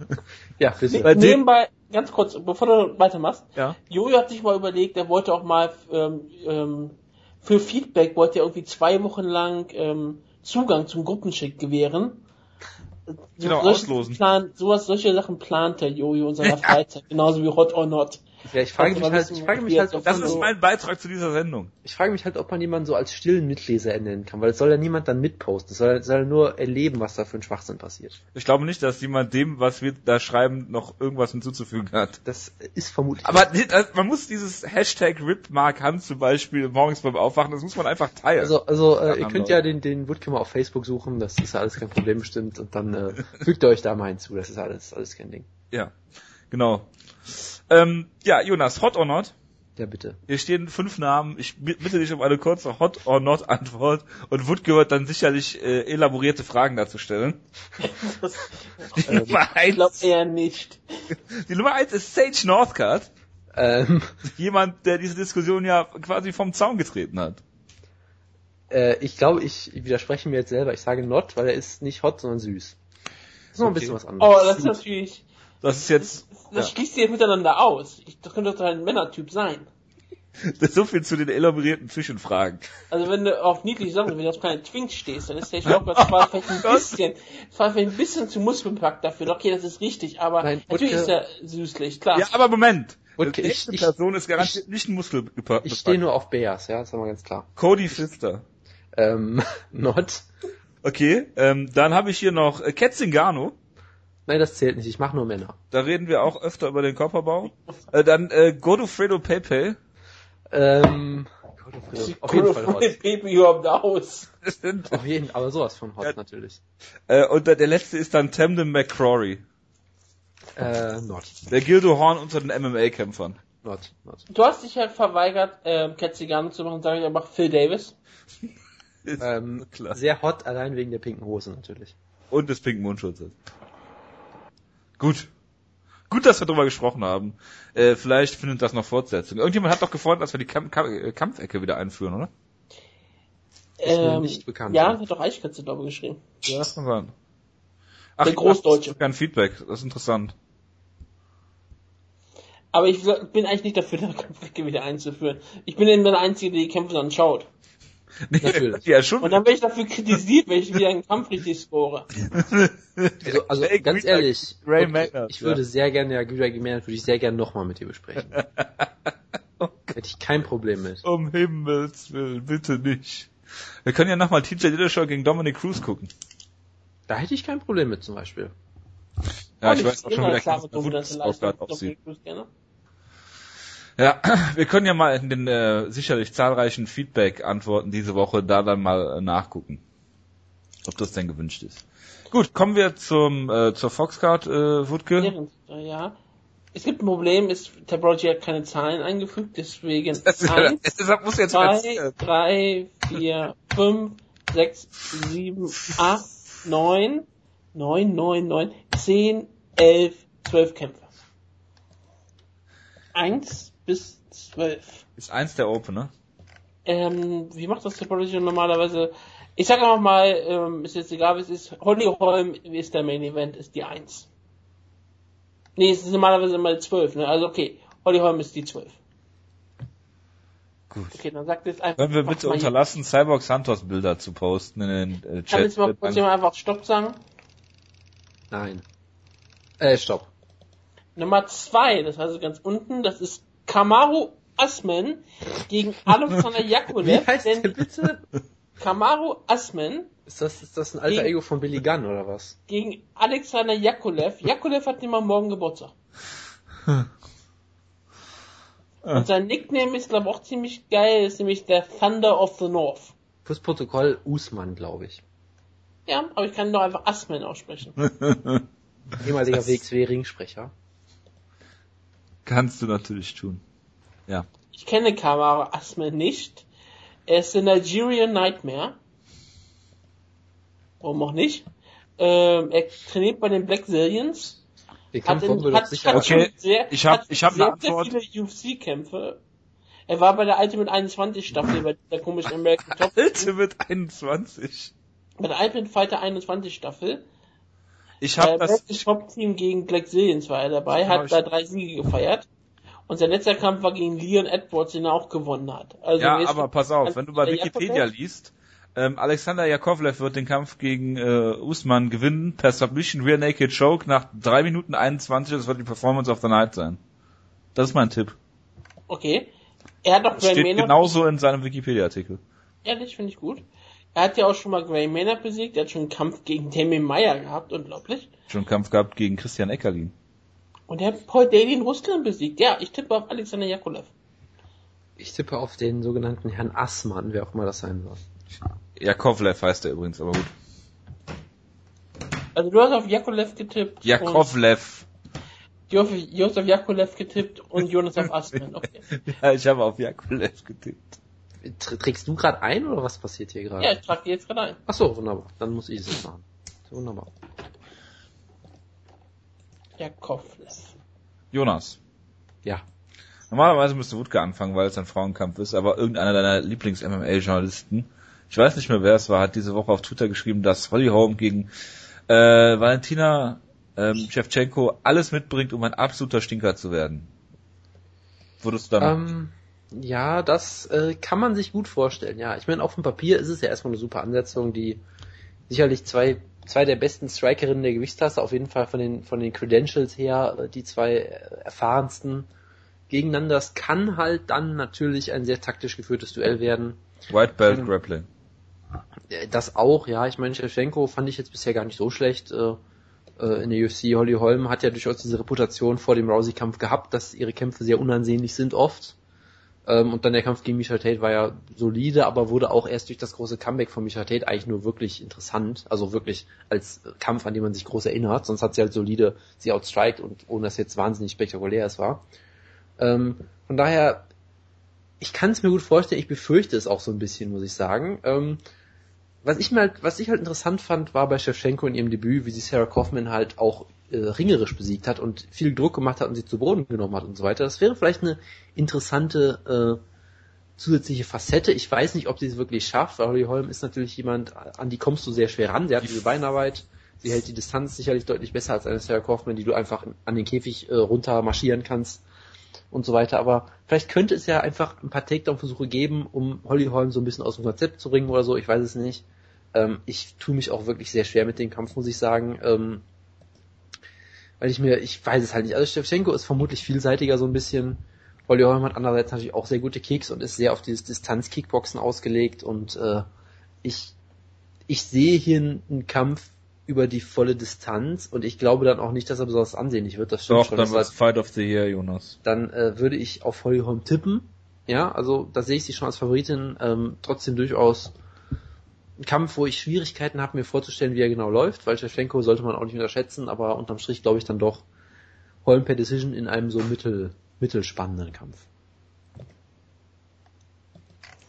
ja, bitte. Bei dem- Nebenbei, ganz kurz, bevor du weitermachst. Ja. Jojo hat sich mal überlegt, er wollte auch mal ähm, ähm, für Feedback wollte er irgendwie zwei Wochen lang ähm, Zugang zum Gruppenchat gewähren. So, Genau, auslosen. Plan, sowas, solche Sachen plant der Jojo in seiner Freizeit, genauso wie Hot or Not. Ja, ich frage mich halt, ich frage mich halt, ob Das man ist so, mein Beitrag zu dieser Sendung. ich frage mich halt, ob man jemanden so als stillen Mitleser ernennen kann, weil es soll ja niemand dann mitposten. Es soll, soll nur erleben, was da für ein Schwachsinn passiert. Ich glaube nicht, dass jemand dem, was wir da schreiben, noch irgendwas hinzuzufügen hat. Das ist vermutlich. Aber man muss dieses Hashtag RipMark Hand zum Beispiel morgens beim Aufwachen, das muss man einfach teilen. Also, also äh, ihr könnt ja den, den Woodke mal auf Facebook suchen, das ist ja alles kein Problem bestimmt und dann äh, fügt ihr euch da mal hinzu, das ist alles, alles kein Ding. Ja, genau. Ähm, ja, Jonas, hot or not? Ja, bitte. Hier stehen fünf Namen. Ich bitte dich um eine kurze Hot or Not Antwort und Wood gehört dann sicherlich äh, elaborierte Fragen dazu stellen. die Ähm, Nummer ich glaube eins. eher nicht. Die Nummer eins ist Sage Northcutt. Ähm, Jemand, der diese Diskussion ja quasi vom Zaun getreten hat. äh, ich glaube, ich widerspreche mir jetzt selber. Ich sage not, weil er ist nicht hot, sondern süß. Das ist noch ein bisschen was Oh, anderes. das ist natürlich, Das ist jetzt das Ja. schließt sich jetzt miteinander aus. Ich, das könnte doch ein Männertyp sein. so viel zu den elaborierten Zwischenfragen. Also wenn du auf niedliche Sachen, wenn du auf keine Twinks stehst, dann ist der Joker zwar vielleicht ein bisschen, zwar vielleicht ein bisschen zu muskelbepackt dafür. Okay, das ist richtig, aber Nein, natürlich Wutke- ist er süßlich, klar. Ja, aber Moment. Okay, Die ich- nächste ich- Person ist garantiert nicht ein Muskelgepackt. Ich stehe nur auf Bears, ja, das haben wir ganz klar. Cody Pfister. Ähm, not. Okay, ähm, dann habe ich hier noch äh, Ketzingano. Nein, das zählt nicht. Ich mache nur Männer. Da reden wir auch öfter über den Körperbau. Äh, dann äh, Godofredo Pepe. Ähm, Gott, auf, auf jeden Fall hot. Baby überhaupt aus. Auf jeden, aber sowas von hot Ja. natürlich. äh, und der, der letzte ist dann Tamden McCrory. Äh, not. Der Gildo Horn unter den MMA-Kämpfern. Not, not. Du hast dich halt verweigert, äh, Ketzigano zu machen, sage ich aber Phil Davis. Ähm, klar. sehr hot, allein wegen der pinken Hose natürlich. Und des pinken Mundschutzes. Gut. Gut, dass wir drüber gesprochen haben. Äh, vielleicht findet das noch Fortsetzung. Irgendjemand hat doch gefordert, dass wir die Kamp Kamp äh, Kampfecke wieder einführen, oder? Ähm, nicht bekannt. Ja, hat doch Eichkatze, glaube ich, geschrieben. Ja, das kann sein. Ach, Der Großdeutsche. Kein Feedback, das ist interessant. Aber ich bin eigentlich nicht dafür, die Kampfrecke wieder einzuführen. Ich bin eben der Einzige, der die Kämpfe dann schaut. Nee, Natürlich. ja, schon. Und dann werde ich dafür kritisiert, wenn ich wieder einen Kampf richtig score. Also, also Ey, ganz Greg- ehrlich, Ray okay, Maynard, ich würde ja. sehr gerne, ja, Greg Maynard würde ich sehr gerne nochmal mit dir besprechen. Hätte ich kein Problem mit. Um Himmels Willen, bitte nicht. Wir können ja nochmal TJ Dillashaw gegen Dominic Cruz gucken. Da hätte ich kein Problem mit zum Beispiel. Ja, Und ich weiß auch schon wieder, wie Leistung, gerade aussieht. Dominic Cruz gerne. Ja, wir können ja mal in den äh, sicherlich zahlreichen Feedback-Antworten diese Woche da dann mal äh, nachgucken, ob das denn gewünscht ist. Gut, kommen wir zum äh, zur Foxcard, äh, Wutke. Während, äh, ja. Es gibt ein Problem, ist, Tablogy hat keine Zahlen eingefügt, deswegen Das eins, deshalb muss jetzt zwei, erzählen. drei, vier, fünf, sechs, sieben, acht, neun, neun, neun, neun, zehn, elf, zwölf Kämpfe. Eins bis zwölf. ist eins der Opener. Ähm, wie macht das Topology normalerweise? Ich sage einfach mal, ähm, ist jetzt egal, wie es ist. Holly Holm ist der Main Event, ist die 1. Nee, es ist normalerweise immer die 12, ne? Also okay, Holly Holm ist die 12. Gut. Okay, dann sagt jetzt einfach. Können wir bitte mal hier- unterlassen, Cyborg Santos Bilder zu posten in den äh, Kann Chat? jetzt mal kurz jemand einfach Stopp sagen? Nein. Äh, stopp. Nummer 2, das heißt ganz unten, das ist Kamaru Asman gegen Alexander Wie Yakulev. heißt der denn bitte? Kamaru Asman Ist das, ist das ein alter Gegen- Ego von Billy Gunn oder was? gegen Alexander Yakulev. Yakulev hat immer morgen Geburtstag. Und sein Nickname ist, glaube ich, auch ziemlich geil, ist nämlich der Thunder of the North. Fürs Protokoll Usman, glaube ich. Ja, aber ich kann doch einfach Asman aussprechen. Ehemaliger WXW-Ringsprecher. Kannst du natürlich tun. Ja. Ich kenne Kamaru Asman nicht. Er ist der Nigerian Nightmare. Warum auch nicht? Ähm, er trainiert bei den Black Zillions. Den Hat, in, doch hat, sicher hat Okay, sehr, ich hab- hat ich hab sehr, eine Antwort. sehr viele UFC-Kämpfe. Er war bei der Ultimate 21 Staffel bei der komischen American Top. Ultimate 21. bei der Ultimate Fighter 21 Staffel. Ich Äh, habe das, bestes Top-Team gegen Black Zillions war er dabei, Ja, hat ich- da drei Siege gefeiert. Und sein letzter Kampf war gegen Leon Edwards, den er auch gewonnen hat. Also ja, aber pass auf, wenn du bei der Wikipedia liest, ähm, Alexander Jakovlev wird den Kampf gegen äh, Usman gewinnen per Submission Rear Naked Choke nach 3 Minuten 21. Das wird die Performance of the Night sein. Das ist mein Tipp. Okay. Er hat Das Gray steht Maynard, genauso in seinem Wikipedia-Artikel. ehrlich, finde ich gut. Er hat ja auch schon mal Gray Maynard besiegt, er hat schon einen Kampf gegen Tammy Meyer gehabt, unglaublich. Schon einen Kampf gehabt gegen Christian Eckerlin. Und er hat Paul Daly in Russland besiegt. Ja, ich tippe auf Alexander Yakolev. Ich tippe auf den sogenannten Herrn Assmann, wer auch immer das sein soll. Jakovlev heißt er übrigens, aber gut. Also du hast auf Yakolev getippt. Jakovlev. Josef Jakulev getippt und Jonas auf Aspen. Okay. ja, ich habe auf Jakulev getippt. Trägst du gerade ein oder was passiert hier gerade? Ja, ich trage jetzt gerade ein. Ach so, wunderbar. Dann muss ich es jetzt machen. Wunderbar. Jakovlev. Jonas. Ja. Normalerweise müsste Wutke anfangen, weil es ein Frauenkampf ist, aber irgendeiner deiner Lieblings-MMA-Journalisten, ich weiß nicht mehr wer es war, hat diese Woche auf Twitter geschrieben, dass Holly Holm gegen äh, Valentina ähm, Shevchenko alles mitbringt, um ein absoluter Stinker zu werden. Würdest du damit? Ähm, ja, das äh, kann man sich gut vorstellen. Ja, ich meine, auf dem Papier ist es ja erstmal eine super Ansetzung, die sicherlich zwei zwei der besten Strikerinnen der Gewichtsklasse, auf jeden Fall von den von den Credentials her, äh, die zwei äh, erfahrensten gegeneinander. Das kann halt dann natürlich ein sehr taktisch geführtes Duell werden. White Belt Grappling. Äh, das auch, ja. Ich meine, Shevchenko fand ich jetzt bisher gar nicht so schlecht. Äh, in der UFC, Holly Holm hat ja durchaus diese Reputation vor dem Rousey-Kampf gehabt, dass ihre Kämpfe sehr unansehnlich sind oft. Ähm, und dann der Kampf gegen Michael Tate war ja solide, aber wurde auch erst durch das große Comeback von Michael Tate eigentlich nur wirklich interessant. Also wirklich als Kampf, an den man sich groß erinnert. Sonst hat sie halt solide sie outstriked und ohne dass jetzt wahnsinnig spektakulär es war. Ähm, von daher, ich kann es mir gut vorstellen, ich befürchte es auch so ein bisschen, muss ich sagen. Ähm, was ich mal, was ich halt interessant fand, war bei Shevchenko in ihrem Debüt, wie sie Sarah Kaufman halt auch äh, ringerisch besiegt hat und viel Druck gemacht hat und sie zu Boden genommen hat und so weiter. Das wäre vielleicht eine interessante äh, zusätzliche Facette. Ich weiß nicht, ob sie es wirklich schafft, weil Holly Holm ist natürlich jemand, an die kommst du sehr schwer ran. Sie hat diese Beinarbeit, sie hält die Distanz sicherlich deutlich besser als eine Sarah Kaufman, die du einfach an den Käfig äh, runter marschieren kannst und so weiter. Aber vielleicht könnte es ja einfach ein paar Takedown-Versuche geben, um Holly Holm so ein bisschen aus dem Konzept zu bringen oder so. Ich weiß es nicht. Ähm, ich tue mich auch wirklich sehr schwer mit dem Kampf, muss ich sagen. Ähm, weil ich mir, ich weiß es halt nicht. Also Shevchenko ist vermutlich vielseitiger so ein bisschen. Holly Holm hat andererseits natürlich auch sehr gute Kicks und ist sehr auf dieses Distanz-Kickboxen ausgelegt und äh, ich, ich sehe hier einen Kampf über die volle Distanz und ich glaube dann auch nicht, dass er besonders ansehnlich wird. Das stimmt Doch, schon. dann wird Fight of the Year, Jonas. Dann äh, würde ich auf Holly Holm tippen. Ja, also da sehe ich sie schon als Favoritin. Ähm, trotzdem durchaus Kampf, wo ich Schwierigkeiten habe, mir vorzustellen, wie er genau läuft, weil Shevchenko sollte man auch nicht unterschätzen, aber unterm Strich glaube ich dann doch Holm per Decision in einem so mittel, mittelspannenden Kampf.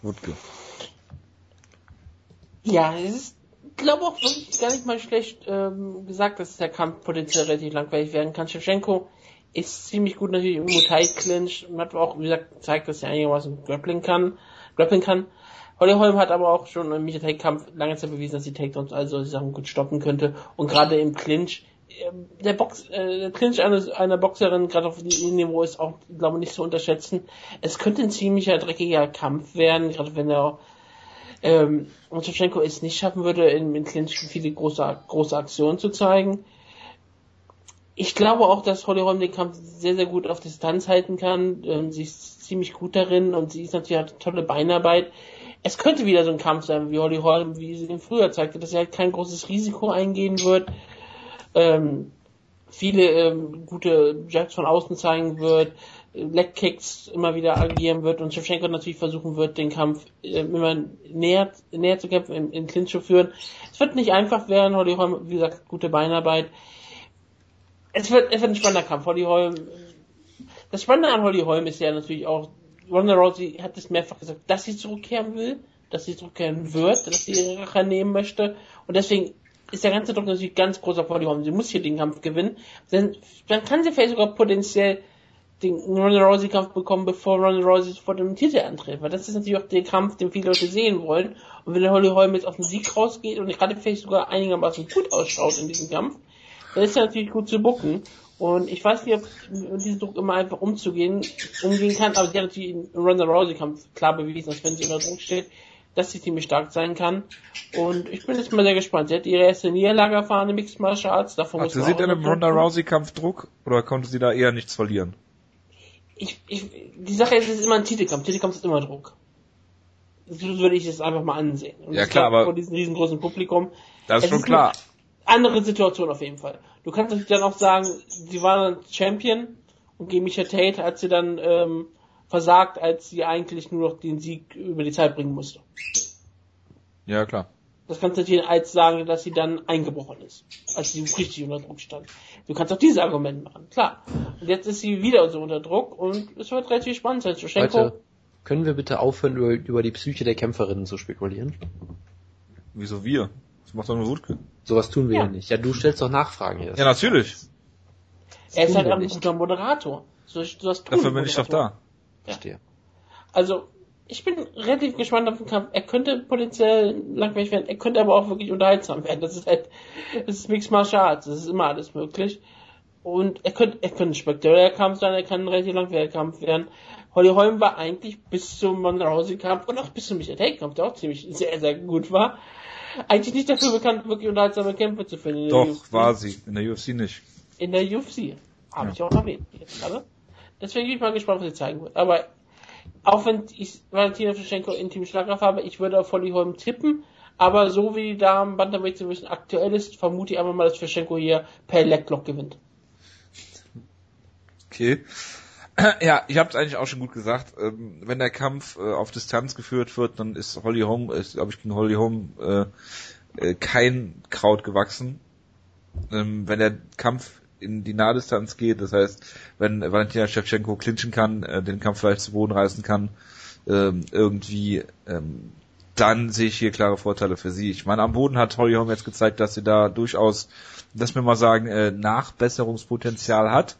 Wutke. Ja, es ist, glaube auch wirklich gar nicht mal schlecht ähm, gesagt, dass der Kampf potenziell relativ langweilig werden kann. Shevchenko ist ziemlich gut natürlich im Muay Clinch und hat auch, wie gesagt, gezeigt, dass er einigermaßen grappling kann, grappling kann. Holly Holm hat aber auch schon im Media-Take-Kampf lange Zeit bewiesen, dass sie Takedowns also die Sachen gut stoppen könnte. Und gerade im Clinch, ähm, der Box, äh, der Clinch einer, einer Boxerin, gerade auf diesem Niveau, ist auch, glaube ich, nicht zu unterschätzen. Es könnte ein ziemlicher dreckiger Kampf werden, gerade wenn er ähm, und Shevchenko es nicht schaffen würde, in, in Clinch viele große, große Aktionen zu zeigen. Ich glaube auch, dass Holly Holm den Kampf sehr, sehr gut auf Distanz halten kann. Ähm, sie ist ziemlich gut darin und sie ist natürlich hat tolle Beinarbeit es könnte wieder so ein Kampf sein, wie Holly Holm, wie sie den früher zeigte, dass er halt kein großes Risiko eingehen wird, ähm, viele ähm, gute Jabs von außen zeigen wird, Leg Kicks immer wieder agieren wird und Shevchenko natürlich versuchen wird, den Kampf äh, immer näher, näher zu kämpfen, in, in Clinch zu führen. Es wird nicht einfach werden, Holly Holm, wie gesagt, gute Beinarbeit. Es wird, es wird ein spannender Kampf. Holly Holm, das Spannende an Holly Holm ist ja natürlich auch, Ronda Rousey hat es mehrfach gesagt, dass sie zurückkehren will, dass sie zurückkehren wird, dass sie ihre Rache nehmen möchte. Und deswegen ist der ganze Druck natürlich ganz groß auf Holly Holm. Sie muss hier den Kampf gewinnen. Denn dann kann sie vielleicht sogar potenziell den Ronda Rousey Kampf bekommen, bevor Ronda Rousey vor dem Titel antritt. Weil das ist natürlich auch der Kampf, den viele Leute sehen wollen. Und wenn der Holly Holm jetzt auf den Sieg rausgeht und gerade vielleicht sogar einigermaßen gut ausschaut in diesem Kampf, dann ist er natürlich gut zu bucken. Und ich weiß nicht, ob mit diesem Druck immer einfach umzugehen, umgehen kann, aber sie hat natürlich im Ronda Rousey Kampf klar bewiesen, dass wenn sie unter Druck steht, dass sie ziemlich stark sein kann. Und ich bin jetzt mal sehr gespannt. Sie hat ihre erste Niederlage erfahren im Mixed Martial Arts. Davon Hatte sie denn im Ronda Rousey Kampf Druck oder konnte sie da eher nichts verlieren? Ich, ich, die Sache ist, es ist immer ein Titelkampf. Titelkampf ist immer Druck. So würde ich es einfach mal ansehen. Und ja klar, aber vor diesem riesengroßen Publikum. Das ist schon ist klar. Andere Situation auf jeden Fall. Du kannst natürlich dann auch sagen, sie war dann Champion und gegen Tate hat sie dann ähm, versagt, als sie eigentlich nur noch den Sieg über die Zeit bringen musste. Ja, klar. Das kannst du dir als sagen, dass sie dann eingebrochen ist, als sie richtig unter Druck stand. Du kannst auch dieses Argument machen, klar. Und jetzt ist sie wieder so unter Druck und es wird relativ spannend sein. Shevchenko, Leute, können wir bitte aufhören, über, über die Psyche der Kämpferinnen zu spekulieren? Wieso wir? Das macht doch nur Wutke. Sowas tun wir ja, Ja. nicht. Ja, du stellst doch Nachfragen hier. Ja, natürlich. er ist halt ein nicht. guter Moderator. So, so das tun Dafür bin ich doch da. Verstehe. Also, ich bin relativ gespannt auf den Kampf. Er könnte potenziell langweilig werden, er könnte aber auch wirklich unterhaltsam werden. Das ist halt, das ist Mixed Martial Arts, das ist immer alles möglich. Und er könnte, er könnte ein spektakulärer Kampf sein, er kann ein relativ langweiliger Kampf werden. Holly Holm war eigentlich bis zum Monroe-Kampf und auch bis zum Michael Tate-Kampf, der auch ziemlich sehr, sehr gut war, eigentlich nicht dafür bekannt, wirklich unterhaltsame Kämpfe zu finden. Doch, UFC. war sie. In der UFC nicht. In der UFC. Habe ich auch erwähnt. Jetzt gerade. Deswegen bin ich mal gespannt, was sie zeigen wird. Aber auch wenn ich Valentina Shevchenko in Team Schlagkraft habe, ich würde auf Holly Holm tippen. Aber so wie die Damen Bantamweight Division aktuell ist, vermute ich einfach mal, dass Shevchenko hier per Leglock gewinnt. Okay. Ja, ich habe es eigentlich auch schon gut gesagt. Ähm, wenn der Kampf äh, auf Distanz geführt wird, dann ist Holly Holm, ist, glaube ich, gegen Holly Holm äh, äh, kein Kraut gewachsen. Ähm, wenn der Kampf in die Nahdistanz geht, das heißt, wenn Valentina Shevchenko clinchen kann, äh, den Kampf vielleicht zu Boden reißen kann, ähm, irgendwie, ähm, dann sehe ich hier klare Vorteile für sie. Ich meine, am Boden hat Holly Holm jetzt gezeigt, dass sie da durchaus, lass mir mal sagen, äh, Nachbesserungspotenzial hat.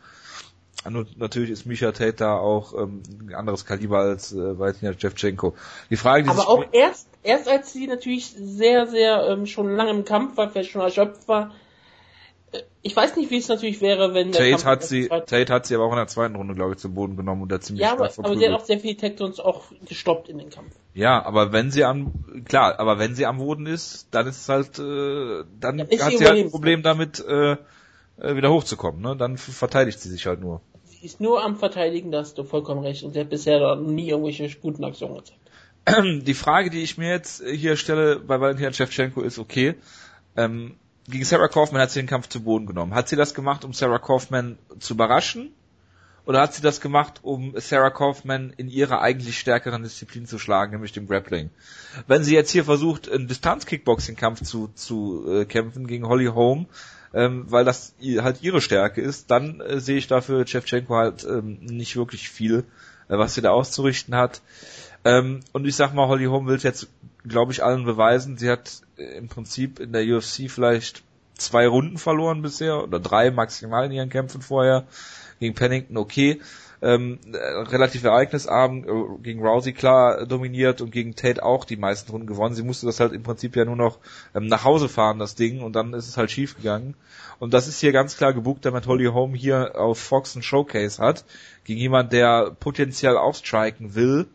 Natürlich ist Misha Tate da auch ähm, ein anderes Kaliber als äh, Valentina Shevchenko. Die Frage, die Aber auch erst, erst als sie natürlich sehr, sehr ähm, schon lange im Kampf war, vielleicht schon erschöpft war. Äh, Ich weiß nicht, wie es natürlich wäre, wenn der Tate Kampf hat sie, Tate hat sie aber auch in der zweiten Runde, glaube ich, zum Boden genommen und da ziemlich Ja, aber, stark aber sie hat auch sehr viele Takedowns auch gestoppt in den Kampf. Ja, aber wenn sie am, klar, aber wenn sie am Boden ist, dann ist es halt, äh, dann Dann hat sie halt ein. Problem damit, äh, äh, wieder hochzukommen, ne? Dann verteidigt sie sich halt nur. Ist nur am Verteidigen, da hast du vollkommen recht. Und sie hat bisher nie irgendwelche guten Aktionen gezeigt. Die Frage, die ich mir jetzt hier stelle bei Valentina Shevchenko ist, okay, ähm, gegen Sarah Kaufman hat sie den Kampf zu Boden genommen. Hat sie das gemacht, um Sarah Kaufman zu überraschen? Oder hat sie das gemacht, um Sarah Kaufman in ihrer eigentlich stärkeren Disziplin zu schlagen, nämlich dem Grappling? Wenn sie jetzt hier versucht, einen Distanz-Kickboxing-Kampf zu, zu äh, kämpfen gegen Holly Holm, ähm, weil das halt ihre Stärke ist, dann äh, sehe ich dafür Shevchenko halt ähm, nicht wirklich viel, äh, was sie da auszurichten hat. Ähm, und ich sag mal, Holly Holm will jetzt, glaube ich, allen beweisen. Sie hat äh, im Prinzip in der UFC vielleicht zwei Runden verloren bisher oder drei maximal in ihren Kämpfen vorher. Gegen Pennington okay. Ähm, äh, relativ ereignisarm, äh, gegen Rousey klar dominiert und gegen Tate auch die meisten Runden gewonnen. Sie musste das halt im Prinzip ja nur noch ähm, nach Hause fahren, das Ding, und dann ist es halt schief gegangen. Und das ist hier ganz klar gebucht, damit Holly Holm hier auf Fox ein Showcase hat, gegen jemand, der potenziell aufstriken will.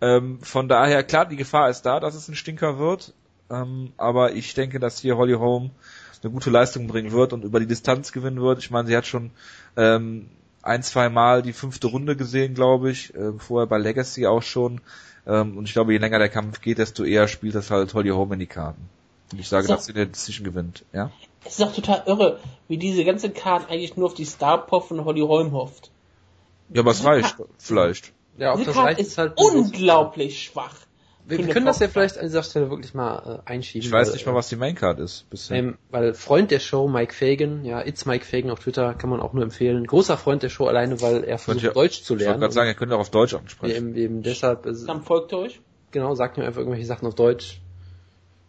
Ähm, von daher, klar, die Gefahr ist da, dass es ein Stinker wird. Ähm, aber ich denke, dass hier Holly Holm eine gute Leistung bringen wird und über die Distanz gewinnen wird. Ich meine, sie hat schon ähm, ein, zwei Mal die fünfte Runde gesehen, glaube ich. Äh, vorher bei Legacy auch schon. Ähm, und ich glaube, je länger der Kampf geht, desto eher spielt das halt Holly Holm in die Karten. Und ich sage, So. dass sie der Decision gewinnt. Ja? Es ist auch total irre, wie diese ganze Karte eigentlich nur auf die Star Power von Holly Holm hofft. Ja, aber es reicht vielleicht. Ja, ob Diese das Karte reicht, ist ist halt unglaublich schwach. Wir, wir können das ja vielleicht an dieser Stelle wirklich mal äh, einschieben. Ich weiß weil, nicht mal, was die Maincard ist bisher. Ähm, weil Freund der Show, Mike Fagan, ja, It's Mike Fagan auf Twitter, kann man auch nur empfehlen. Großer Freund der Show, alleine weil er versucht, ihr- Deutsch zu ich wollte lernen. gerade sagen, ihr könnt auch auf Deutsch ansprechen. eben, eben deshalb, äh, Dann folgt ihr euch. genau, sagt ihm einfach irgendwelche Sachen auf Deutsch.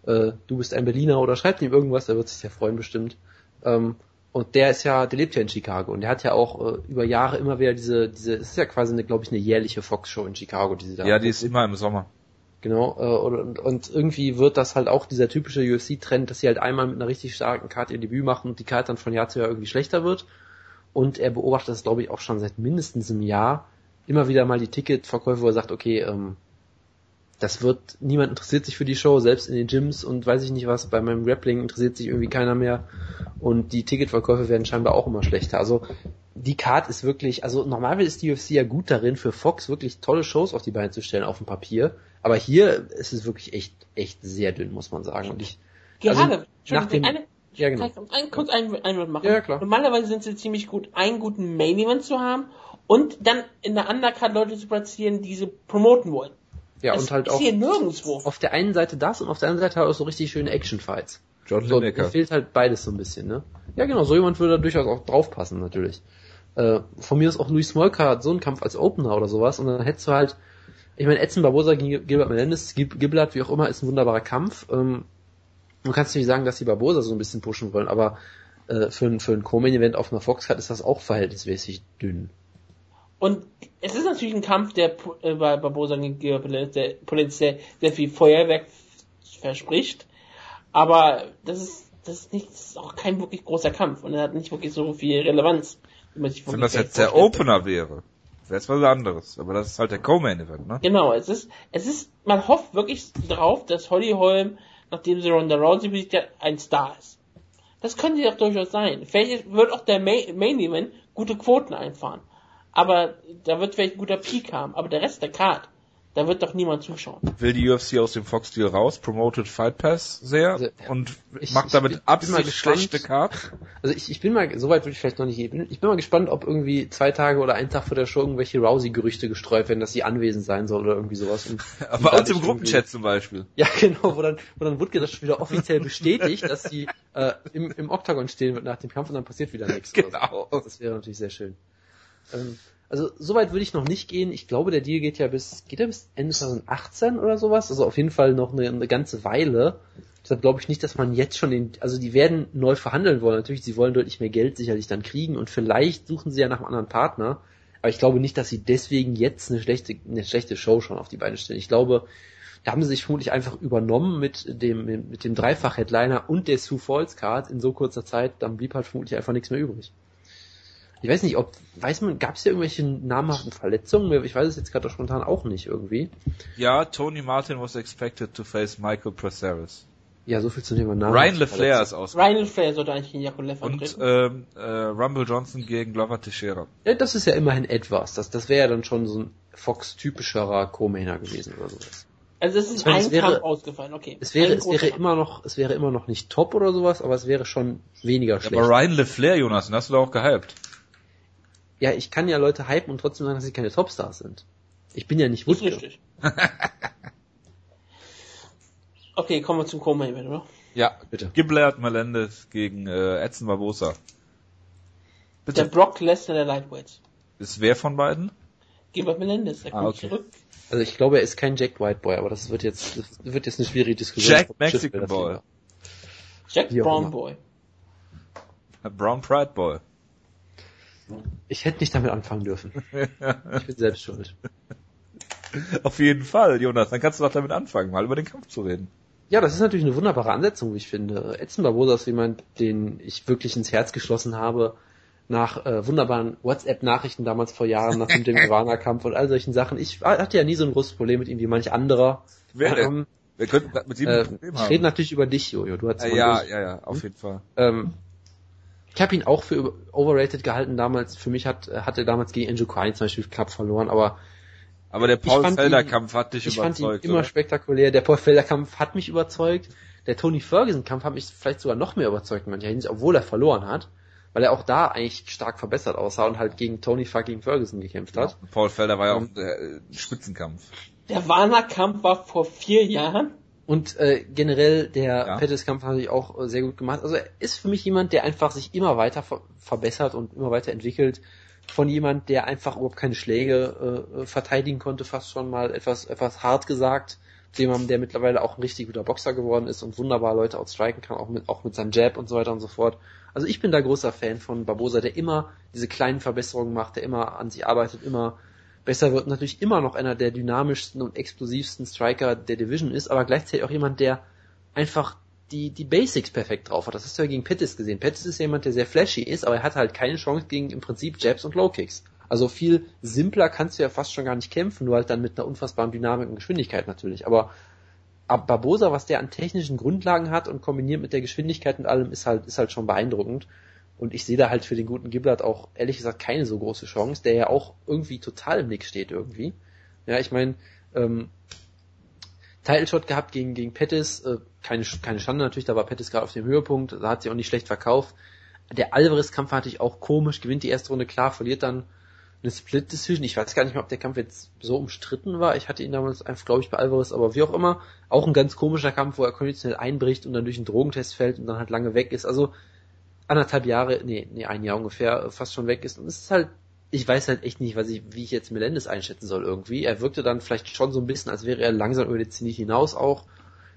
Äh, du bist ein Berliner oder schreibt ihm irgendwas, er wird sich sehr freuen bestimmt. Ähm, und der ist ja, der lebt ja in Chicago und der hat ja auch äh, über Jahre immer wieder diese, diese, es ist ja quasi eine, glaube ich, eine jährliche Fox-Show in Chicago, die sie da Ja, die ist immer im Sommer. Genau, äh, und, irgendwie wird das halt auch dieser typische UFC-Trend, dass sie halt einmal mit einer richtig starken Karte ihr Debüt machen und die Karte dann von Jahr zu Jahr irgendwie schlechter wird. Und er beobachtet das, glaube ich, auch schon seit mindestens einem Jahr. Immer wieder mal die Ticketverkäufe, wo er sagt, okay, ähm, das wird, niemand interessiert sich für die Show, selbst in den Gyms und weiß ich nicht was, bei meinem Grappling interessiert sich irgendwie keiner mehr. Und die Ticketverkäufe werden scheinbar auch immer schlechter. Also die Card ist wirklich, also normalerweise ist die UFC ja gut darin, für Fox wirklich tolle Shows auf die Beine zu stellen auf dem Papier. Aber hier ist es wirklich echt, echt sehr dünn, muss man sagen. Und ich, Gerade. Also, nach dem- eine, ja genau. Kann ich ein, kurz einen Einwand machen? Ja, klar. Normalerweise sind sie ziemlich gut, einen guten Main Event zu haben und dann in der Undercard Leute zu platzieren, die sie promoten wollen. Ja, das und halt ist auch hier nirgendwo. auf der einen Seite das und auf der anderen Seite halt auch so richtig schöne Action-Fights. John So, mir Lineker. fehlt halt beides so ein bisschen, ne? Ja, genau, so jemand würde da durchaus auch draufpassen, natürlich. Äh, von mir ist auch Luis Smolka hat so einen Kampf als Opener oder sowas und dann hättest du halt, ich meine, Edson Barbosa gegen Gilbert Melendez, Gib- Gibblat, wie auch immer, ist ein wunderbarer Kampf. Ähm, du kannst nicht sagen, dass die Barbosa so ein bisschen pushen wollen, aber äh, für, ein- für ein Co-Main-Event auf einer Foxcard ist das auch verhältnismäßig dünn. Und es ist natürlich ein Kampf, der äh, bei Barbosa gegen Gilbert Melendez, der potenziell sehr viel Feuerwerk verspricht. Aber das ist, das ist nicht, das ist auch kein wirklich großer Kampf und er hat nicht wirklich so viel Relevanz. Wie man sich Wenn das jetzt der. Opener wäre, wäre es was anderes. Aber das ist halt der Co-Main-Event, ne? Genau, es ist, es ist, man hofft wirklich darauf, dass Holly Holm, nachdem sie Ronda Rousey besiegt hat, ein Star ist. Das könnte auch durchaus sein. Vielleicht wird auch der Main Event gute Quoten einfahren. Aber da wird vielleicht ein guter Peak haben. Aber der Rest der Card, da wird doch niemand zuschauen. Will die UFC aus dem Fox-Deal raus, promoted Fight Pass sehr Also, und ich- macht ich damit bin- bin mal absichtlich schlechte Cards. Also ich, ich bin mal, soweit würde ich vielleicht noch nicht gehen. Ich bin mal gespannt, ob irgendwie zwei Tage oder ein Tag vor der Show irgendwelche Rousey-Gerüchte gestreut werden, dass sie anwesend sein soll oder irgendwie sowas. Und, Aber und bei uns dadurch im Gruppenchat zum Beispiel. Ja, genau, wo dann, wo dann Woodke das schon wieder offiziell bestätigt, dass sie äh, im, im Oktagon stehen wird nach dem Kampf und dann passiert wieder nichts. Genau. Das wäre natürlich sehr schön. Ähm, also soweit würde ich noch nicht gehen. Ich glaube, der Deal geht ja bis, geht er bis Ende 2018 oder sowas? Also auf jeden Fall noch eine, eine ganze Weile. Deshalb glaube ich nicht, dass man jetzt schon den, also die werden neu verhandeln wollen. Natürlich, sie wollen deutlich mehr Geld sicherlich dann kriegen und vielleicht suchen sie ja nach einem anderen Partner. Aber ich glaube nicht, dass sie deswegen jetzt eine schlechte, eine schlechte Show schon auf die Beine stellen. Ich glaube, da haben sie sich vermutlich einfach übernommen mit dem, mit dem Dreifach-Headliner und der Sioux Falls Card in so kurzer Zeit, dann blieb halt vermutlich einfach nichts mehr übrig. Ich weiß nicht, ob, weiß man, gab es hier irgendwelche namhaften Verletzungen? Ich weiß es jetzt gerade spontan auch nicht irgendwie. Ja, Tony Martin was expected to face Michael Praceres. Ja, so viel zum Thema Namen. Ryan LeFlair ist aus. Ryan Flair sollte eigentlich gegen Jakolev Und antreten. ähm, äh, Rumble Johnson gegen Glover Teixeira. Ja, das ist ja immerhin etwas. Das, das wäre ja dann schon so ein Fox-typischerer Co-Mainer gewesen oder sowas. Also es ist meine, ein es wäre- Kampf ausgefallen, okay. Es wäre, es wäre immer noch, es wäre immer noch nicht top oder sowas, aber es wäre schon weniger Ja, schlecht. aber Ryan LeFlair, Jonas, den hast du doch auch gehypt. Ja, ich kann ja Leute hypen und trotzdem sagen, dass sie keine Topstars sind. Ich bin ja nicht Ist Woodke. richtig. okay, kommen wir zum Co-Main Event, oder? Ja, Bitte. Giblert Melendez gegen äh, Edson Barbosa. Der Bitte. Brock Lesnar der Lightweights. Ist wer von beiden? Gilbert Melendez, der Ah, kommt okay. zurück. Also ich glaube, er ist kein Jack White Boy, aber das wird jetzt, das wird jetzt eine schwierige Diskussion. Jack Mexican Boy. Jack Brown. Boy. Brown Pride Boy. Ich hätte nicht damit anfangen dürfen. Ich bin selbst schuld. Auf jeden Fall, Jonas. Dann kannst du doch damit anfangen, mal über den Kampf zu reden. Ja, das ist natürlich eine wunderbare Ansetzung, wie ich finde. Edson Barbosa ist jemand, den ich wirklich ins Herz geschlossen habe, nach äh, wunderbaren WhatsApp-Nachrichten damals vor Jahren, nach dem Nirvana-Kampf und all solchen Sachen. Ich hatte ja nie so ein großes Problem mit ihm wie manch anderer. Wer denn? Ähm, Wir könnten mit ihm äh, ein Problem ich haben. rede natürlich über dich, Jojo. Du hast Äh, ja, ja, ja, auf jeden Fall. Ähm, ich habe ihn auch für overrated gehalten damals. Für mich hat, hat er damals gegen Andrew Quine zum Beispiel knapp verloren, aber Aber der Paul Felder Kampf hat dich ich fand ihn überzeugt. immer oder? spektakulär. Der Paul Felder Kampf hat mich überzeugt. Der Tony Ferguson Kampf hat mich vielleicht sogar noch mehr überzeugt in mancher Hinsicht, obwohl er verloren hat, weil er auch da eigentlich stark verbessert aussah und halt gegen Tony fucking Ferguson gekämpft hat. Und Paul Felder war ja auch Ähm, der äh, Spitzenkampf. Der Warner-Kampf war vor vier Jahren. Und äh, generell der Ja. Pettis-Kampf hat sich auch äh, sehr gut gemacht. Also er ist für mich jemand, der einfach sich immer weiter ver verbessert und immer weiter entwickelt. Von jemand, der einfach überhaupt keine Schläge äh, verteidigen konnte, fast schon mal etwas, etwas hart gesagt. Zu jemandem, der mittlerweile auch ein richtig guter Boxer geworden ist und wunderbar Leute outstriken kann, auch mit, auch mit seinem Jab und so weiter und so fort. Also ich bin da großer Fan von Barbosa, der immer diese kleinen Verbesserungen macht, der immer an sich arbeitet, immer besser wird natürlich immer noch einer der dynamischsten und explosivsten Striker der Division ist, aber gleichzeitig auch jemand, der einfach die, die Basics perfekt drauf hat. Das hast du ja gegen Pettis gesehen. Pettis ist jemand, der sehr flashy ist, aber er hat halt keine Chance gegen im Prinzip Jabs und Low Kicks. Also viel simpler kannst du ja fast schon gar nicht kämpfen, nur halt dann mit einer unfassbaren Dynamik und Geschwindigkeit natürlich. Aber ab Barbosa, was der an technischen Grundlagen hat und kombiniert mit der Geschwindigkeit und allem, ist halt, ist halt schon beeindruckend. Und ich sehe da halt für den guten Giblert auch ehrlich gesagt keine so große Chance, der ja auch irgendwie total im Nick steht irgendwie. Ja, ich meine, ähm, Title Shot gehabt gegen, gegen Pettis, äh, keine, keine Schande natürlich, da war Pettis gerade auf dem Höhepunkt, da hat sie auch nicht schlecht verkauft. Der Alvarez-Kampf hatte ich auch komisch, gewinnt die erste Runde klar, verliert dann eine Split Decision. Ich weiß gar nicht mehr, ob der Kampf jetzt so umstritten war. Ich hatte ihn damals einfach, glaube ich, bei Alvarez, aber wie auch immer, auch ein ganz komischer Kampf, wo er konditionell einbricht und dann durch einen Drogentest fällt und dann halt lange weg ist. Also anderthalb Jahre, nee, nee, ein Jahr ungefähr, fast schon weg ist. Und es ist halt, ich weiß halt echt nicht, was ich, wie ich jetzt Melendez einschätzen soll irgendwie. Er wirkte dann vielleicht schon so ein bisschen, als wäre er langsam über die Zenit hinaus auch.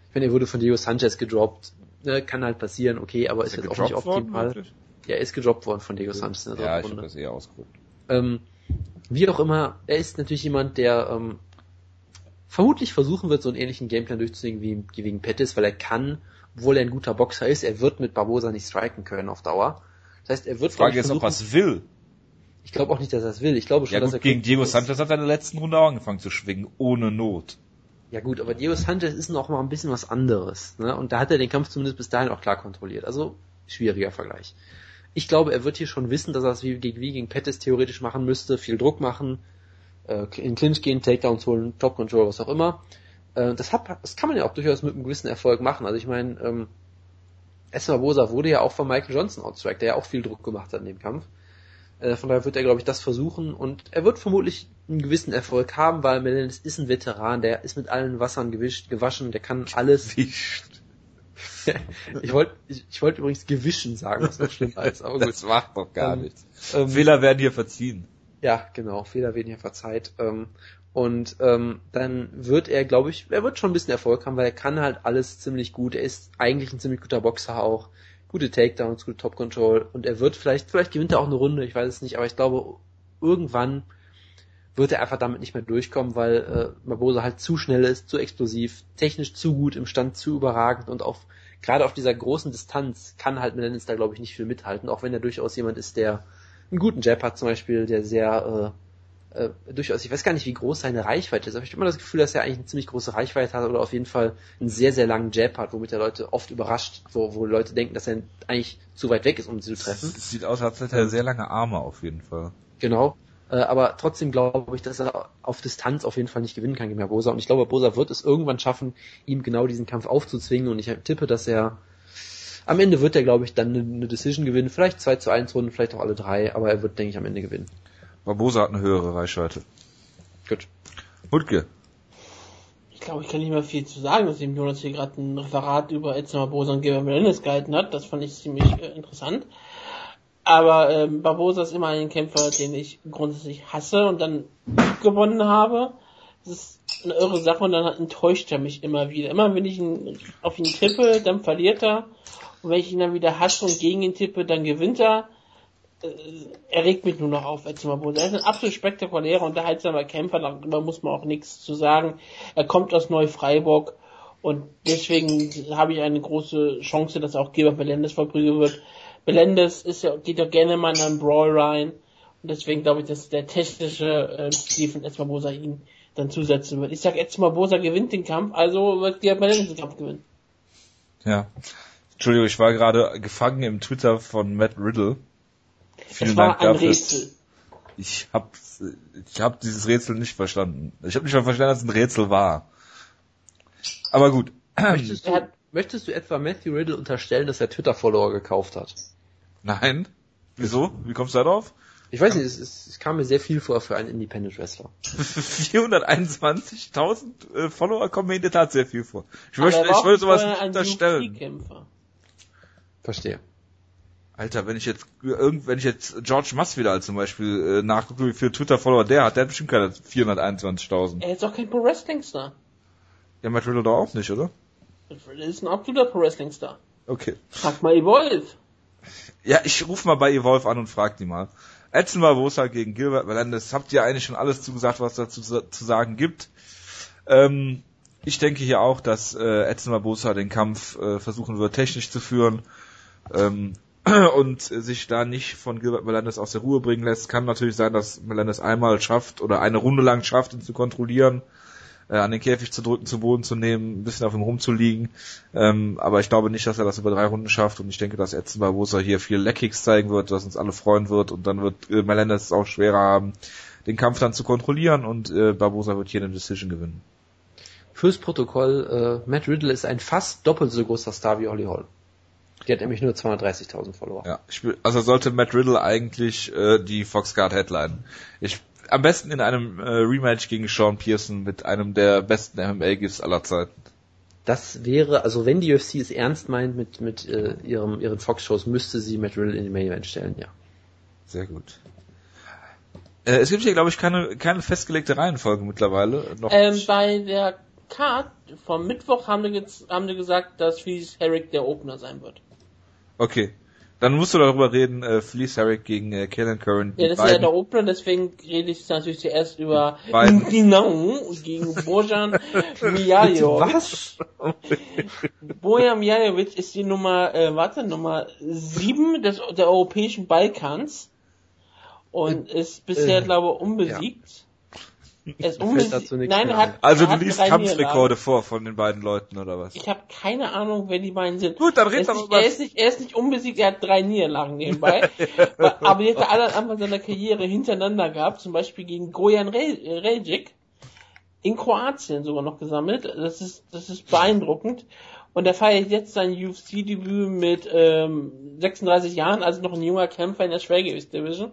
Ich meine, er wurde von Diego Sanchez gedroppt. Ne, kann halt passieren, okay, aber ist, ist jetzt auch nicht optimal. Ja, er ist gedroppt worden von Diego Sanchez. In der ja, ich habe das eher ausgeguckt. Ähm, wie auch immer, er ist natürlich jemand, der ähm, vermutlich versuchen wird, so einen ähnlichen Gameplan durchzuziehen wie gegen Pettis, weil er kann, obwohl er ein guter Boxer ist, er wird mit Barbosa nicht striken können auf Dauer. Das heißt, er wird. Die Frage ist, ob er es will. Ich glaube auch nicht, dass er es will. Ich glaube schon, ja, gut, dass er gegen Diego Sanchez hat er in der letzten Runde auch angefangen zu schwingen, ohne Not. Ja gut, aber Diego Sanchez ist noch mal ein bisschen was anderes. Ne? Und da hat er den Kampf zumindest bis dahin auch klar kontrolliert. Also schwieriger Vergleich. Ich glaube, er wird hier schon wissen, dass er es wie, wie gegen Pettis theoretisch machen müsste, viel Druck machen, äh, in Clinch gehen, Takedowns holen, Top Control, was auch immer. Äh, das, hat, das kann man ja auch durchaus mit einem gewissen Erfolg machen. Also ich meine, ähm, Esmabosa wurde ja auch von Michael Johnson outstrike, der ja auch viel Druck gemacht hat in dem Kampf. Äh, von daher wird er, glaube ich, das versuchen und er wird vermutlich einen gewissen Erfolg haben, weil Melendez ist ein Veteran, der ist mit allen Wassern gewischt, gewaschen, der kann alles. Wischt ich wollte ich, ich wollte übrigens gewischen sagen, was noch schlimmer ist. Aber gut. Das macht doch gar ähm, nichts. Ähm, Fehler werden hier verziehen. Ja, genau. Fehler werden hier verzeiht. Ähm, und ähm, dann wird er, glaube ich, er wird schon ein bisschen Erfolg haben, weil er kann halt alles ziemlich gut. Er ist eigentlich ein ziemlich guter Boxer auch. Gute Takedowns, gute Top Control. Und er wird vielleicht, vielleicht gewinnt er auch eine Runde, ich weiß es nicht, aber ich glaube, irgendwann wird er einfach damit nicht mehr durchkommen, weil äh, Barbosa halt zu schnell ist, zu explosiv, technisch zu gut, im Stand zu überragend und auf gerade auf dieser großen Distanz kann halt Melendez da glaube ich nicht viel mithalten, auch wenn er durchaus jemand ist, der einen guten Jab hat zum Beispiel, der sehr äh, äh, durchaus, ich weiß gar nicht, wie groß seine Reichweite ist, aber ich habe immer das Gefühl, dass er eigentlich eine ziemlich große Reichweite hat oder auf jeden Fall einen sehr, sehr langen Jab hat, womit er Leute oft überrascht, wo, wo Leute denken, dass er eigentlich zu weit weg ist, um sie zu treffen. Es sieht aus, als hätte er sehr lange Arme auf jeden Fall. Genau. Äh, aber trotzdem glaube ich, dass er auf Distanz auf jeden Fall nicht gewinnen kann gegen Barbosa. Und ich glaube, Barbosa wird es irgendwann schaffen, ihm genau diesen Kampf aufzuzwingen. Und ich tippe, dass er am Ende wird er, glaube ich, dann eine, Decision gewinnen. Vielleicht 2 zu 1 Runden, vielleicht auch alle drei, aber er wird, denke ich, am Ende gewinnen. Barbosa hat eine höhere Reichweite. Gut. Hutke. Ich glaube, ich kann nicht mehr viel zu sagen, dass dem Jonas hier gerade ein Referat über Edson Barbosa und Geber Melendez gehalten hat. Das fand ich ziemlich äh, interessant. Aber ähm, Barbosa ist immer ein Kämpfer, den ich grundsätzlich hasse und dann gewonnen habe. Das ist eine irre Sache und dann enttäuscht er mich immer wieder. Immer wenn ich ihn, auf ihn tippe, dann verliert er. Und wenn ich ihn dann wieder hasse und gegen ihn tippe, dann gewinnt er. Äh, er regt mich nur noch auf, als Barbosa. Er ist ein absolut spektakulärer, unterhaltsamer Kämpfer, darüber muss man auch nichts zu sagen. Er kommt aus Neu-Freiburg und deswegen habe ich eine große Chance, dass auch Geber Melendez verprügelt wird. Melendez ist ja, geht ja gerne mal in einen Brawl rein. Und deswegen glaube ich, dass der technische äh, Stil von Esmabosa ihn dann zusetzen wird. Ich sag Esmabosa gewinnt den Kampf, also wird der Melendez den Kampf gewinnen. Ja. Entschuldigung, ich war gerade gefangen im Twitter von Matt Riddle. Vielen es war Dank ein dafür. Rätsel. Ich habe ich hab dieses Rätsel nicht verstanden. Ich habe nicht mal verstanden, dass es ein Rätsel war. Aber gut. Möchtest du, möchtest du etwa Matthew Riddle unterstellen, dass er Twitter-Follower gekauft hat? Nein. Wieso? Wie kommst du da drauf? Ich weiß nicht, es, es, es kam mir sehr viel vor für einen Independent Wrestler. 421.000 äh, Follower kommen mir in der Tat sehr viel vor. Ich möchte, ich wollte sowas nicht unterstellen. Verstehe. Alter, wenn ich jetzt irgend, wenn ich jetzt George Masvidal zum Beispiel äh, nachgucke, wie viele Twitter-Follower der hat, der hat bestimmt keine 421.000. Er ist doch kein Pro Wrestling Star. Ja, Matt Riddle doch auch nicht, oder? Riddle ist ein absoluter Pro Wrestling Star. Okay. Frag mal Evolve. Ja, ich ruf mal bei Evolve an und frag die mal. Edson Barbosa gegen Gilbert Melendez. Habt ihr eigentlich schon alles zugesagt, was dazu zu sagen gibt? Ähm, ich denke hier auch, dass äh, Edson Barbosa den Kampf äh, versuchen wird, technisch zu führen ähm, und sich da nicht von Gilbert Melendez aus der Ruhe bringen lässt. Kann natürlich sein, dass Melendez einmal schafft oder eine Runde lang schafft, ihn zu kontrollieren äh, an den Käfig zu drücken, zu Boden zu nehmen, ein bisschen auf ihm rumzuliegen. Ähm, aber ich glaube nicht, dass er das über drei Runden schafft und ich denke, dass Edson Barbosa hier viel Leckkicks zeigen wird, was uns alle freuen wird und dann wird äh, Melendez es auch schwerer haben, den Kampf dann zu kontrollieren und äh, Barbosa wird hier eine Decision gewinnen. Fürs Protokoll, äh, Matt Riddle ist ein fast doppelt so großer Star wie Holly Hall. Die hat nämlich nur 230.000 Follower. Ja, ich will, also sollte Matt Riddle eigentlich äh, die Fox Guard Headline. Ich am besten in einem äh, Rematch gegen Sean Pearson mit einem der besten MMA-Gifts aller Zeiten. Das wäre, also wenn die UFC es ernst meint mit, mit äh, ihrem, ihren Fox-Shows, müsste sie Matt Riddle in die Main Event stellen, ja. Sehr gut. Äh, es gibt hier, glaube ich, keine, keine festgelegte Reihenfolge mittlerweile. Noch Ähm, bei der Card vom Mittwoch haben die, haben die gesagt, dass Felice Herrick der Opener sein wird. okay. Dann musst du darüber reden, äh, Felice Herrick gegen äh, Kenan Curran. Ja, das ist ja der Opener, deswegen rede ich natürlich zuerst über. Genau gegen Bojan Mijajovic. Was? Bojan Mijajovic ist die Nummer, äh, warte, Nummer 7 des, der europäischen Balkans und ist bisher, äh, glaube ich, unbesiegt. Er ist Mir fällt unbesiegt. dazu nichts Nein, er hat. Also er du liest Kampfrekorde vor von den beiden Leuten, oder was? Ich habe keine Ahnung, wer die beiden sind. Gut, dann er red ist, doch nicht, über... er, ist nicht, er ist nicht unbesiegt, er hat drei Niederlagen nebenbei. aber die hat er alle am Anfang seiner Karriere hintereinander gehabt, zum Beispiel gegen Gojan Re- Rejic. In Kroatien sogar noch gesammelt. Das ist, das ist beeindruckend. Und er feiert jetzt sein UFC-Debüt mit ähm, 36 Jahren, also noch ein junger Kämpfer in der Schwergewichtsdivision.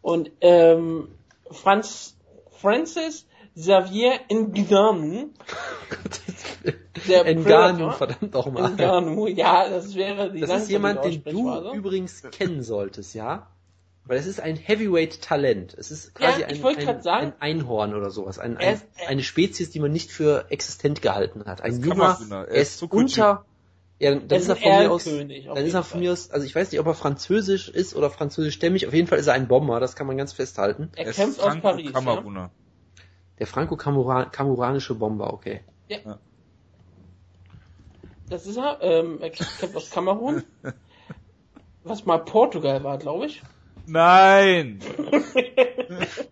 Und ähm, Franz, Francis Xavier Ngannou, der Engano, Predator, verdammt auch mal. Ngannou, ja, das wäre die Das ist jemand, den du übrigens kennen solltest, ja? Weil es ist ein Heavyweight-Talent. Es ist quasi Ja, ein, ein, sagen- ein Einhorn oder sowas. Ein, ein, ist- eine Spezies, die man nicht für existent gehalten hat. Ein junger, so, er ist kutschi. unter, ja, dann Er ist ist er von mir aus, dann ist er von Fall. mir aus, also ich weiß nicht, ob er französisch ist oder französischstämmig, auf jeden Fall ist er ein Bomber, das kann man ganz festhalten. Er Er kämpft aus Paris. Ja? Kameruner. Der franco-kamuranische Bomber, okay. Das ist er. Ähm, er kämpft aus Kamerun. Was mal Portugal war, glaube ich. Nein!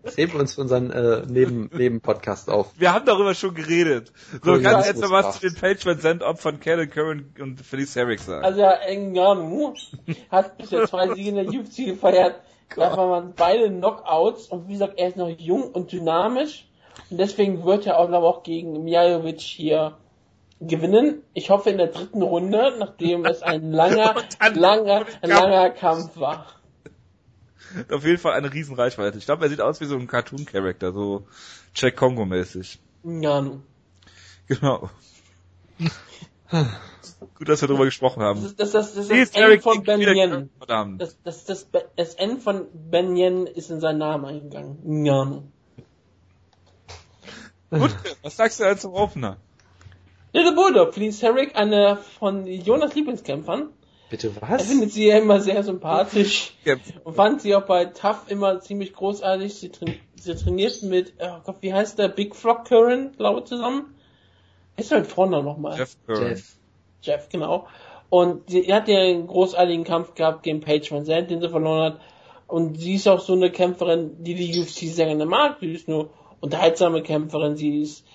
Das heben wir uns für unseren äh, Neben, Neben-Podcast auf. Wir haben darüber schon geredet. So, kannst du jetzt noch was zu den Page Send Opfern Kenan Curran und Felice Herrick sagen? Also ja, Ngannou hat bisher zwei Siege in der UFC gefeiert. Da waren beide Knockouts und wie gesagt, er ist noch jung und dynamisch und deswegen wird er auch, glaube ich, auch gegen Mijajovic hier gewinnen. Ich hoffe in der dritten Runde, nachdem es ein langer, langer, langer Kampf war. Auf jeden Fall eine riesen Reichweite. Ich glaube, er sieht aus wie so ein Cartoon-Character, so Jack Kongo-mäßig. Ngannou. Genau. Gut, dass wir darüber gesprochen Das haben. das, das, das, Felice das N von Ben Yen. Verdammt. Das, das, das, das N von Ben Yen ist in seinen Namen eingegangen. Ngannou. Gut, was sagst du denn zum Opener? Little Bulldog, Felice Herrick, eine von Jonas Lieblingskämpfern. Bitte Er was? findet sie ja immer sehr sympathisch Ja, und fand sie auch bei Tough immer ziemlich großartig. Sie, tra sie trainiert mit, oh Gott, wie heißt der? Big Frog Curran, glaube ich, zusammen. Ist halt vorne nochmal. Jeff Curran. Jeff. Jeff, genau. Und sie hat ja einen großartigen Kampf gehabt gegen Paige Van Zandt, den sie verloren hat. Und sie ist auch so eine Kämpferin, die die UFC sehr gerne mag. Sie ist eine unterhaltsame Kämpferin. Sie ist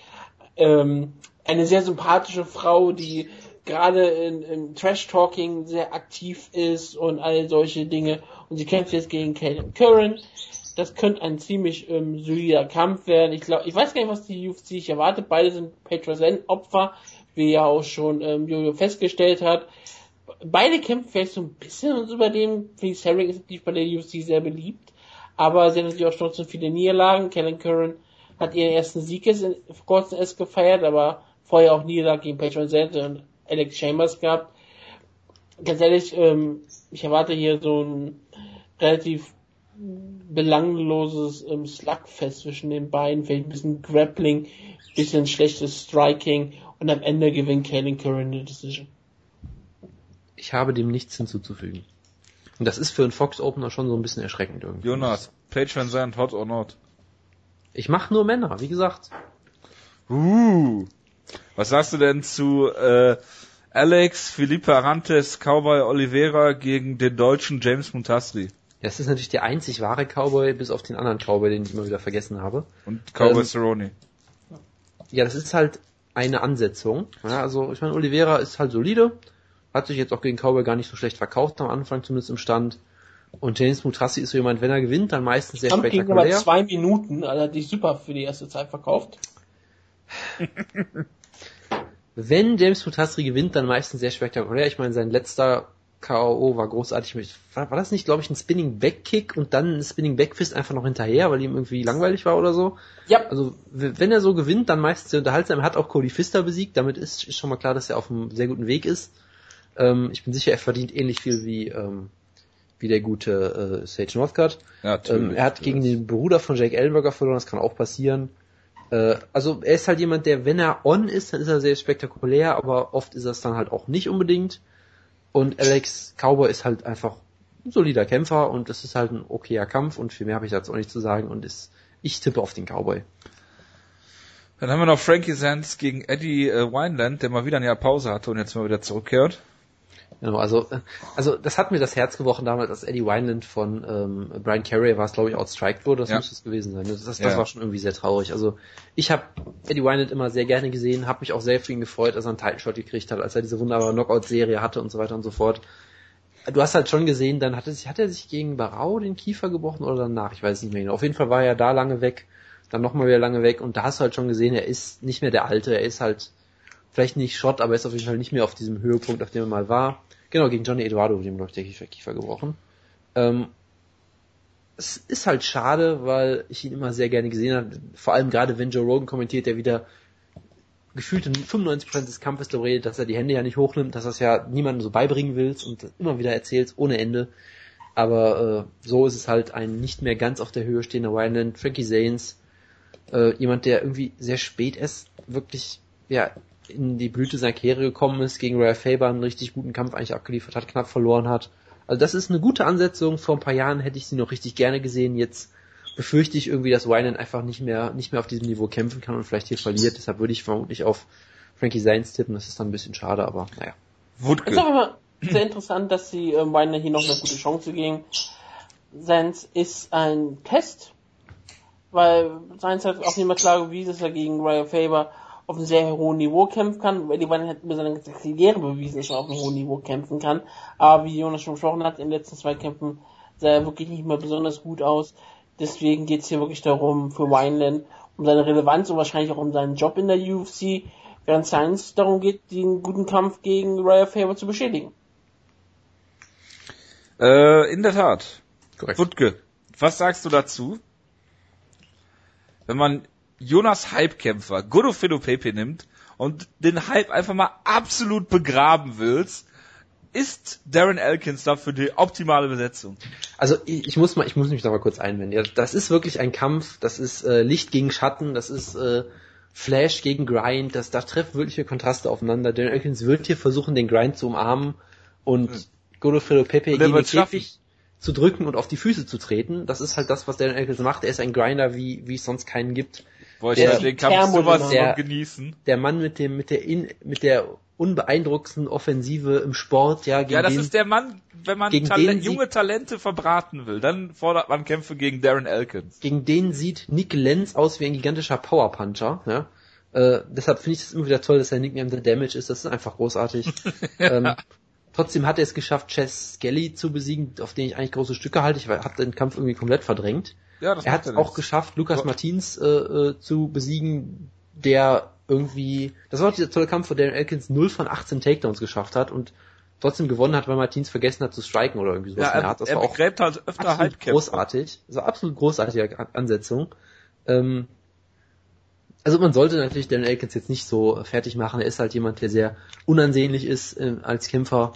ähm, eine sehr sympathische Frau, die gerade in, im Trash-Talking sehr aktiv ist und all solche Dinge. Und sie kämpft jetzt gegen Caleb Curran. Das könnte ein ziemlich ähm, solider Kampf werden. Ich glaube, ich weiß gar nicht, was die UFC sich erwartet. Beide sind Patreon-Opfer, wie ja auch schon ähm, Jojo festgestellt hat. Beide kämpfen vielleicht so ein bisschen über dem. Felice Herring ist natürlich bei der UFC sehr beliebt. Aber sie hat natürlich auch trotzdem viele Niederlagen. Kellen Curran hat ihren ersten Sieg jetzt in, vor kurzem erst gefeiert, aber vorher auch Niederlagen gegen Patreon Zente und Alex Chambers gehabt. Ganz ehrlich, ähm, ich erwarte hier so ein relativ belangloses ähm, Slugfest zwischen den beiden, vielleicht ein bisschen Grappling, bisschen schlechtes Striking und am Ende gewinnt Kalen Curran die Decision. Ich habe dem nichts hinzuzufügen. Und das ist für einen Fox Opener schon so ein bisschen erschreckend irgendwie. Jonas, Page Van Zandt, hot or not? Ich mache nur Männer, wie gesagt. Uh. Was sagst du denn zu äh, Alex Felipe Arantes Cowboy Oliveira gegen den deutschen James Muntastri Das ist natürlich der einzig wahre Cowboy, bis auf den anderen Cowboy, den ich immer wieder vergessen habe. und Cowboy Ähm, Cerrone? Ja, das ist halt eine Ansetzung. Ja, also ich meine, Oliveira ist halt solide, hat sich jetzt auch gegen Cowboy gar nicht so schlecht verkauft am Anfang, zumindest im Stand. Und James Mutrassi ist so jemand, wenn er gewinnt, dann meistens sehr Kampf ging aber spektakulär. zwei Minuten, also hat sich super für die erste Zeit verkauft. Wenn James Mutasri gewinnt, dann meistens sehr spektakulär. Ich meine, sein letzter K.O. war großartig. War, war das nicht, glaube ich, ein Spinning Back Kick und dann ein Spinning Back Fist einfach noch hinterher, weil ihm irgendwie langweilig war oder so? Ja. Also wenn er so gewinnt, dann meistens sehr unterhaltsam. Er hat auch Cody Fister besiegt. Damit ist, ist schon mal klar, dass er auf einem sehr guten Weg ist. Ähm, ich bin sicher, er verdient ähnlich viel wie ähm, wie der gute äh, Sage Northcutt. Ja, ähm, er hat gegen den Bruder von Jake Ellenberger verloren. Das kann auch passieren. Äh, also er ist halt jemand, der, wenn er on ist, dann ist er sehr spektakulär, aber oft ist er es dann halt auch nicht unbedingt. Und Alex Cowboy ist halt einfach ein solider Kämpfer und es ist halt ein okayer Kampf und viel mehr habe ich dazu auch nicht zu sagen und ist, ich tippe auf den Cowboy. Dann haben wir noch Frankie Sands gegen Eddie äh, Wineland, der mal wieder ein Jahr Pause hatte und jetzt mal wieder zurückkehrt. Genau, also, also das hat mir das Herz gebrochen damals, als Eddie Wineland von ähm, Brian Carey war es, glaube ich, outstriked wurde. Das Ja. müsste es gewesen sein. Das, das, Ja. war schon irgendwie sehr traurig. Also ich habe Eddie Wineland immer sehr gerne gesehen, habe mich auch sehr für ihn gefreut, als er einen Title Shot gekriegt hat, als er diese wunderbare Knockout-Serie hatte und so weiter und so fort. Du hast halt schon gesehen, dann hat er sich, hat er sich gegen Barau den Kiefer gebrochen oder danach? Ich weiß nicht mehr genau. Auf jeden Fall war er da lange weg, dann nochmal wieder lange weg und da hast du halt schon gesehen, er ist nicht mehr der Alte, er ist halt vielleicht nicht Shot, aber er ist auf jeden Fall nicht mehr auf diesem Höhepunkt, auf dem er mal war. Genau, gegen Johnny Eduardo, dem glaube ich der Kiefer, gebrochen. Ähm, es ist halt schade, weil ich ihn immer sehr gerne gesehen habe. Vor allem gerade wenn Joe Rogan kommentiert, der wieder gefühlt in 95% des Kampfes darüber redet, dass er die Hände ja nicht hochnimmt, dass er es ja niemandem so beibringen willst und immer wieder erzählt, ohne Ende. Aber äh, so ist es halt ein nicht mehr ganz auf der Höhe stehender Wineland. Frankie Zanes, äh, jemand, der irgendwie sehr spät erst wirklich ja, in die Blüte seiner Karriere gekommen ist, gegen Rare Faber einen richtig guten Kampf eigentlich abgeliefert hat, knapp verloren hat. Also das ist eine gute Ansetzung. Vor ein paar Jahren hätte ich sie noch richtig gerne gesehen. Jetzt befürchte ich irgendwie, dass Wineland einfach nicht mehr, nicht mehr auf diesem Niveau kämpfen kann und vielleicht hier verliert. Deshalb würde ich vermutlich auf Frankie Sainz tippen. Das ist dann ein bisschen schade, aber naja. Es ist Wutke. auch immer sehr interessant, dass sie ähm, Weiner hier noch eine gute Chance geben. Sainz ist ein Test, weil Sainz hat auch nicht mehr klar bewiesen, dass er gegen Ryan Faber auf einem sehr hohen Niveau kämpfen kann, weil die Weiner hat über seine ganze Karriere bewiesen, dass er auf einem hohen Niveau kämpfen kann. Aber wie Jonas schon besprochen hat, in den letzten zwei Kämpfen sah er wirklich nicht mehr besonders gut aus. Deswegen geht es hier wirklich darum, für Wineland, um seine Relevanz und wahrscheinlich auch um seinen Job in der UFC, während Sainz darum geht, den guten Kampf gegen Ryan Faber zu beschädigen. Äh, in der Tat. Korrekt. Wutke, was sagst du dazu? Wenn man Jonas Hype-Kämpfer Godofredo Pepe nimmt und den Hype einfach mal absolut begraben willst, ist Darren Elkins dafür die optimale Besetzung. Also ich, ich muss mal, ich muss mich da mal kurz einwenden. Ja, das ist wirklich ein Kampf, das ist äh, Licht gegen Schatten, das ist äh, Flash gegen Grind, das, da treffen wirkliche Kontraste aufeinander. Darren Elkins wird hier versuchen, den Grind zu umarmen und Mhm. Godofredo Pepe gegen den. Käfig zu drücken und auf die Füße zu treten. Das ist halt das, was Darren Elkins macht. Er ist ein Grinder, wie, wie es sonst keinen gibt. Boah, ich Der- den Kampf sowas der- genießen. Der Mann mit dem, mit der, in, mit der unbeeindruckendsten Offensive im Sport, ja, gegen Ja, das den, ist der Mann, wenn man gegen Tale den sie- junge Talente verbraten will, dann fordert man Kämpfe gegen Darren Elkins. gegen den sieht Nick Lenz aus wie ein gigantischer Powerpuncher, ja. Äh, deshalb finde ich es immer wieder toll, dass der Nickname The Damage ist. Das ist einfach großartig. ähm, trotzdem hat er es geschafft, Chess Skelly zu besiegen, auf den ich eigentlich große Stücke halte. Ich habe den Kampf irgendwie komplett verdrängt. Ja, das Er hat es auch geschafft, Lukas. Martins äh, äh, zu besiegen, der irgendwie, das war auch dieser tolle Kampf, wo Darren Elkins 0 von 18 Takedowns geschafft hat und trotzdem gewonnen hat, weil Martins vergessen hat zu striken oder irgendwie sowas Ja, er, Art. Das er war auch begräbt halt öfter absolut großartig. Das war absolut großartige An- Ansetzung. Ähm, also man sollte natürlich Darren Elkins jetzt nicht so fertig machen. Er ist halt jemand, der sehr unansehnlich ist äh, als Kämpfer.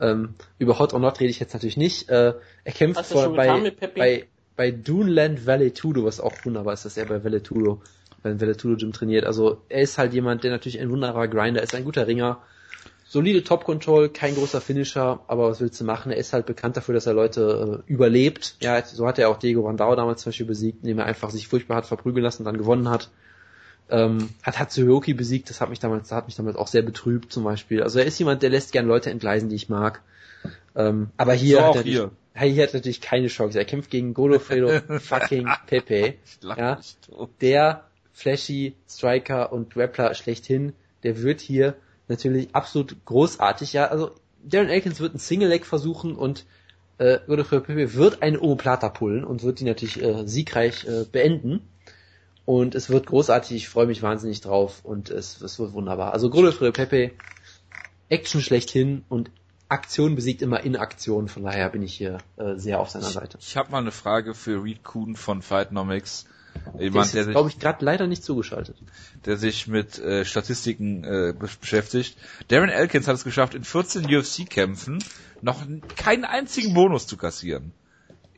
Ähm, über Hot or Not rede ich jetzt natürlich nicht. Äh, er kämpft vor, schon getan bei, bei, bei Duneland Valetudo, was auch wunderbar ist, dass er bei Valetudo, beim Valetudo Gym trainiert. Also er ist halt jemand, der natürlich ein wunderbarer Grinder ist, ein guter Ringer. Solide Top Control, kein großer Finisher, aber was willst du machen? Er ist halt bekannt dafür, dass er Leute äh, überlebt. Ja, so hat er auch Diego Vandao damals zum Beispiel besiegt, indem er einfach sich furchtbar hat verprügeln lassen und dann gewonnen hat. Ähm, hat Hatsuyoki besiegt, das hat mich damals, das hat mich damals auch sehr betrübt zum Beispiel. Also er ist jemand, der lässt gern Leute entgleisen, die ich mag. Ähm, aber hier, So hat auch er hier. Hier hat natürlich keine Chance. Er kämpft gegen Godofredo fucking Pepe. Ja. Der flashy Striker und Grappler schlechthin, der wird hier natürlich absolut großartig. Ja, also Darren Elkins wird ein Single Leg versuchen und äh, Godofredo Pepe wird eine Omoplata pullen und wird die natürlich äh, siegreich äh, beenden. Und es wird großartig, ich freue mich wahnsinnig drauf und es, es wird wunderbar. Also Godofredo Pepe, Action schlechthin und Aktion besiegt immer Inaktion, von daher bin ich hier äh, sehr auf seiner Seite. Ich habe mal eine Frage für Reed Kuhn von Fightnomics. Der Jemand, ist, der sich, glaube ich, gerade leider nicht zugeschaltet. der sich mit äh, Statistiken äh, be- beschäftigt. Darren Elkins hat es geschafft, in 14 UFC-Kämpfen noch keinen einzigen Bonus zu kassieren.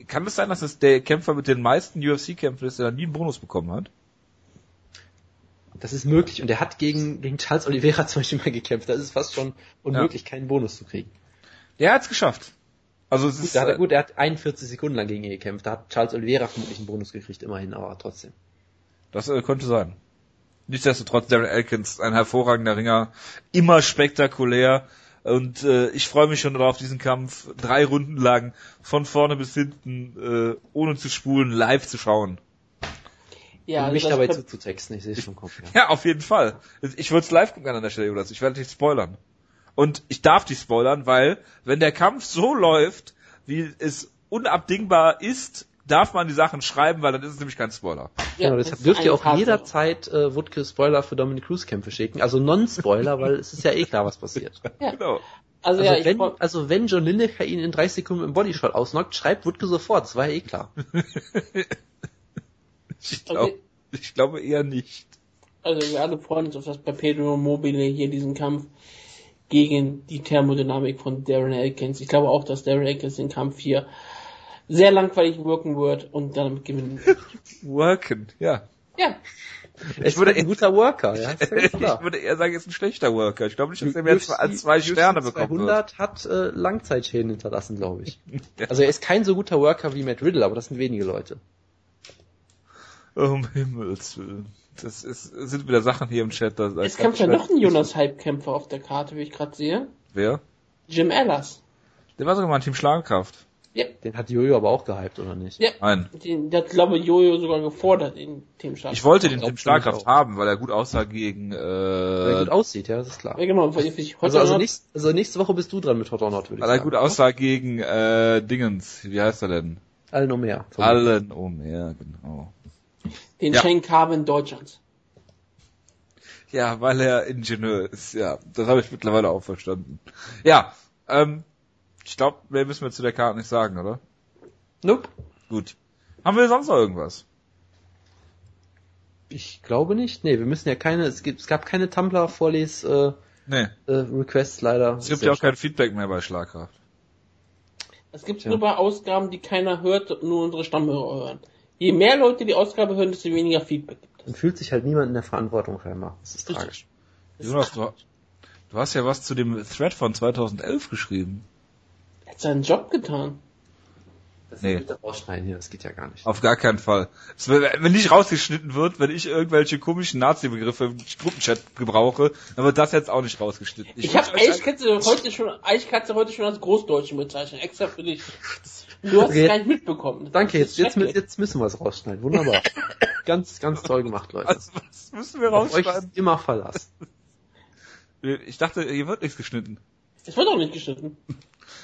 Kann es sein, dass es der Kämpfer mit den meisten UFC-Kämpfen ist, der nie einen Bonus bekommen hat? Das ist möglich und er hat gegen, gegen Charles Oliveira zum Beispiel mal gekämpft. Das ist fast schon unmöglich, keinen Bonus zu kriegen. Der hat es geschafft. Also es Gut, ist, hat er, äh, gut, er hat 41 Sekunden lang gegen ihn gekämpft. Da hat Charles Oliveira vermutlich einen Bonus gekriegt, immerhin, aber trotzdem. Das äh, könnte sein. Nichtsdestotrotz, Darren Elkins, ein hervorragender Ringer, immer spektakulär. Und äh, ich freue mich schon darauf, diesen Kampf drei Runden lang von vorne bis hinten, äh, ohne zu spulen, live zu schauen. Ja, also mich dabei zuzutexten, ich sehe es schon kommen. Ja. Ja, auf jeden Fall. Ich würde es live gucken an der Stelle, Jonas. Ich werde nicht spoilern. Und ich darf nicht spoilern, weil wenn der Kampf so läuft, wie es unabdingbar ist, darf man die Sachen schreiben, weil dann ist es nämlich kein Spoiler. ja, genau, das deshalb dürft ihr auch Tatsache. jederzeit äh, Wutke Spoiler für Dominic Cruz Kämpfe schicken. Also Non-Spoiler, weil es ist ja eh klar, was passiert. Ja. Genau. Also, Also, ja, wenn, also wenn John Lineker ihn in 30 Sekunden im Bodyshot ausnockt, schreibt Wutke sofort, das war ja eh klar. Ich, glaub, Okay. ich glaube eher nicht. also wir alle freuen uns auf das Perpetuum mobile hier diesen Kampf gegen die Thermodynamik von Darren Elkins. Ich glaube auch, dass Darren Elkins den Kampf hier sehr langweilig wirken wird und dann gewinnen. wird. Worken, ja. ja, Es würde- ein guter Worker, ja, Ich würde eher sagen, er ist ein schlechter Worker. Ich glaube nicht, dass er mehr als zwei Sterne UFC bekommen wird. 200 hat äh, Langzeitschäden hinterlassen, glaube ich. Also er ist kein so guter Worker wie Matt Riddle, aber das sind wenige Leute. Um Himmels Willen. Das ist, es sind wieder Sachen hier im Chat. Da, da es kämpft ja noch ein Jonas Hype-Kämpfer auf der Karte, wie ich gerade sehe. Wer? Jim Ellis. Der war sogar mal ein Team Schlagkraft. Ja, Den hat Jojo aber auch gehypt, oder nicht? ja. Nein. Den, der hat, glaube ich, Jojo sogar gefordert in Team Stark. Ich wollte den Team Schlagkraft haben, weil er gut aussah gegen, Weil er äh, gut aussieht, ja, das ist klar. Ja, genau, weil Also, also, nächst, also nächste Woche bist du dran mit Hot or Not, würde ich weil er sagen. gut aussah gegen, äh, Dingens. Wie heißt er denn? Allen mehr. Allen ja, genau. Den Ja. Shane Carvin Deutschlands. Ja, weil er Ingenieur ist, ja. Das habe ich mittlerweile auch verstanden. Ja, ähm, ich glaube, mehr müssen wir zu der Karte nicht sagen, oder? Nope. Gut. Haben wir sonst noch irgendwas? Ich glaube nicht. Nee, wir müssen ja keine, es gibt, es gab keine Tumblr-Vorles, äh, Nee. äh, Requests leider. Es gibt ja auch kein Feedback mehr bei Schlagkraft. Es gibt Tja. nur bei Ausgaben, die keiner hört und nur unsere Stammhörer hören. Je mehr Leute die Ausgabe hören, desto weniger Feedback gibt es. Dann fühlt sich halt niemand in der Verantwortung scheinbar. Das ist Richtig. tragisch. Jonas, du, du hast ja was zu dem Thread von 2011 geschrieben. Er hat seinen Job getan. Das Nee. bitte rausschneiden hier, das geht ja gar nicht. Auf gar keinen Fall. Wenn nicht rausgeschnitten wird, wenn ich irgendwelche komischen Nazi-Begriffe im Gruppenchat gebrauche, dann wird das jetzt auch nicht rausgeschnitten. Ich, wünsch habe Eichkatze heute schon, Eichkatze heute schon als Großdeutschen bezeichnet, extra für dich. Du hast Okay. es gar nicht mitbekommen. Danke, Das ist jetzt, jetzt, jetzt müssen wir es rausschneiden. Wunderbar. ganz, ganz toll gemacht, Leute. Also, was müssen wir Auf euch rausschneiden? ist immer Verlass. Ich dachte, hier wird nichts geschnitten. Es wird auch nicht geschnitten.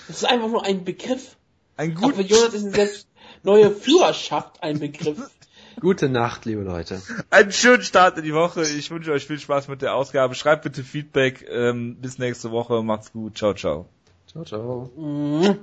Es ist einfach nur ein Begriff. Ein Auch gut, für Jonas ist selbst neue Führerschaft ein Begriff. Gute Nacht, liebe Leute. einen schönen Start in die Woche. Ich wünsche euch viel Spaß mit der Ausgabe. Schreibt bitte Feedback. Ähm, bis nächste Woche. Macht's gut. Ciao, ciao. Ciao, ciao. Mhm.